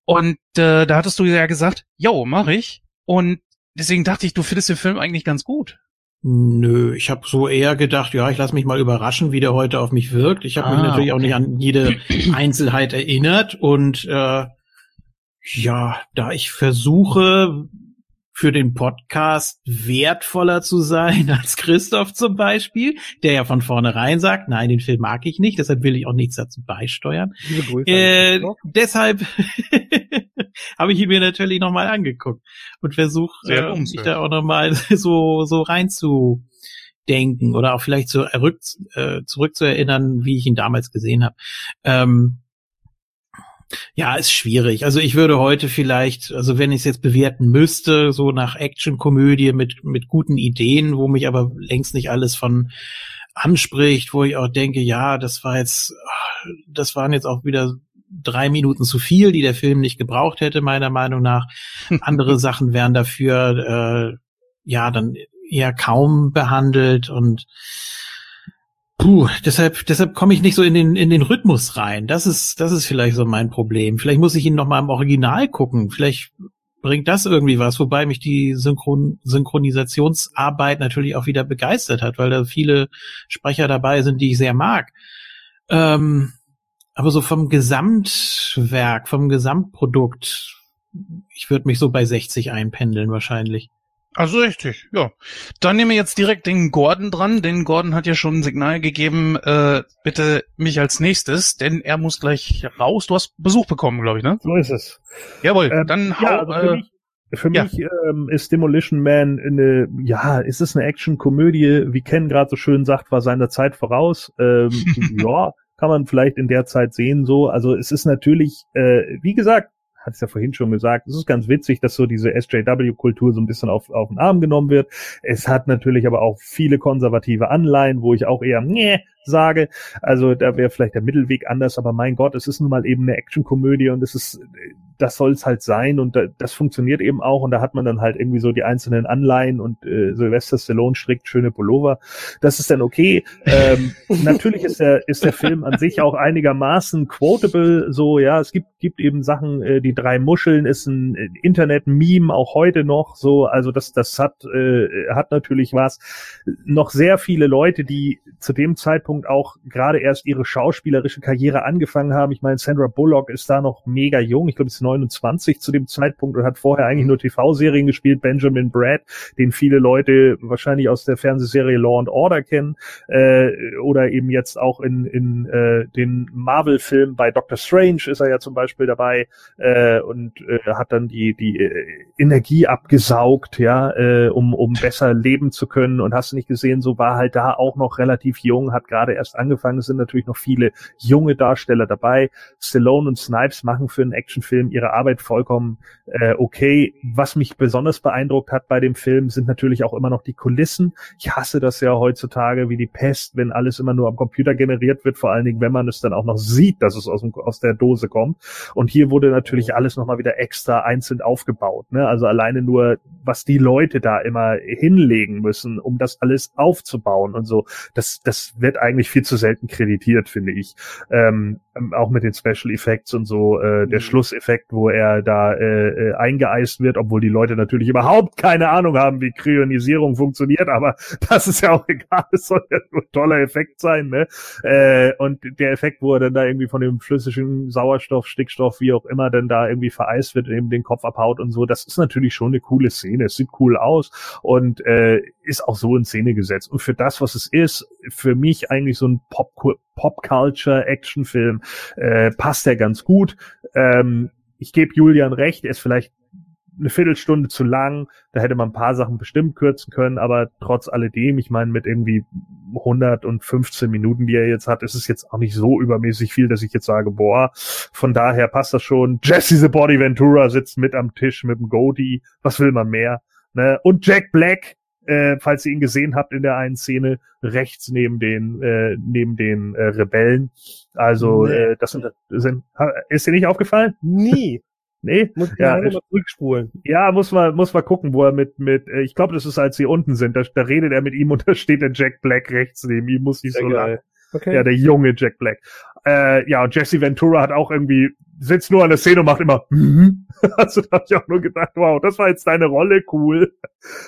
Und äh, da hattest du ja gesagt, jo, mach ich. Und deswegen dachte ich, du findest den Film eigentlich ganz gut. Nö, ich habe so eher gedacht, ja, ich lasse mich mal überraschen, wie der heute auf mich wirkt. Ich habe ah, mich natürlich okay. auch nicht an jede Einzelheit erinnert und äh, ja, da ich versuche, für den Podcast wertvoller zu sein als Christoph zum Beispiel, der ja von vornherein sagt, nein, den Film mag ich nicht, deshalb will ich auch nichts dazu beisteuern. Äh, deshalb habe ich ihn mir natürlich nochmal angeguckt und versuche, äh, mich da auch nochmal so, so reinzudenken oder auch vielleicht so errück, äh, zurückzuerinnern, wie ich ihn damals gesehen habe. Ähm, ja, ist schwierig. Also ich würde heute vielleicht, also wenn ich es jetzt bewerten müsste, so nach Action-Komödie mit, mit guten Ideen, wo mich aber längst nicht alles von anspricht, wo ich auch denke, ja, das war jetzt, das waren jetzt auch wieder drei Minuten zu viel, die der Film nicht gebraucht hätte, meiner Meinung nach. Andere Sachen wären dafür, äh, ja, dann eher kaum behandelt und Puh, deshalb, deshalb komme ich nicht so in den, in den Rhythmus rein. Das ist, das ist vielleicht so mein Problem. Vielleicht muss ich ihn noch mal im Original gucken. Vielleicht bringt das irgendwie was, wobei mich die Synchron Synchronisationsarbeit natürlich auch wieder begeistert hat, weil da viele Sprecher dabei sind, die ich sehr mag. Ähm, aber so vom Gesamtwerk, vom Gesamtprodukt, ich würde mich so bei 60 einpendeln wahrscheinlich. Also richtig, ja. Dann nehmen wir jetzt direkt den Gordon dran, denn Gordon hat ja schon ein Signal gegeben, äh, bitte mich als nächstes, denn er muss gleich raus. Du hast Besuch bekommen, glaube ich, ne? So ist es. Jawohl, ähm, dann hau, ja, also für äh, mich, für ja. mich ähm, ist Demolition Man eine, ja, ist es eine Action-Komödie, wie Ken gerade so schön sagt, war seiner Zeit voraus. Ähm, ja, kann man vielleicht in der Zeit sehen so. Also es ist natürlich, äh, wie gesagt, hat es ja vorhin schon gesagt, es ist ganz witzig, dass so diese SJW-Kultur so ein bisschen auf, auf den Arm genommen wird. Es hat natürlich aber auch viele konservative Anleihen, wo ich auch eher, nee, sage. Also da wäre vielleicht der Mittelweg anders, aber mein Gott, es ist nun mal eben eine Actionkomödie und es ist, das soll es halt sein und das funktioniert eben auch und da hat man dann halt irgendwie so die einzelnen Anleihen und äh, Sylvester Stallone strickt schöne Pullover. Das ist dann okay. Ähm, natürlich ist der, ist der Film an sich auch einigermaßen quotable, so, ja, es gibt, gibt eben Sachen, äh, die drei Muscheln ist ein Internet-Meme auch heute noch, so, also das, das hat, äh, hat natürlich was. Noch sehr viele Leute, die zu dem Zeitpunkt auch gerade erst ihre schauspielerische Karriere angefangen haben. Ich meine, Sandra Bullock ist da noch mega jung. Ich glaube, ist 29 zu dem Zeitpunkt und hat vorher eigentlich nur TV-Serien gespielt. Benjamin Brad, den viele Leute wahrscheinlich aus der Fernsehserie Law and Order kennen äh, oder eben jetzt auch in, in äh, den Marvel-Film bei Doctor Strange ist er ja zum Beispiel dabei äh, und äh, hat dann die die äh, Energie abgesaugt, ja, äh, um um besser leben zu können und hast du nicht gesehen, so war halt da auch noch relativ jung, hat gerade erst angefangen. Es sind natürlich noch viele junge Darsteller dabei. Stallone und Snipes machen für einen Actionfilm ihre Arbeit vollkommen äh, okay. Was mich besonders beeindruckt hat bei dem Film, sind natürlich auch immer noch die Kulissen. Ich hasse das ja heutzutage wie die Pest, wenn alles immer nur am Computer generiert wird, vor allen Dingen, wenn man es dann auch noch sieht, dass es aus, dem, aus der Dose kommt. Und hier wurde natürlich alles nochmal wieder extra einzeln aufgebaut. Ne? Also alleine nur, was die Leute da immer hinlegen müssen, um das alles aufzubauen und so. Das, das wird eigentlich viel zu selten kreditiert, finde ich. Ähm, auch mit den Special Effects und so, äh, der mhm. Schlusseffekt, wo er da äh, äh, eingeeist wird, obwohl die Leute natürlich überhaupt keine Ahnung haben, wie Kryonisierung funktioniert, aber das ist ja auch egal, es soll ja nur ein toller Effekt sein, ne? Äh, und der Effekt, wo er dann da irgendwie von dem flüssigen Sauerstoff, Stickstoff, wie auch immer, dann da irgendwie vereist wird, eben den Kopf abhaut und so, das ist natürlich schon eine coole Szene. Es sieht cool aus und äh, ist auch so in Szene gesetzt. Und für das, was es ist, für mich eigentlich so ein Pop Pop-Culture-Action-Film, äh, passt er ganz gut. Ähm, ich gebe Julian recht, er ist vielleicht eine Viertelstunde zu lang, da hätte man ein paar Sachen bestimmt kürzen können, aber trotz alledem, ich meine, mit irgendwie 115 Minuten, die er jetzt hat, ist es jetzt auch nicht so übermäßig viel, dass ich jetzt sage, boah, von daher passt das schon. Jesse the Body Ventura sitzt mit am Tisch mit dem Goatee, was will man mehr? Ne? Und Jack Black, äh, falls ihr ihn gesehen habt in der einen Szene, rechts neben den, äh, neben den äh, Rebellen. Also, nee. äh, das sind, sind, ist dir nicht aufgefallen? Nie. Nee, muss ja, mal zurückspulen. Ja, muss man, muss man gucken, wo er mit, mit, äh, ich glaube, das ist, als sie unten sind, da, da redet er mit ihm und da steht der Jack Black rechts neben ihm, muss nicht so lang. Okay. Ja, der junge Jack Black. Äh, ja, Jesse Ventura hat auch irgendwie, sitzt nur an der Szene und macht immer, mhm. also da habe ich auch nur gedacht, wow, das war jetzt deine Rolle, cool.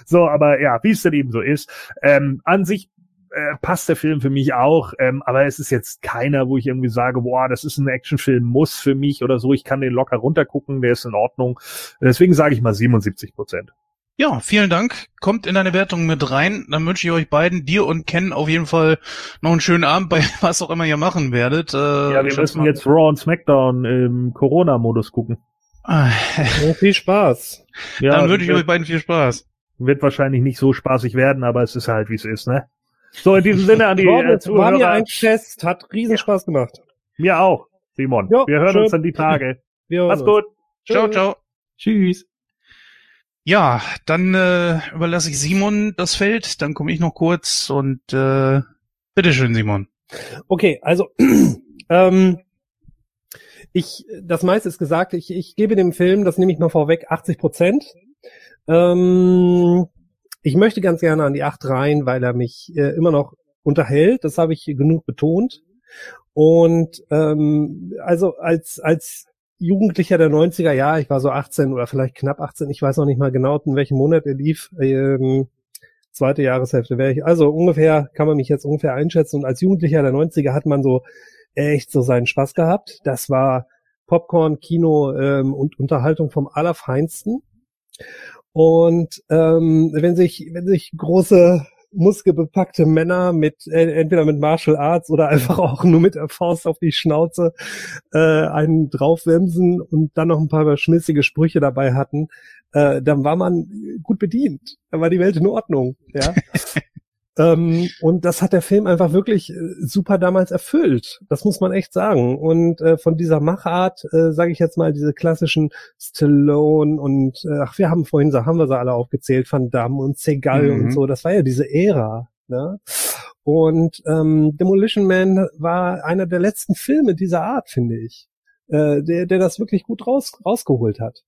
So, aber ja, wie es denn eben so ist. Ähm, an sich äh, passt der Film für mich auch, ähm, aber es ist jetzt keiner, wo ich irgendwie sage, boah, das ist ein Actionfilm, muss für mich oder so, ich kann den locker runtergucken, der ist in Ordnung. Deswegen sage ich mal 77 Prozent. Ja, vielen Dank. Kommt in deine Wertung mit rein. Dann wünsche ich euch beiden, dir und Ken, auf jeden Fall noch einen schönen Abend bei was auch immer ihr machen werdet. Äh, ja, wir müssen mal. jetzt Raw und SmackDown im Corona-Modus gucken. Ah. Oh, viel Spaß. Ja, Dann wünsche ich euch beiden viel Spaß. Wird wahrscheinlich nicht so spaßig werden, aber es ist halt, wie es ist, ne? So, in diesem Sinne an die äh, Zuhörer. War mir ein Test, hat riesen Spaß gemacht. Mir auch, Simon. Jo, wir hören schön. uns dann die Tage. Mach's gut. Ciao, ciao. Tschüss. Ja, dann äh, überlasse ich Simon das Feld, dann komme ich noch kurz und äh, bitteschön, Simon. Okay, also ähm, ich, das meiste ist gesagt, ich, ich gebe dem Film, das nehme ich mal vorweg, 80 Prozent. Ähm, ich möchte ganz gerne an die acht rein, weil er mich äh, immer noch unterhält. Das habe ich genug betont. Und ähm, also als als Jugendlicher der 90er Jahre, ich war so 18 oder vielleicht knapp 18, ich weiß noch nicht mal genau, in welchem Monat er lief. Ähm, zweite Jahreshälfte wäre ich. Also ungefähr kann man mich jetzt ungefähr einschätzen. Und als Jugendlicher der 90er hat man so echt so seinen Spaß gehabt. Das war Popcorn, Kino ähm, und Unterhaltung vom Allerfeinsten. Und ähm, wenn sich, wenn sich große muskelbepackte Männer mit äh, entweder mit Martial Arts oder einfach auch nur mit der Faust auf die Schnauze äh, einen draufwemsen und dann noch ein paar schmissige Sprüche dabei hatten, äh, dann war man gut bedient. Da war die Welt in Ordnung. Ja. Ähm, und das hat der Film einfach wirklich äh, super damals erfüllt. Das muss man echt sagen. Und äh, von dieser Machart, äh, sage ich jetzt mal, diese klassischen Stallone und äh, ach, wir haben vorhin, haben wir sie alle aufgezählt, Van Damme und Segal mhm. und so. Das war ja diese Ära. Ne? Und ähm, Demolition Man war einer der letzten Filme dieser Art, finde ich, äh, der, der das wirklich gut raus, rausgeholt hat.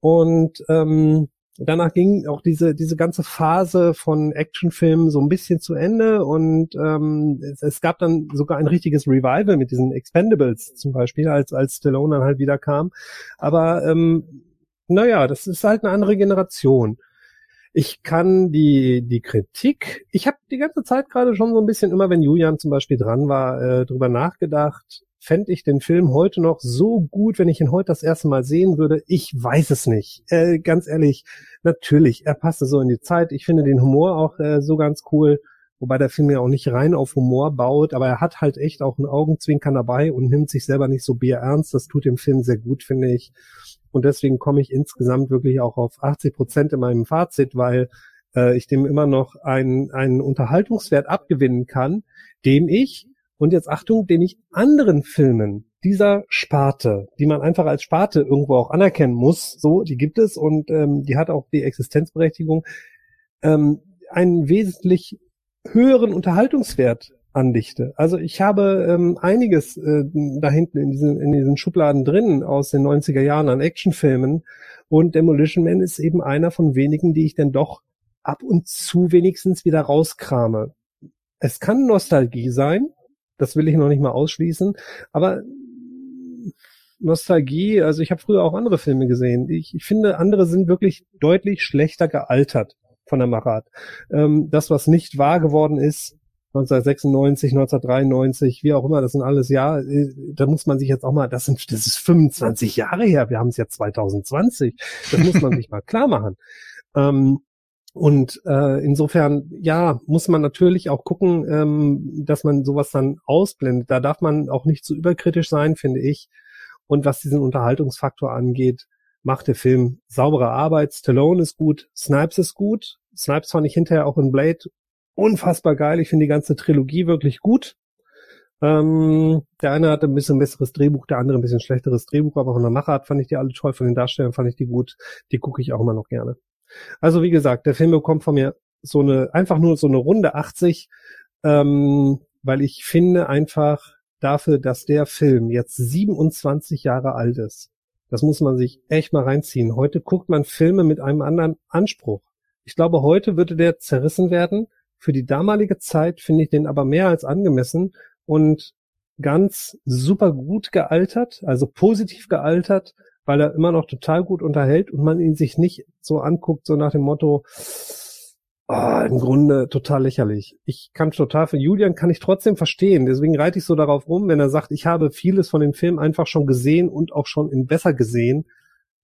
Und ähm, danach ging auch diese diese ganze Phase von Actionfilmen so ein bisschen zu Ende und ähm, es, es, gab dann sogar ein richtiges Revival mit diesen Expendables zum Beispiel, als als Stallone dann halt wieder kam. Aber ähm, naja, das ist halt eine andere Generation. Ich kann die die Kritik, ich habe die ganze Zeit gerade schon so ein bisschen immer, wenn Julian zum Beispiel dran war, äh, drüber nachgedacht fände ich den Film heute noch so gut, wenn ich ihn heute das erste Mal sehen würde? Ich weiß es nicht. Äh, ganz ehrlich, natürlich, er passte so in die Zeit. Ich finde den Humor auch äh, so ganz cool, wobei der Film ja auch nicht rein auf Humor baut, aber er hat halt echt auch einen Augenzwinkern dabei und nimmt sich selber nicht so bierernst. Das tut dem Film sehr gut, finde ich. Und deswegen komme ich insgesamt wirklich auch auf 80 Prozent in meinem Fazit, weil äh, ich dem immer noch einen, einen Unterhaltungswert abgewinnen kann, dem ich und jetzt Achtung, den ich anderen Filmen dieser Sparte, die man einfach als Sparte irgendwo auch anerkennen muss, so, die gibt es und ähm, die hat auch die Existenzberechtigung, ähm, einen wesentlich höheren Unterhaltungswert andichte. Also ich habe ähm, einiges äh, da hinten in diesen, in diesen Schubladen drin aus den 90er Jahren an Actionfilmen und Demolition Man ist eben einer von wenigen, die ich dann doch ab und zu wenigstens wieder rauskrame. Es kann Nostalgie sein, das will ich noch nicht mal ausschließen. Aber Nostalgie, also ich habe früher auch andere Filme gesehen. Ich, ich finde, andere sind wirklich deutlich schlechter gealtert von der Machart. Ähm, das, was nicht wahr geworden ist, 1996, 1993, wie auch immer, das sind alles ja, äh, da muss man sich jetzt auch mal, das sind, das ist 25 Jahre her, wir haben es jetzt 2020, das muss man sich mal klar machen. Ähm, und äh, insofern, ja, muss man natürlich auch gucken, ähm, dass man sowas dann ausblendet. Da darf man auch nicht zu so überkritisch sein, finde ich. Und was diesen Unterhaltungsfaktor angeht, macht der Film saubere Arbeit. Stallone ist gut, Snipes ist gut. Snipes fand ich hinterher auch in Blade unfassbar geil. Ich finde die ganze Trilogie wirklich gut. Ähm, der eine hatte ein bisschen besseres Drehbuch, der andere ein bisschen schlechteres Drehbuch, aber von der Machart fand ich die alle toll, von den Darstellern fand ich die gut. Die gucke ich auch immer noch gerne. Also wie gesagt, der Film bekommt von mir so eine, einfach nur so eine Runde 80, ähm, weil ich finde einfach dafür, dass der Film jetzt 27 Jahre alt ist. Das muss man sich echt mal reinziehen. Heute guckt man Filme mit einem anderen Anspruch. Ich glaube, heute würde der zerrissen werden. Für die damalige Zeit finde ich den aber mehr als angemessen und ganz super gut gealtert, also positiv gealtert, weil er immer noch total gut unterhält und man ihn sich nicht so anguckt, so nach dem Motto, oh, im Grunde total lächerlich. Ich kann total für Julian kann ich trotzdem verstehen. Deswegen reite ich so darauf rum, wenn er sagt, ich habe vieles von dem Film einfach schon gesehen und auch schon in besser gesehen.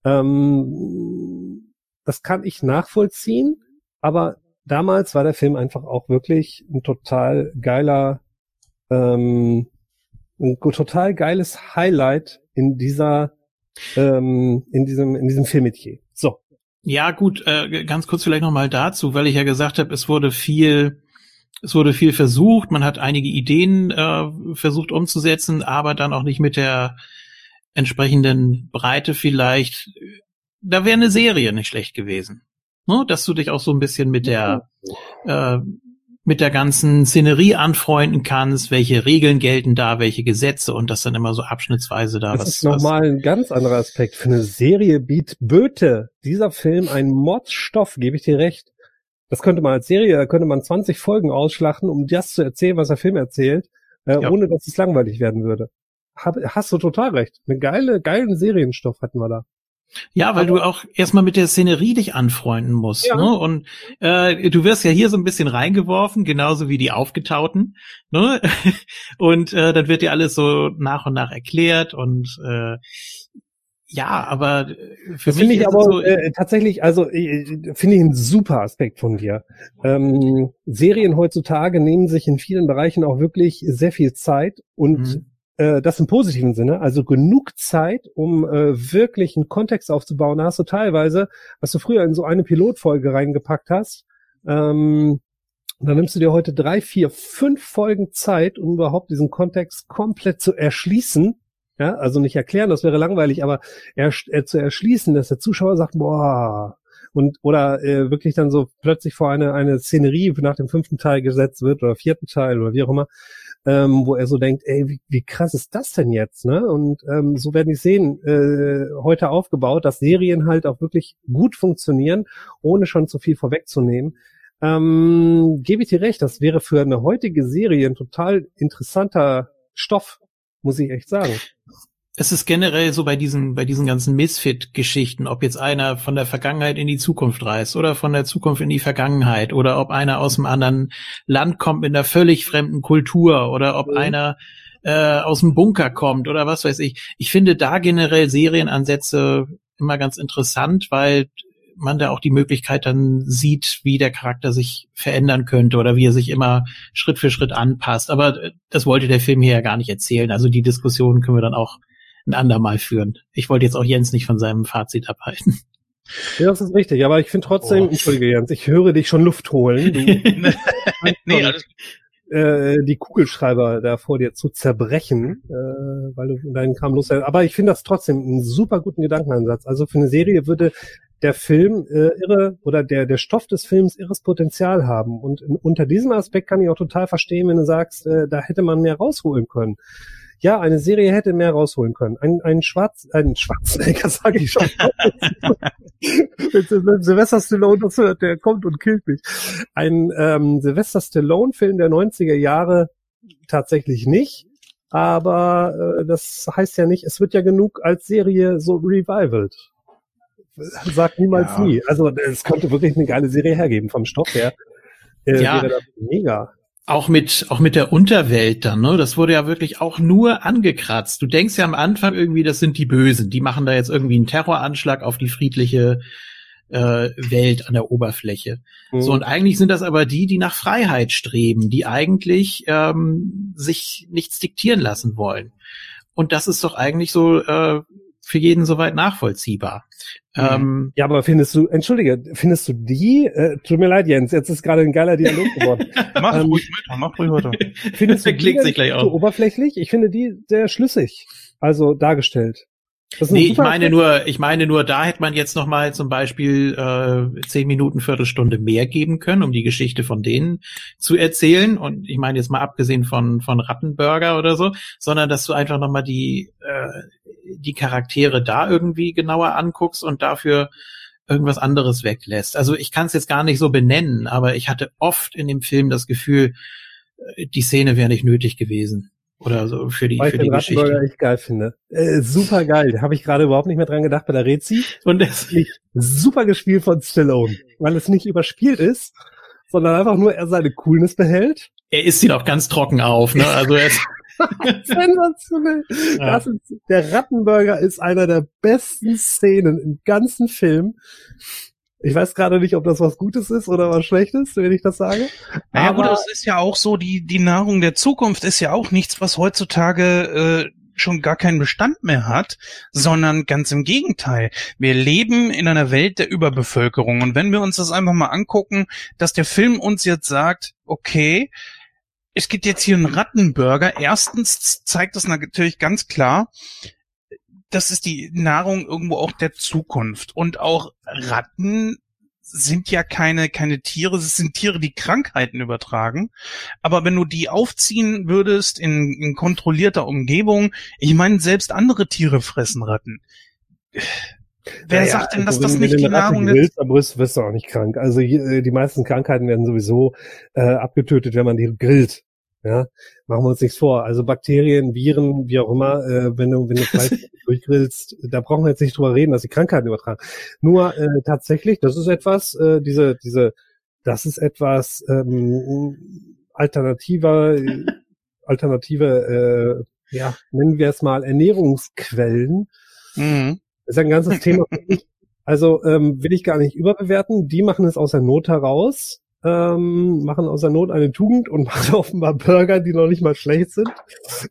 Ähm, das kann ich nachvollziehen, aber damals war der Film einfach auch wirklich ein total geiler, ähm, ein total geiles Highlight in dieser, ähm, in diesem, in diesem Filmetier. So. Ja, gut, äh, ganz kurz vielleicht nochmal dazu, weil ich ja gesagt habe, es wurde viel, es wurde viel versucht, man hat einige Ideen äh, versucht umzusetzen, aber dann auch nicht mit der entsprechenden Breite vielleicht. Da wäre eine Serie nicht schlecht gewesen ne? dass du dich auch so ein bisschen mit der äh, mit der ganzen Szenerie anfreunden kannst, welche Regeln gelten da, welche Gesetze und das dann immer so abschnittsweise da. Das was, ist nochmal ein ganz anderer Aspekt. Für eine Serie bietet Böte dieser Film ein Mordsstoff, gebe ich dir recht. Das könnte man als Serie, da könnte man 20 Folgen ausschlachten, um das zu erzählen, was der Film erzählt, äh, ja. ohne dass es langweilig werden würde. Hab, hast du total recht. Eine geile, geilen Serienstoff hatten wir da. Ja, weil Aber, du auch erstmal mit der Szenerie dich anfreunden musst. Ja. Ne? Und äh, du wirst ja hier so ein bisschen reingeworfen, genauso wie die Aufgetauten. Ne? Und äh, dann wird dir alles so nach und nach erklärt und äh, ja, aber für das mich finde ich aber so, äh, tatsächlich, also äh, finde ich ein super Aspekt von dir. Ähm, Serien heutzutage nehmen sich in vielen Bereichen auch wirklich sehr viel Zeit und mhm äh, das im positiven Sinne, also genug Zeit, um äh, wirklich einen Kontext aufzubauen. Da hast du teilweise, was du früher in so eine Pilotfolge reingepackt hast, ähm, dann nimmst du dir heute drei, vier, fünf Folgen Zeit, um überhaupt diesen Kontext komplett zu erschließen. Ja, also nicht erklären, das wäre langweilig, aber er, er zu erschließen, dass der Zuschauer sagt, boah, und oder äh, wirklich dann so plötzlich vor eine eine Szenerie nach dem fünften Teil gesetzt wird oder vierten Teil oder wie auch immer ähm, wo er so denkt, ey, wie, wie krass ist das denn jetzt? Ne? Und ähm, so werden die sehen, äh, heute aufgebaut, dass Serien halt auch wirklich gut funktionieren, ohne schon zu viel vorwegzunehmen. Ähm, gebe ich dir recht, das wäre für eine heutige Serie ein total interessanter Stoff, muss ich echt sagen es ist generell so bei diesen, bei diesen ganzen Misfit-Geschichten, ob jetzt einer von der Vergangenheit in die Zukunft reist oder von der Zukunft in die Vergangenheit oder ob einer aus einem anderen Land kommt mit einer völlig fremden Kultur oder ob mhm. einer äh, aus dem Bunker kommt oder was weiß ich. Ich finde da generell Serienansätze immer ganz interessant, weil man da auch die Möglichkeit dann sieht, wie der Charakter sich verändern könnte oder wie er sich immer Schritt für Schritt anpasst. Aber das wollte der Film hier ja gar nicht erzählen. Also die Diskussion können wir dann auch ein andermal führen. Ich wollte jetzt auch Jens nicht von seinem Fazit abhalten. Ja, das ist richtig, aber ich finde trotzdem, oh. entschuldige Jens, ich höre dich schon Luft holen. Du, nee, alles äh, die Kugelschreiber da vor dir zu zerbrechen, äh, weil du deinen Kram los Aber ich finde das trotzdem einen super guten Gedankenansatz. Also für eine Serie würde der Film äh, irre oder der der Stoff des Films irres Potenzial haben und in, unter diesem Aspekt kann ich auch total verstehen, wenn du sagst, äh, da hätte man mehr rausholen können ja, eine Serie hätte mehr rausholen können. Ein, ein Schwarz, ein Schwarzenegger, sage ich schon. Wenn Sylvester Stallone das hört, der kommt und killt mich. Ein ähm, Sylvester Stallone-Film der 90er Jahre tatsächlich nicht. Aber äh, das heißt ja nicht, es wird ja genug als Serie so revivaled. Sag niemals ja. nie. Also es könnte wirklich eine geile Serie hergeben vom Stoff her. Äh, ja. Mega. Auch mit, auch mit der Unterwelt dann, ne? Das wurde ja wirklich auch nur angekratzt. Du denkst ja am Anfang irgendwie, das sind die Bösen. Die machen da jetzt irgendwie einen Terroranschlag auf die friedliche äh, Welt an der Oberfläche. Mhm. So, und eigentlich sind das aber die, die nach Freiheit streben, die eigentlich ähm, sich nichts diktieren lassen wollen. Und das ist doch eigentlich so äh, für jeden soweit nachvollziehbar. Mhm. Ähm, ja, aber findest du, entschuldige, findest du die, äh, tut mir leid, Jens, jetzt ist gerade ein geiler Dialog geworden. mach ähm, ruhig weiter, mach ruhig weiter. Findest du die sich gleich so oberflächlich? Ich finde die sehr schlüssig, also dargestellt. Nee, ich meine nur, ich meine nur, da hätte man jetzt noch mal zum Beispiel äh, zehn Minuten, Viertelstunde mehr geben können, um die Geschichte von denen zu erzählen. Und ich meine jetzt mal abgesehen von von Rattenburger oder so, sondern dass du einfach noch mal die äh, die Charaktere da irgendwie genauer anguckst und dafür irgendwas anderes weglässt. Also ich kann es jetzt gar nicht so benennen, aber ich hatte oft in dem Film das Gefühl, äh, die Szene wäre nicht nötig gewesen. Oder so für die, Weil für ich die Geschichte. echt geil finde. Äh, super geil. Da habe ich gerade überhaupt nicht mehr dran gedacht bei der Rezi. Und das ist super gespielt von Stallone, weil es nicht überspielt ist, sondern einfach nur er seine Coolness behält. Er isst ihn auch ganz trocken auf, ne? Also er ist Sensationell. Ja. Ist, der Rattenburger ist einer der besten Szenen im ganzen Film. Ich weiß gerade nicht, ob das was Gutes ist oder was Schlechtes, wenn ich das sage. Naja Aber gut, es ist ja auch so, die, die Nahrung der Zukunft ist ja auch nichts, was heutzutage äh, schon gar keinen Bestand mehr hat, sondern ganz im Gegenteil. Wir leben in einer Welt der Überbevölkerung. Und wenn wir uns das einfach mal angucken, dass der Film uns jetzt sagt, okay, es gibt jetzt hier einen Rattenburger. Erstens zeigt das natürlich ganz klar, das ist die Nahrung irgendwo auch der Zukunft. Und auch Ratten sind ja keine, keine Tiere, es sind Tiere, die Krankheiten übertragen. Aber wenn du die aufziehen würdest in, in kontrollierter Umgebung, ich meine, selbst andere Tiere fressen Ratten. Wer ja, sagt denn, dass also, das nicht die Nahrung ist? Aber wirst du auch nicht krank. Also äh, die meisten Krankheiten werden sowieso äh, abgetötet, wenn man die grillt. Ja, machen wir uns nichts vor. Also Bakterien, Viren, wie auch immer, äh, wenn du wenn du Fleisch durchgrillst, da brauchen wir jetzt nicht drüber reden, dass die Krankheiten übertragen. Nur äh, tatsächlich, das ist etwas, äh, diese diese, das ist etwas ähm, alternativer, alternative, äh, ja, nennen wir es mal Ernährungsquellen. Mhm. Das ist ein ganzes Thema. Also ähm, will ich gar nicht überbewerten. Die machen es aus der Not heraus ähm, machen aus der Not eine Tugend und machen offenbar Burger, die noch nicht mal schlecht sind.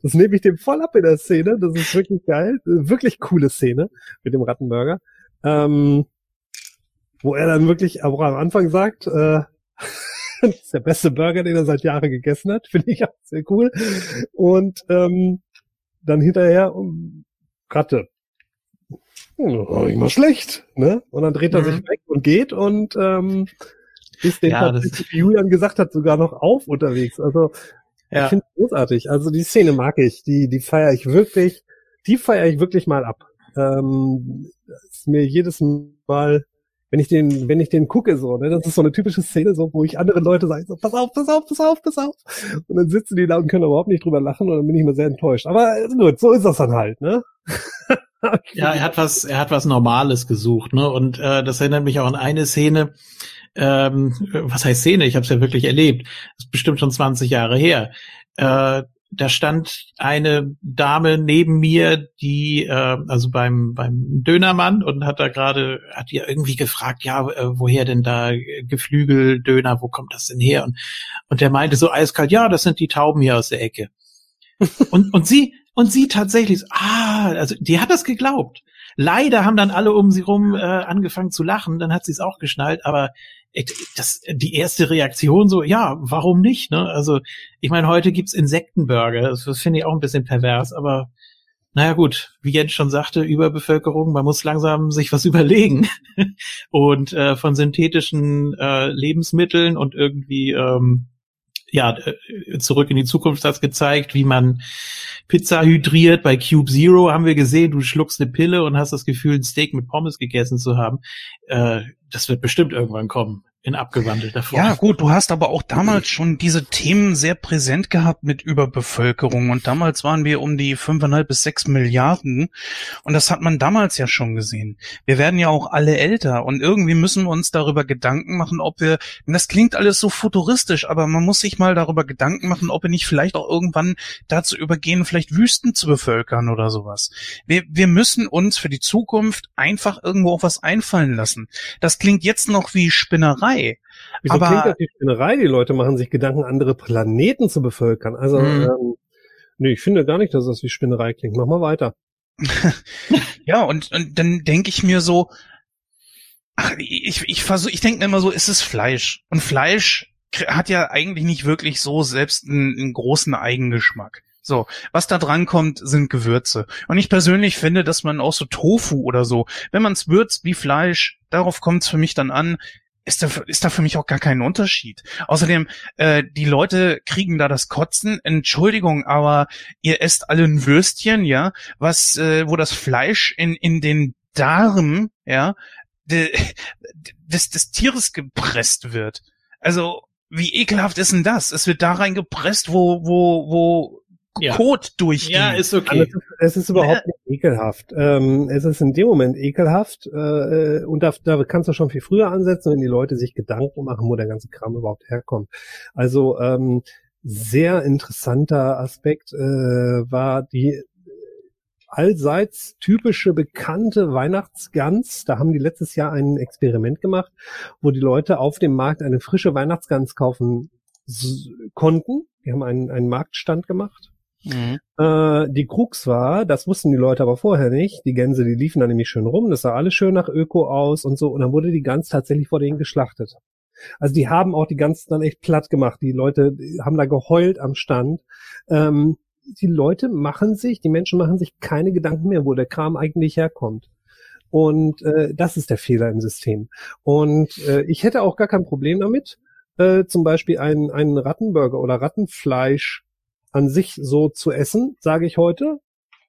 Das nehme ich dem voll ab in der Szene. Das ist wirklich geil. Wirklich coole Szene mit dem Rattenburger. Ähm, wo er dann wirklich aber am Anfang sagt, äh, das ist der beste Burger, den er seit Jahren gegessen hat. Finde ich auch sehr cool. Und ähm, dann hinterher um, Ratte. Hm, mal schlecht, ne? Und dann dreht er mhm. sich weg und geht und ähm, ist den ja, tatsächlich, Julian gesagt hat, sogar noch auf unterwegs. Also ja. ich finde großartig. Also die Szene mag ich, die, die feiere ich wirklich, die feiere ich wirklich mal ab. Ähm, ist mir jedes Mal, wenn ich den, wenn ich den gucke, so, ne, das ist so eine typische Szene, so, wo ich andere Leute sage, so, pass auf, pass auf, pass auf, pass auf. Und dann sitzen die da und können überhaupt nicht drüber lachen und dann bin ich immer sehr enttäuscht. Aber gut, so ist das dann halt, ne? ja, er hat was, er hat was Normales gesucht, ne? Und äh, das erinnert mich auch an eine Szene, ähm, was heißt Szene? Ich habe es ja wirklich erlebt. Das ist bestimmt schon 20 Jahre her. Äh, da stand eine Dame neben mir, die äh, also beim beim Dönermann und hat da gerade hat ihr irgendwie gefragt, ja, äh, woher denn da Geflügeldöner, wo kommt das denn her? Und und der meinte so eiskalt, ja, das sind die Tauben hier aus der Ecke. und und sie und sie tatsächlich, ah, also die hat das geglaubt. Leider haben dann alle um sie rum äh, angefangen zu lachen, dann hat sie es auch geschnallt, aber das, die erste Reaktion so, ja, warum nicht? Ne? Also, ich meine, heute gibt's Insektenburger, das, das finde ich auch ein bisschen pervers, aber naja gut, wie Jens schon sagte, Überbevölkerung, man muss langsam sich was überlegen. und äh, von synthetischen äh, Lebensmitteln und irgendwie ähm, ja, äh, zurück in die Zukunft hat gezeigt, wie man Pizza hydriert. Bei Cube Zero haben wir gesehen, du schluckst eine Pille und hast das Gefühl, ein Steak mit Pommes gegessen zu haben. Äh, das wird bestimmt irgendwann kommen in abgewandelter Form. Ja, gut, du hast aber auch damals schon diese Themen sehr präsent gehabt mit Überbevölkerung und damals waren wir um die fünfeinhalb bis sechs Milliarden und das hat man damals ja schon gesehen. Wir werden ja auch alle älter und irgendwie müssen wir uns darüber Gedanken machen, ob wir, das klingt alles so futuristisch, aber man muss sich mal darüber Gedanken machen, ob wir nicht vielleicht auch irgendwann dazu übergehen, vielleicht Wüsten zu bevölkern oder sowas. Wir, wir müssen uns für die Zukunft einfach irgendwo auch was einfallen lassen. Das klingt jetzt noch wie Spinnerei Spinnerei. Wieso aber, klingt das wie Spinnerei? Die Leute machen sich Gedanken, andere Planeten zu bevölkern. Also, mhm. ähm, nee, ich finde gar nicht, dass das wie Spinnerei klingt. Mach mal weiter. ja, und, und dann denke ich mir so, ach, ich, ich versuche, ich denke immer so, ist es Fleisch. Und Fleisch hat ja eigentlich nicht wirklich so selbst einen, einen großen Eigengeschmack So, was da dran kommt, sind Gewürze. Und ich persönlich finde, dass man auch so Tofu oder so, wenn man es würzt wie Fleisch, darauf kommt es für mich dann an, ist da, ist da für mich auch gar kein Unterschied. Außerdem, äh, die Leute kriegen da das Kotzen. Entschuldigung, aber ihr esst alle ein Würstchen, ja, was, äh, wo das Fleisch in, in den Darm, ja, de, des, des Tieres gepresst wird. Also, wie ekelhaft ist denn das? Es wird da reingepresst, wo, wo, wo ja. Code durchgehen. Ja, ist okay. Also es, ist überhaupt ja. nicht ekelhaft. Ähm, es ist in dem Moment ekelhaft äh, und da, da kannst du schon viel früher ansetzen, wenn die Leute sich Gedanken machen, wo der ganze Kram überhaupt herkommt. Also ähm, sehr interessanter Aspekt äh, war die allseits typische bekannte Weihnachtsgans. Da haben die letztes Jahr ein Experiment gemacht, wo die Leute auf dem Markt eine frische Weihnachtsgans kaufen konnten. Die haben einen, einen Marktstand gemacht Mhm. Äh, die Krux war, das wussten die Leute aber vorher nicht, die Gänse, die liefen da nämlich schön rum, das sah alles schön nach Öko aus und so, und dann wurde die Gans tatsächlich vor denen geschlachtet. Also die haben auch die Gans dann echt platt gemacht. Die Leute haben da geheult am Stand. Ähm, die Leute machen sich, die Menschen machen sich keine Gedanken mehr, wo der Kram eigentlich herkommt. Und äh, das ist der Fehler im System. Und äh, ich hätte auch gar kein Problem damit, äh, zum Beispiel einen, einen Rattenburger oder Rattenfleisch an sich so zu essen, sage ich heute.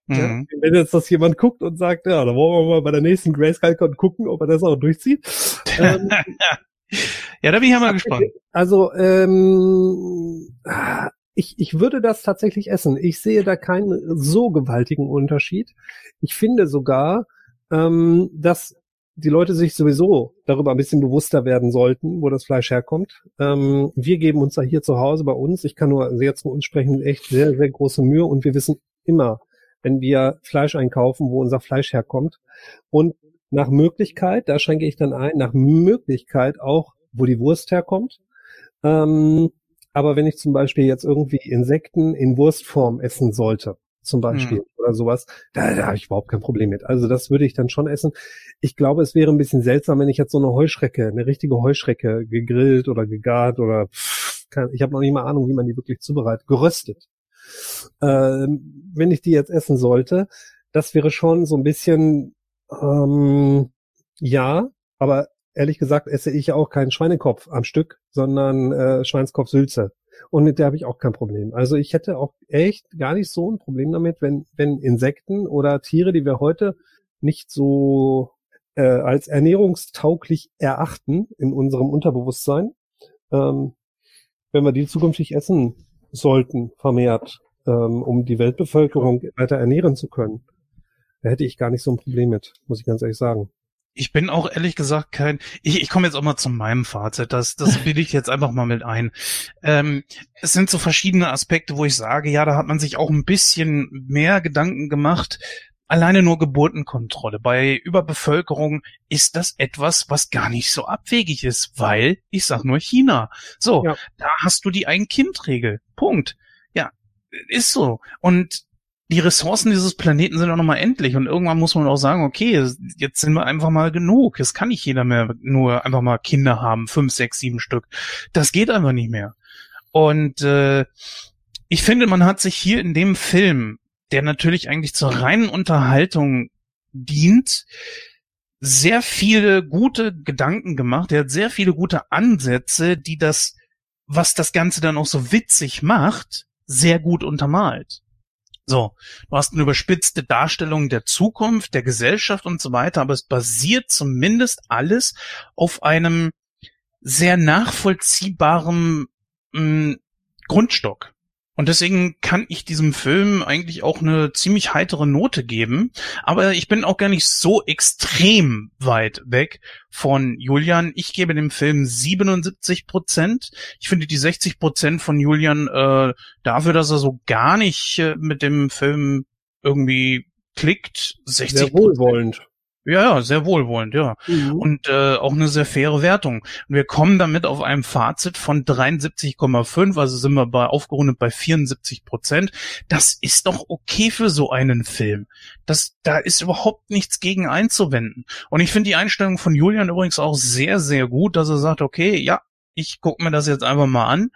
Mhm. Ja, wenn jetzt das jemand guckt und sagt, ja, da wollen wir mal bei der nächsten Grayscale-Con gucken, ob er das auch durchzieht. ähm, ja, da bin ich ja mal gespannt. Also, ähm, ich, ich würde das tatsächlich essen. Ich sehe da keinen so gewaltigen Unterschied. Ich finde sogar, ähm, dass die Leute sich sowieso darüber ein bisschen bewusster werden sollten, wo das Fleisch herkommt. Ähm, wir geben uns da hier zu Hause bei uns, ich kann nur sehr zu uns sprechen, echt sehr, sehr große Mühe und wir wissen immer, wenn wir Fleisch einkaufen, wo unser Fleisch herkommt. Und nach Möglichkeit, da schränke ich dann ein, nach Möglichkeit auch, wo die Wurst herkommt. Ähm, aber wenn ich zum Beispiel jetzt irgendwie Insekten in Wurstform essen sollte, zum Beispiel mhm. oder sowas, da, da habe ich überhaupt kein Problem mit. Also das würde ich dann schon essen. Ich glaube, es wäre ein bisschen seltsam, wenn ich jetzt so eine Heuschrecke, eine richtige Heuschrecke gegrillt oder gegart oder pff, kann, ich habe noch nicht mal Ahnung, wie man die wirklich zubereitet, geröstet. Ähm, wenn ich die jetzt essen sollte, das wäre schon so ein bisschen ähm, ja, aber ehrlich gesagt esse ich ja auch keinen Schweinekopf am Stück, sondern äh, Schweinskopf Sülze. Und mit der habe ich auch kein Problem. Also ich hätte auch echt gar nicht so ein Problem damit, wenn, wenn Insekten oder Tiere, die wir heute nicht so äh, als ernährungstauglich erachten in unserem Unterbewusstsein, ähm, wenn wir die zukünftig essen sollten, vermehrt, ähm, um die Weltbevölkerung weiter ernähren zu können, da hätte ich gar nicht so ein Problem mit, muss ich ganz ehrlich sagen ich bin auch ehrlich gesagt kein, ich, ich komme jetzt auch mal zu meinem Fazit, das, das will ich jetzt einfach mal mit ein. Ähm, es sind so verschiedene Aspekte, wo ich sage, ja, da hat man sich auch ein bisschen mehr Gedanken gemacht. Alleine nur Geburtenkontrolle. Bei Überbevölkerung ist das etwas, was gar nicht so abwegig ist, weil, ich sag nur China. So, ja. da hast du die Ein-Kind-Regel. Punkt. Ja, ist so. Und die Ressourcen dieses Planeten sind auch nochmal endlich und irgendwann muss man auch sagen, okay, jetzt sind wir einfach mal genug. Es kann nicht jeder mehr nur einfach mal Kinder haben, fünf, sechs, sieben Stück. Das geht einfach nicht mehr. Und äh, ich finde, man hat sich hier in dem Film, der natürlich eigentlich zur reinen Unterhaltung dient, sehr viele gute Gedanken gemacht. Er hat sehr viele gute Ansätze, die das, was das Ganze dann auch so witzig macht, sehr gut untermalt. So, du hast eine überspitzte Darstellung der Zukunft, der Gesellschaft und so weiter, aber es basiert zumindest alles auf einem sehr nachvollziehbaren mh, hm, Grundstock. Und deswegen kann ich diesem Film eigentlich auch eine ziemlich heitere Note geben. Aber ich bin auch gar nicht so extrem weit weg von Julian. Ich gebe dem Film 77 Prozent. Ich finde die 60 Prozent von Julian äh, dafür, dass er so gar nicht äh, mit dem Film irgendwie klickt. 60 Sehr wohlwollend. Ja, ja, sehr wohlwollend, ja. Mhm. Und äh, auch eine sehr faire Wertung. Und wir kommen damit auf einem Fazit von 73,5, also sind wir bei aufgerundet bei 74 Prozent. Das ist doch okay für so einen Film. Das, da ist überhaupt nichts gegen einzuwenden. Und ich finde die Einstellung von Julian übrigens auch sehr, sehr gut, dass er sagt, okay, ja, ich gucke mir das jetzt einfach mal an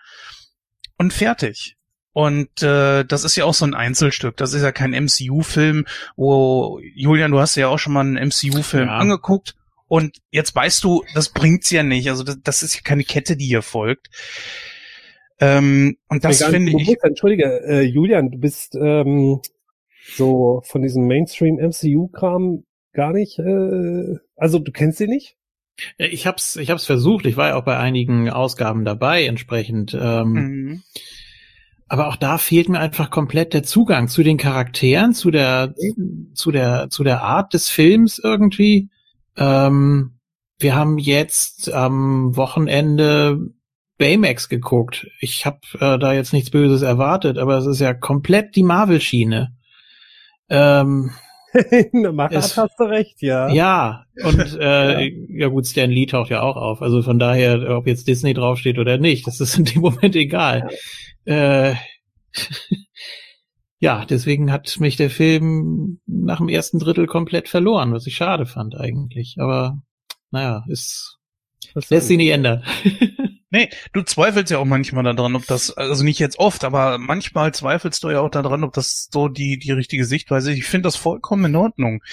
und fertig. Und äh, das ist ja auch so ein Einzelstück. Das ist ja kein MCU-Film, wo Julian, du hast ja auch schon mal einen MCU-Film ja. angeguckt. Und jetzt weißt du, das bringt's ja nicht. Also das, das ist ja keine Kette, die hier folgt. Ähm, und das finde ich. Bewusst, Entschuldige, äh, Julian, du bist ähm, so von diesem Mainstream-MCU-Kram gar nicht. Äh, also du kennst sie nicht? Ich hab's, ich hab's versucht. Ich war ja auch bei einigen Ausgaben dabei, entsprechend. Ähm, mhm aber auch da fehlt mir einfach komplett der Zugang zu den Charakteren, zu der, zu der, zu der Art des Films irgendwie. Ähm, wir haben jetzt am Wochenende Baymax geguckt. Ich habe äh, da jetzt nichts Böses erwartet, aber es ist ja komplett die Marvel-Schiene. Ähm, Machart hast du recht, ja. Ja, und äh, ja. ja gut, Stan Lee taucht ja auch auf. Also von daher, ob jetzt Disney draufsteht oder nicht, das ist in dem Moment egal. Äh, ja, deswegen hat mich der Film nach dem ersten Drittel komplett verloren, was ich schade fand eigentlich. Aber naja, ist lässt sich nicht ändern. Nee, du zweifelst ja auch manchmal daran, ob das, also nicht jetzt oft, aber manchmal zweifelst du ja auch daran, ob das so die, die richtige Sichtweise ist. Ich finde das vollkommen in Ordnung.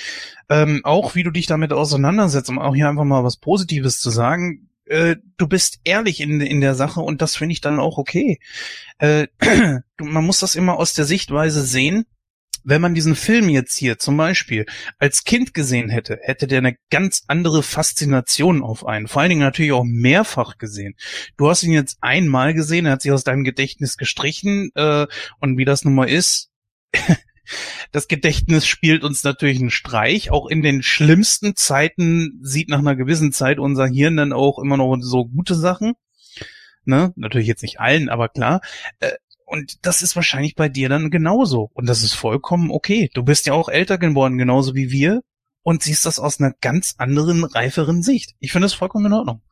Ähm, auch wie du dich damit auseinandersetzt, um auch hier einfach mal was Positives zu sagen. Äh, du bist ehrlich in, in der Sache und das finde ich dann auch okay. Äh, man muss das immer aus der Sichtweise sehen, wenn man diesen Film jetzt hier zum Beispiel als Kind gesehen hätte, hätte der eine ganz andere Faszination auf einen. Vor allen Dingen natürlich auch mehrfach gesehen. Du hast ihn jetzt einmal gesehen, er hat sich aus deinem Gedächtnis gestrichen äh, und wie das nun mal ist, das Gedächtnis spielt uns natürlich einen Streich. Auch in den schlimmsten Zeiten sieht nach einer gewissen Zeit unser Hirn dann auch immer noch so gute Sachen. Ne? Natürlich jetzt nicht allen, aber klar. Äh, und das ist wahrscheinlich bei dir dann genauso. Und das ist vollkommen okay. Du bist ja auch älter geworden, genauso wie wir. Und siehst das aus einer ganz anderen, reiferen Sicht. Ich finde das vollkommen in Ordnung.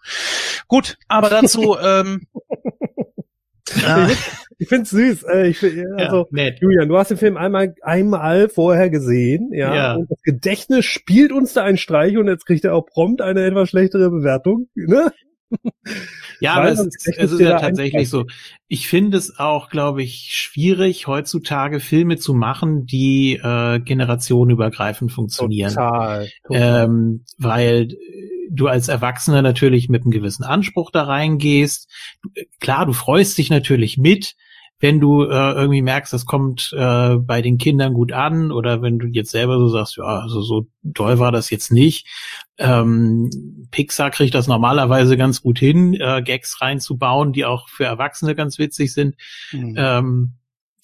Gut, aber dazu, ähm, äh, ich finde es süß. Äh, ich find, also, ja, Julian, du hast den Film einmal, einmal vorher gesehen, ja, ja. Und das Gedächtnis spielt uns da einen Streich und jetzt kriegt er auch prompt eine etwas schlechtere Bewertung. Ne? Ja, aber es, ist, es ist ja tatsächlich so. Ich finde es auch, glaube ich, schwierig, heutzutage Filme zu machen, die äh, generationenübergreifend funktionieren. Total. total. Ähm, weil du als Erwachsener natürlich mit einem gewissen Anspruch da reingehst. Klar, du freust dich natürlich mit, wenn du äh, irgendwie merkst, das kommt äh, bei den Kindern gut an oder wenn du jetzt selber so sagst, ja, also so toll war das jetzt nicht. Ähm, Pixar kriegt das normalerweise ganz gut hin, äh, Gags reinzubauen, die auch für Erwachsene ganz witzig sind. Mhm. Ähm,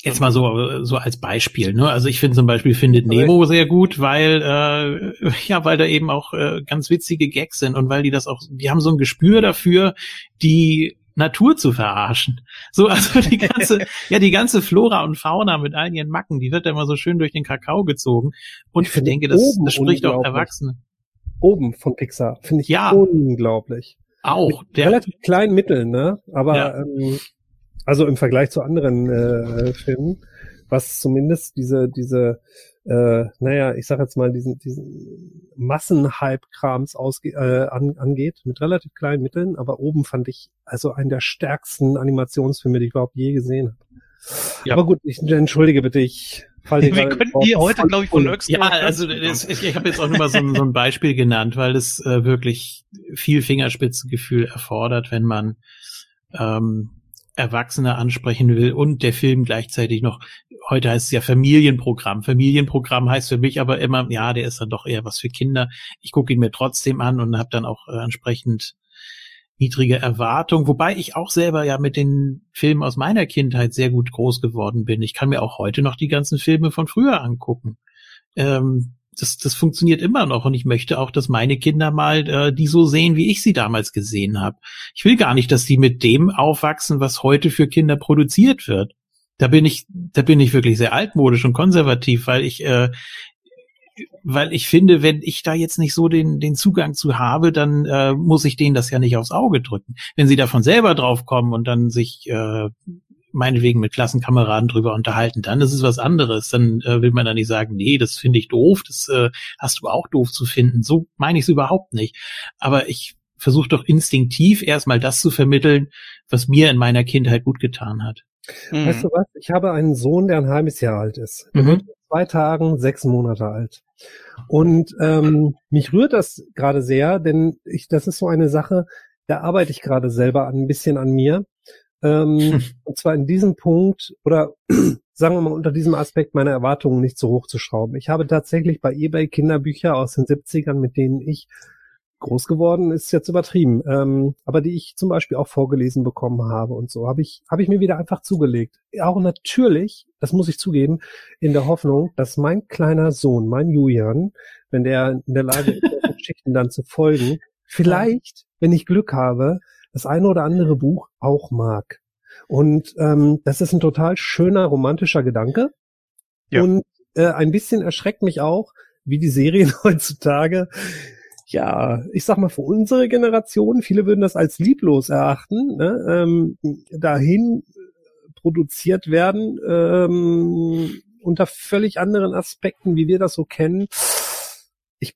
jetzt mal so so als Beispiel. Ne? Also ich finde zum Beispiel findet Nemo sehr gut, weil äh, ja, weil da eben auch äh, ganz witzige Gags sind und weil die das auch, die haben so ein Gespür dafür, die Natur zu verarschen. So, also die ganze, ja, die ganze Flora und Fauna mit all ihren Macken, die wird da immer so schön durch den Kakao gezogen. Und ich, ich denke, das, das spricht auch Erwachsene. Oben von Pixar, finde ich ja, unglaublich. Auch. Mit der, relativ kleinen Mitteln, ne? Aber, ja. ähm, also im Vergleich zu anderen äh, Filmen, was zumindest diese, diese, äh, naja, ich sag jetzt mal, diesen, diesen Massenhype-Krams ausge äh, an, angeht, mit relativ kleinen Mitteln, aber oben fand ich also einen der stärksten Animationsfilme, die ich überhaupt je gesehen habe. Ja. Aber gut, ich entschuldige bitte, ich falle Wir können hier heute, glaube ich, von Höchsten. Ja, also das, ich, ich habe jetzt auch nur mal so, ein, so ein Beispiel genannt, weil es äh, wirklich viel Fingerspitzengefühl erfordert, wenn man ähm, Erwachsene ansprechen will und der Film gleichzeitig noch, heute heißt es ja Familienprogramm. Familienprogramm heißt für mich aber immer, ja, der ist dann doch eher was für Kinder. Ich gucke ihn mir trotzdem an und habe dann auch äh, entsprechend niedrige Erwartungen, wobei ich auch selber ja mit den Filmen aus meiner Kindheit sehr gut groß geworden bin. Ich kann mir auch heute noch die ganzen Filme von früher angucken. Ähm, das, das funktioniert immer noch und ich möchte auch, dass meine Kinder mal äh, die so sehen, wie ich sie damals gesehen habe. Ich will gar nicht, dass die mit dem aufwachsen, was heute für Kinder produziert wird. Da bin ich, da bin ich wirklich sehr altmodisch und konservativ, weil ich, äh, weil ich finde, wenn ich da jetzt nicht so den, den Zugang zu habe, dann äh, muss ich denen das ja nicht aufs Auge drücken. Wenn sie davon selber drauf kommen und dann sich äh, meinetwegen mit Klassenkameraden drüber unterhalten, dann ist es was anderes. Dann äh, will man da nicht sagen, nee, das finde ich doof, das äh, hast du auch doof zu finden. So meine ich es überhaupt nicht. Aber ich versuche doch instinktiv erstmal das zu vermitteln, was mir in meiner Kindheit gut getan hat. Mhm. Weißt du was? Ich habe einen Sohn, der ein halbes Jahr alt ist. Der mhm. wird zwei Tagen sechs Monate alt. Und ähm, mich rührt das gerade sehr, denn ich, das ist so eine Sache, da arbeite ich gerade selber ein bisschen an mir. Ähm, hm. Und zwar in diesem Punkt oder sagen wir mal unter diesem Aspekt meine Erwartungen nicht so hoch zu schrauben. Ich habe tatsächlich bei eBay Kinderbücher aus den 70ern, mit denen ich groß geworden ist jetzt übertrieben, ähm, aber die ich zum Beispiel auch vorgelesen bekommen habe und so, habe ich, habe ich mir wieder einfach zugelegt. Auch natürlich, das muss ich zugeben, in der Hoffnung, dass mein kleiner Sohn, mein Julian, wenn der in der Lage ist, Geschichten dann zu folgen, vielleicht, wenn ich Glück habe, das eine oder andere Buch auch mag. Und ähm, das ist ein total schöner, romantischer Gedanke. Ja. Und äh, ein bisschen erschreckt mich auch, wie die Serien heutzutage ja, ich sag mal, für unsere Generation, viele würden das als lieblos erachten, ne, ähm, dahin produziert werden, ähm, unter völlig anderen Aspekten, wie wir das so kennen. Ich,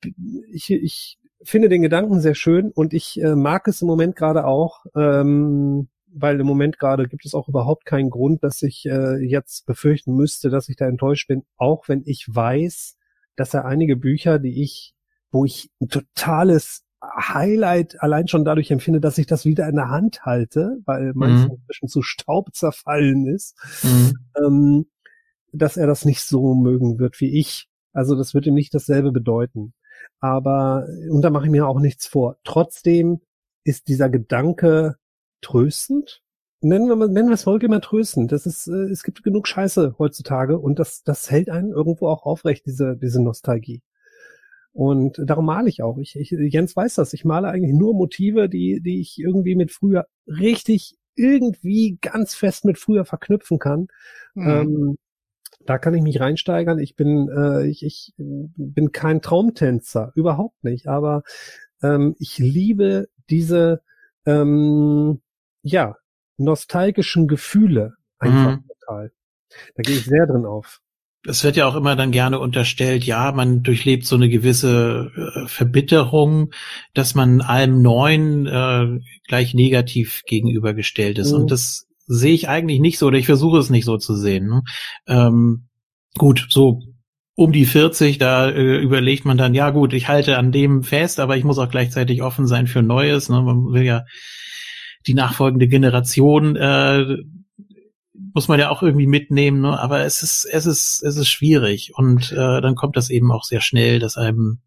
ich, ich finde den Gedanken sehr schön und ich äh, mag es im Moment gerade auch, ähm, weil im Moment gerade gibt es auch überhaupt keinen Grund, dass ich äh, jetzt befürchten müsste, dass ich da enttäuscht bin, auch wenn ich weiß, dass er einige Bücher, die ich wo ich ein totales Highlight allein schon dadurch empfinde, dass ich das wieder in der Hand halte, weil meins mhm. inzwischen zu Staub zerfallen ist, mhm. ähm, dass er das nicht so mögen wird wie ich. Also das wird ihm nicht dasselbe bedeuten. Aber, und da mache ich mir auch nichts vor. Trotzdem ist dieser Gedanke tröstend. Nennen wir, nennen wir es Folge immer tröstend. Das ist, äh, es gibt genug Scheiße heutzutage und das, das hält einen irgendwo auch aufrecht, diese, diese Nostalgie. Und darum male ich auch. Ich, ich, Jens weiß das. Ich male eigentlich nur Motive, die, die ich irgendwie mit früher richtig irgendwie ganz fest mit früher verknüpfen kann. Mhm. Ähm, da kann ich mich reinsteigern. Ich bin, äh, ich, ich bin kein Traumtänzer, überhaupt nicht. Aber ähm, ich liebe diese, ähm, ja, nostalgischen Gefühle einfach mhm. total. Da gehe ich sehr drin auf es wird ja auch immer dann gerne unterstellt, ja, man durchlebt so eine gewisse äh, Verbitterung, dass man allem Neuen äh, gleich negativ gegenübergestellt ist. Mhm. Und das sehe ich eigentlich nicht so, oder ich versuche es nicht so zu sehen. Ne? Ähm, gut, so um die 40, da äh, überlegt man dann, ja gut, ich halte an dem fest, aber ich muss auch gleichzeitig offen sein für Neues. Ne? Man will ja die nachfolgende Generation äh, muss man ja auch irgendwie mitnehmen, ne? aber es ist, es ist, es ist schwierig und äh, dann kommt das eben auch sehr schnell, dass einem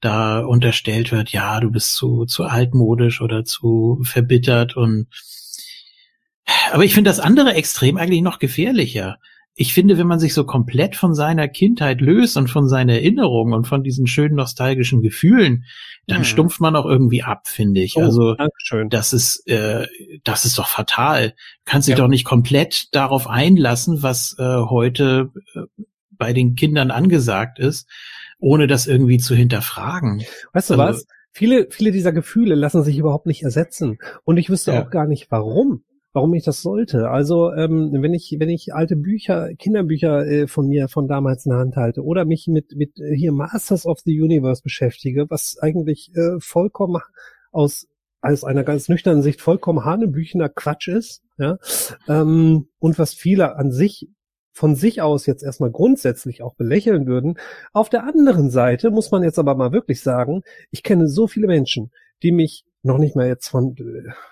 da unterstellt wird, ja, du bist zu, zu altmodisch oder zu verbittert und aber ich finde das andere Extrem eigentlich noch gefährlicher ich finde, wenn man sich so komplett von seiner Kindheit löst und von seinen Erinnerungen und von diesen schönen nostalgischen Gefühlen, dann hm. stumpft man auch irgendwie ab, finde ich. Oh, also Dankeschön. das ist äh, das ist doch fatal. Du kannst dich ja. doch nicht komplett darauf einlassen, was äh, heute äh, bei den Kindern angesagt ist, ohne das irgendwie zu hinterfragen. Weißt du also, was? Viele, viele dieser Gefühle lassen sich überhaupt nicht ersetzen. Und ich wüsste ja. auch gar nicht, warum warum ich das sollte. Also ähm, wenn ich wenn ich alte Bücher, Kinderbücher äh, von mir von damals in der Hand halte oder mich mit mit äh, hier Masters of the Universe beschäftige, was eigentlich äh, vollkommen aus aus einer ganz nüchternen Sicht vollkommen hanebüchener Quatsch ist, ja, ähm, und was viele an sich von sich aus jetzt erstmal grundsätzlich auch belächeln würden. Auf der anderen Seite muss man jetzt aber mal wirklich sagen, ich kenne so viele Menschen, die mich noch nicht mal jetzt von,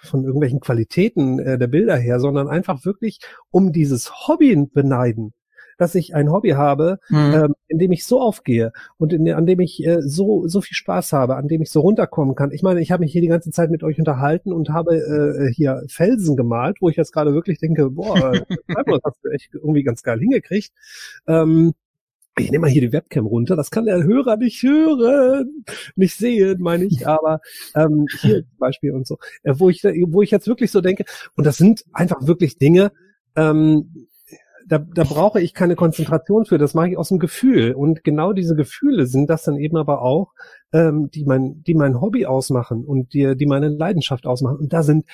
von irgendwelchen Qualitäten äh, der Bilder her, sondern einfach wirklich um dieses Hobby beneiden, dass ich ein Hobby habe, mhm. ähm, in dem ich so aufgehe und in, an dem ich äh, so so viel Spaß habe, an dem ich so runterkommen kann. Ich meine, ich habe mich hier die ganze Zeit mit euch unterhalten und habe äh, hier Felsen gemalt, wo ich jetzt gerade wirklich denke, boah, das hast du echt irgendwie ganz geil hingekriegt. Ähm, ich nehme mal hier die Webcam runter, das kann der Hörer nicht hören, nicht sehen, meine ich, aber ähm, hier Beispiel und so, äh, wo ich wo ich jetzt wirklich so denke, und das sind einfach wirklich Dinge, ähm, da, da brauche ich keine Konzentration für, das mache ich aus dem Gefühl. Und genau diese Gefühle sind das dann eben aber auch, ähm, die mein, die mein Hobby ausmachen und die, die meine Leidenschaft ausmachen. Und da sind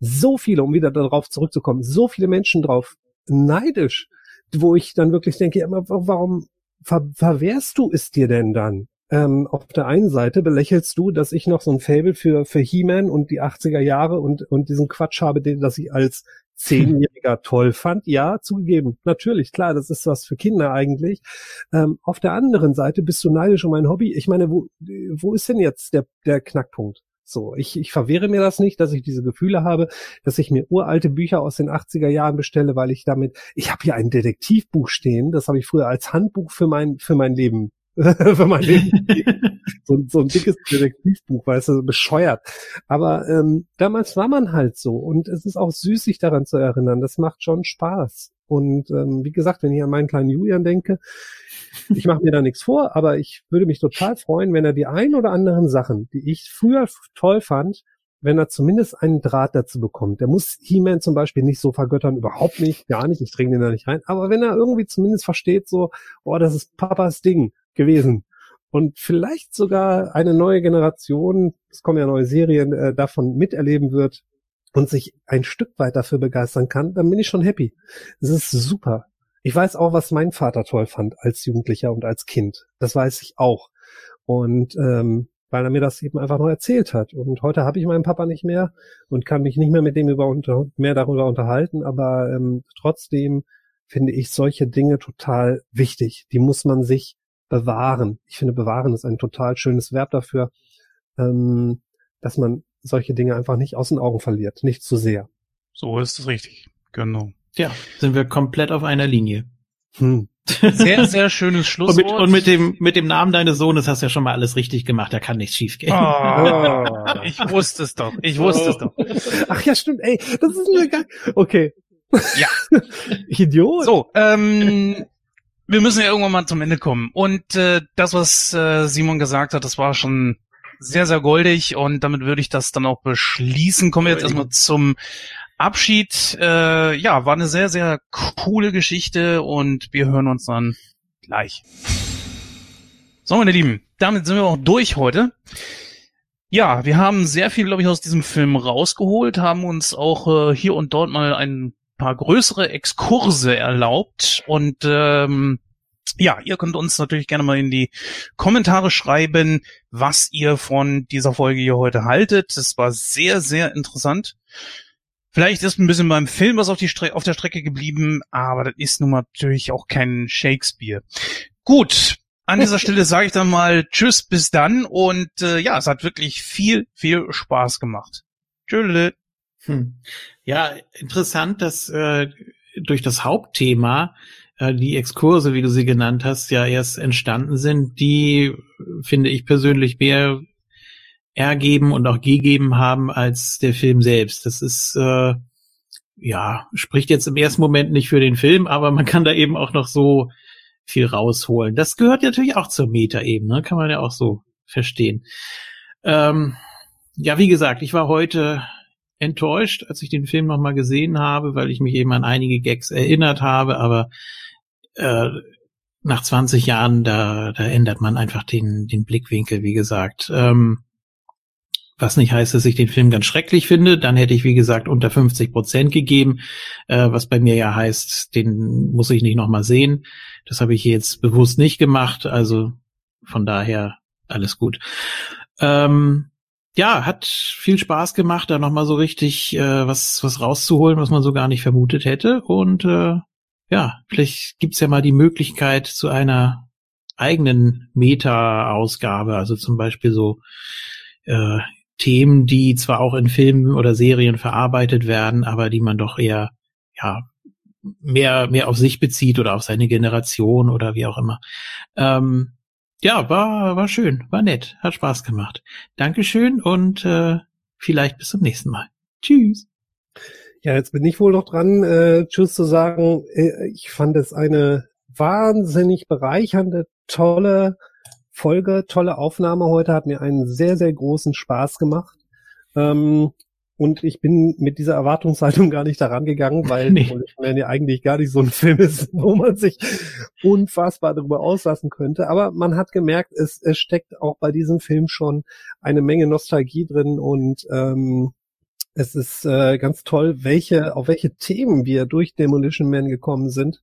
so viele, um wieder darauf zurückzukommen, so viele Menschen drauf neidisch, wo ich dann wirklich denke, warum, ver verwehrst du es dir denn dann? Ähm, auf der einen Seite belächelst du, dass ich noch so ein Fable für, für He-Man und die 80er Jahre und, und diesen Quatsch habe, den, dass ich als Zehnjähriger toll fand. Ja, zugegeben. Natürlich, klar, das ist was für Kinder eigentlich. Ähm, auf der anderen Seite bist du neidisch um ein Hobby. Ich meine, wo, wo ist denn jetzt der, der Knackpunkt? So, ich, ich verwehre mir das nicht, dass ich diese Gefühle habe, dass ich mir uralte Bücher aus den 80er Jahren bestelle, weil ich damit, ich habe hier ein Detektivbuch stehen, das habe ich früher als Handbuch für mein, für mein Leben für mein Leben. so, so ein dickes Detektivbuch, weißt du, bescheuert. Aber ähm, damals war man halt so und es ist auch süß, sich daran zu erinnern. Das macht schon Spaß. Und ähm, wie gesagt, wenn ich an meinen kleinen Julian denke, ich mache mir da nichts vor, aber ich würde mich total freuen, wenn er die ein oder anderen Sachen, die ich früher toll fand, wenn er zumindest einen Draht dazu bekommt. Der muss He-Man zum Beispiel nicht so vergöttern, überhaupt nicht, gar nicht, ich dringe den da nicht rein. Aber wenn er irgendwie zumindest versteht, so, oh, das ist Papas Ding gewesen. Und vielleicht sogar eine neue Generation, es kommen ja neue Serien, äh, davon miterleben wird und sich ein Stück weit dafür begeistern kann, dann bin ich schon happy. Es ist super. Ich weiß auch, was mein Vater toll fand als Jugendlicher und als Kind. Das weiß ich auch. Und ähm, weil er mir das eben einfach noch erzählt hat. Und heute habe ich meinen Papa nicht mehr und kann mich nicht mehr mit dem über unter, mehr darüber unterhalten, aber ähm, trotzdem finde ich solche Dinge total wichtig. Die muss man sich bewahren. Ich finde, bewahren ist ein total schönes Verb dafür, ähm, dass man solche Dinge einfach nicht aus den Augen verliert, nicht zu sehr. So ist es richtig. Genau. Ja, sind wir komplett auf einer Linie. Hm. Sehr, sehr schönes Schlusswort. Und mit, und mit dem, mit dem Namen deines Sohnes hast du ja schon mal alles richtig gemacht, da kann nichts schiefgehen. Oh, ich wusste es doch. Ich wusste es doch. Ach ja, stimmt, ey, das ist mir gar, okay. Ja. Idiot. So, ähm, wir müssen ja irgendwann mal zum Ende kommen. Und äh, das, was äh, Simon gesagt hat, das war schon sehr, sehr goldig und damit würde ich das dann auch beschließen. Kommen wir jetzt erstmal zum Abschied. Äh, ja, war eine sehr, sehr coole Geschichte und wir hören uns dann gleich. So, meine Lieben, damit sind wir auch durch heute. Ja, wir haben sehr viel, glaube ich, aus diesem Film rausgeholt, haben uns auch äh, hier und dort mal ein paar größere Exkurse erlaubt und ähm, ja, ihr könnt uns natürlich gerne mal in die Kommentare schreiben, was ihr von dieser Folge hier heute haltet. Es war sehr, sehr interessant. Vielleicht ist ein bisschen beim Film was auf, die Stre auf der Strecke geblieben, aber das ist nun natürlich auch kein Shakespeare. Gut, an dieser Stelle sage ich dann mal Tschüss, bis dann und äh, ja, es hat wirklich viel, viel Spaß gemacht. Tschüss. Hm. Ja, interessant, dass äh, durch das Hauptthema die Exkurse, wie du sie genannt hast, ja erst entstanden sind, die finde ich persönlich mehr ergeben und auch gegeben haben als der Film selbst. Das ist äh, ja spricht jetzt im ersten Moment nicht für den Film, aber man kann da eben auch noch so viel rausholen. Das gehört natürlich auch zur Meta-Ebene, kann man ja auch so verstehen. Ähm, ja, wie gesagt, ich war heute enttäuscht, als ich den Film nochmal gesehen habe, weil ich mich eben an einige Gags erinnert habe, aber äh, nach 20 Jahren, da, da ändert man einfach den, den Blickwinkel, wie gesagt. Ähm, was nicht heißt, dass ich den Film ganz schrecklich finde. Dann hätte ich, wie gesagt, unter 50 Prozent gegeben, äh, was bei mir ja heißt, den muss ich nicht nochmal sehen. Das habe ich jetzt bewusst nicht gemacht. Also von daher alles gut. Ähm, ja, hat viel Spaß gemacht, da nochmal so richtig äh, was, was rauszuholen, was man so gar nicht vermutet hätte. Und äh, ja, vielleicht gibt's ja mal die Möglichkeit zu einer eigenen Meta-Ausgabe, also zum Beispiel so äh, Themen, die zwar auch in Filmen oder Serien verarbeitet werden, aber die man doch eher, ja, mehr, mehr auf sich bezieht oder auf seine Generation oder wie auch immer. Ähm, ja, war, war schön, war nett, hat Spaß gemacht. Dankeschön und äh, vielleicht bis zum nächsten Mal. Tschüss. Ja, jetzt bin ich wohl noch dran, äh, Tschüss zu sagen. Äh, ich fand es eine wahnsinnig bereichernde, tolle Folge, tolle Aufnahme heute, hat mir einen sehr, sehr großen Spaß gemacht. Ähm, und ich bin mit dieser Erwartungshaltung gar nicht daran gegangen, weil nee. man ja eigentlich gar nicht so ein Film ist, wo man sich unfassbar darüber auslassen könnte. Aber man hat gemerkt, es, es steckt auch bei diesem Film schon eine Menge Nostalgie drin und ähm, es ist äh, ganz toll, welche, auf welche Themen wir durch Demolition Man gekommen sind.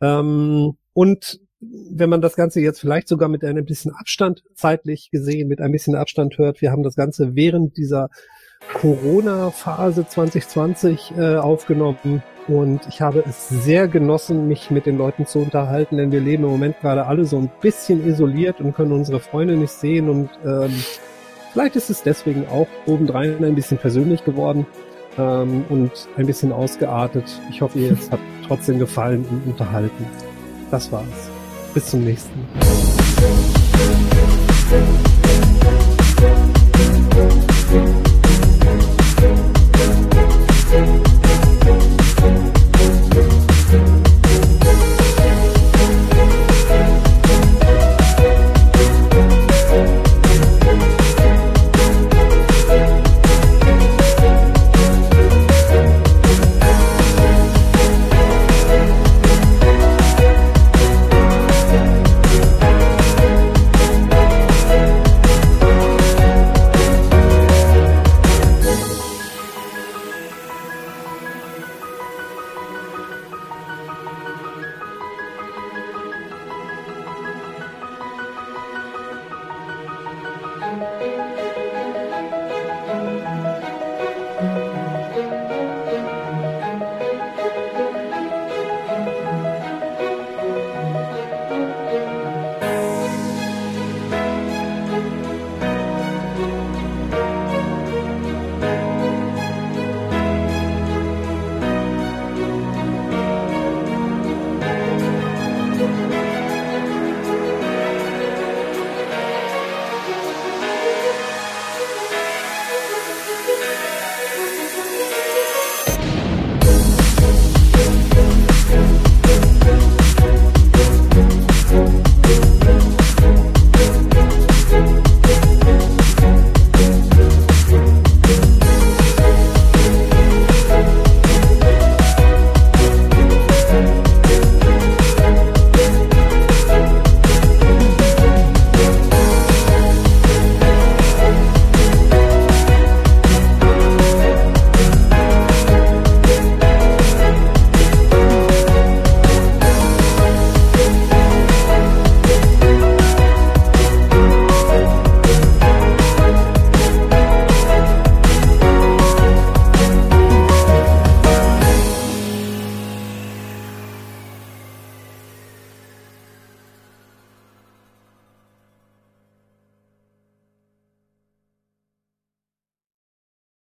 Ähm, und wenn man das Ganze jetzt vielleicht sogar mit einem bisschen Abstand zeitlich gesehen, mit ein bisschen Abstand hört, wir haben das Ganze während dieser Corona-Phase 2020 äh, aufgenommen und ich habe es sehr genossen, mich mit den Leuten zu unterhalten, denn wir leben im Moment gerade alle so ein bisschen isoliert und können unsere Freunde nicht sehen und ähm, vielleicht ist es deswegen auch obendrein ein bisschen persönlich geworden ähm, und ein bisschen ausgeartet. Ich hoffe, ihr jetzt habt trotzdem gefallen und unterhalten. Das war's. Bis zum nächsten Mal.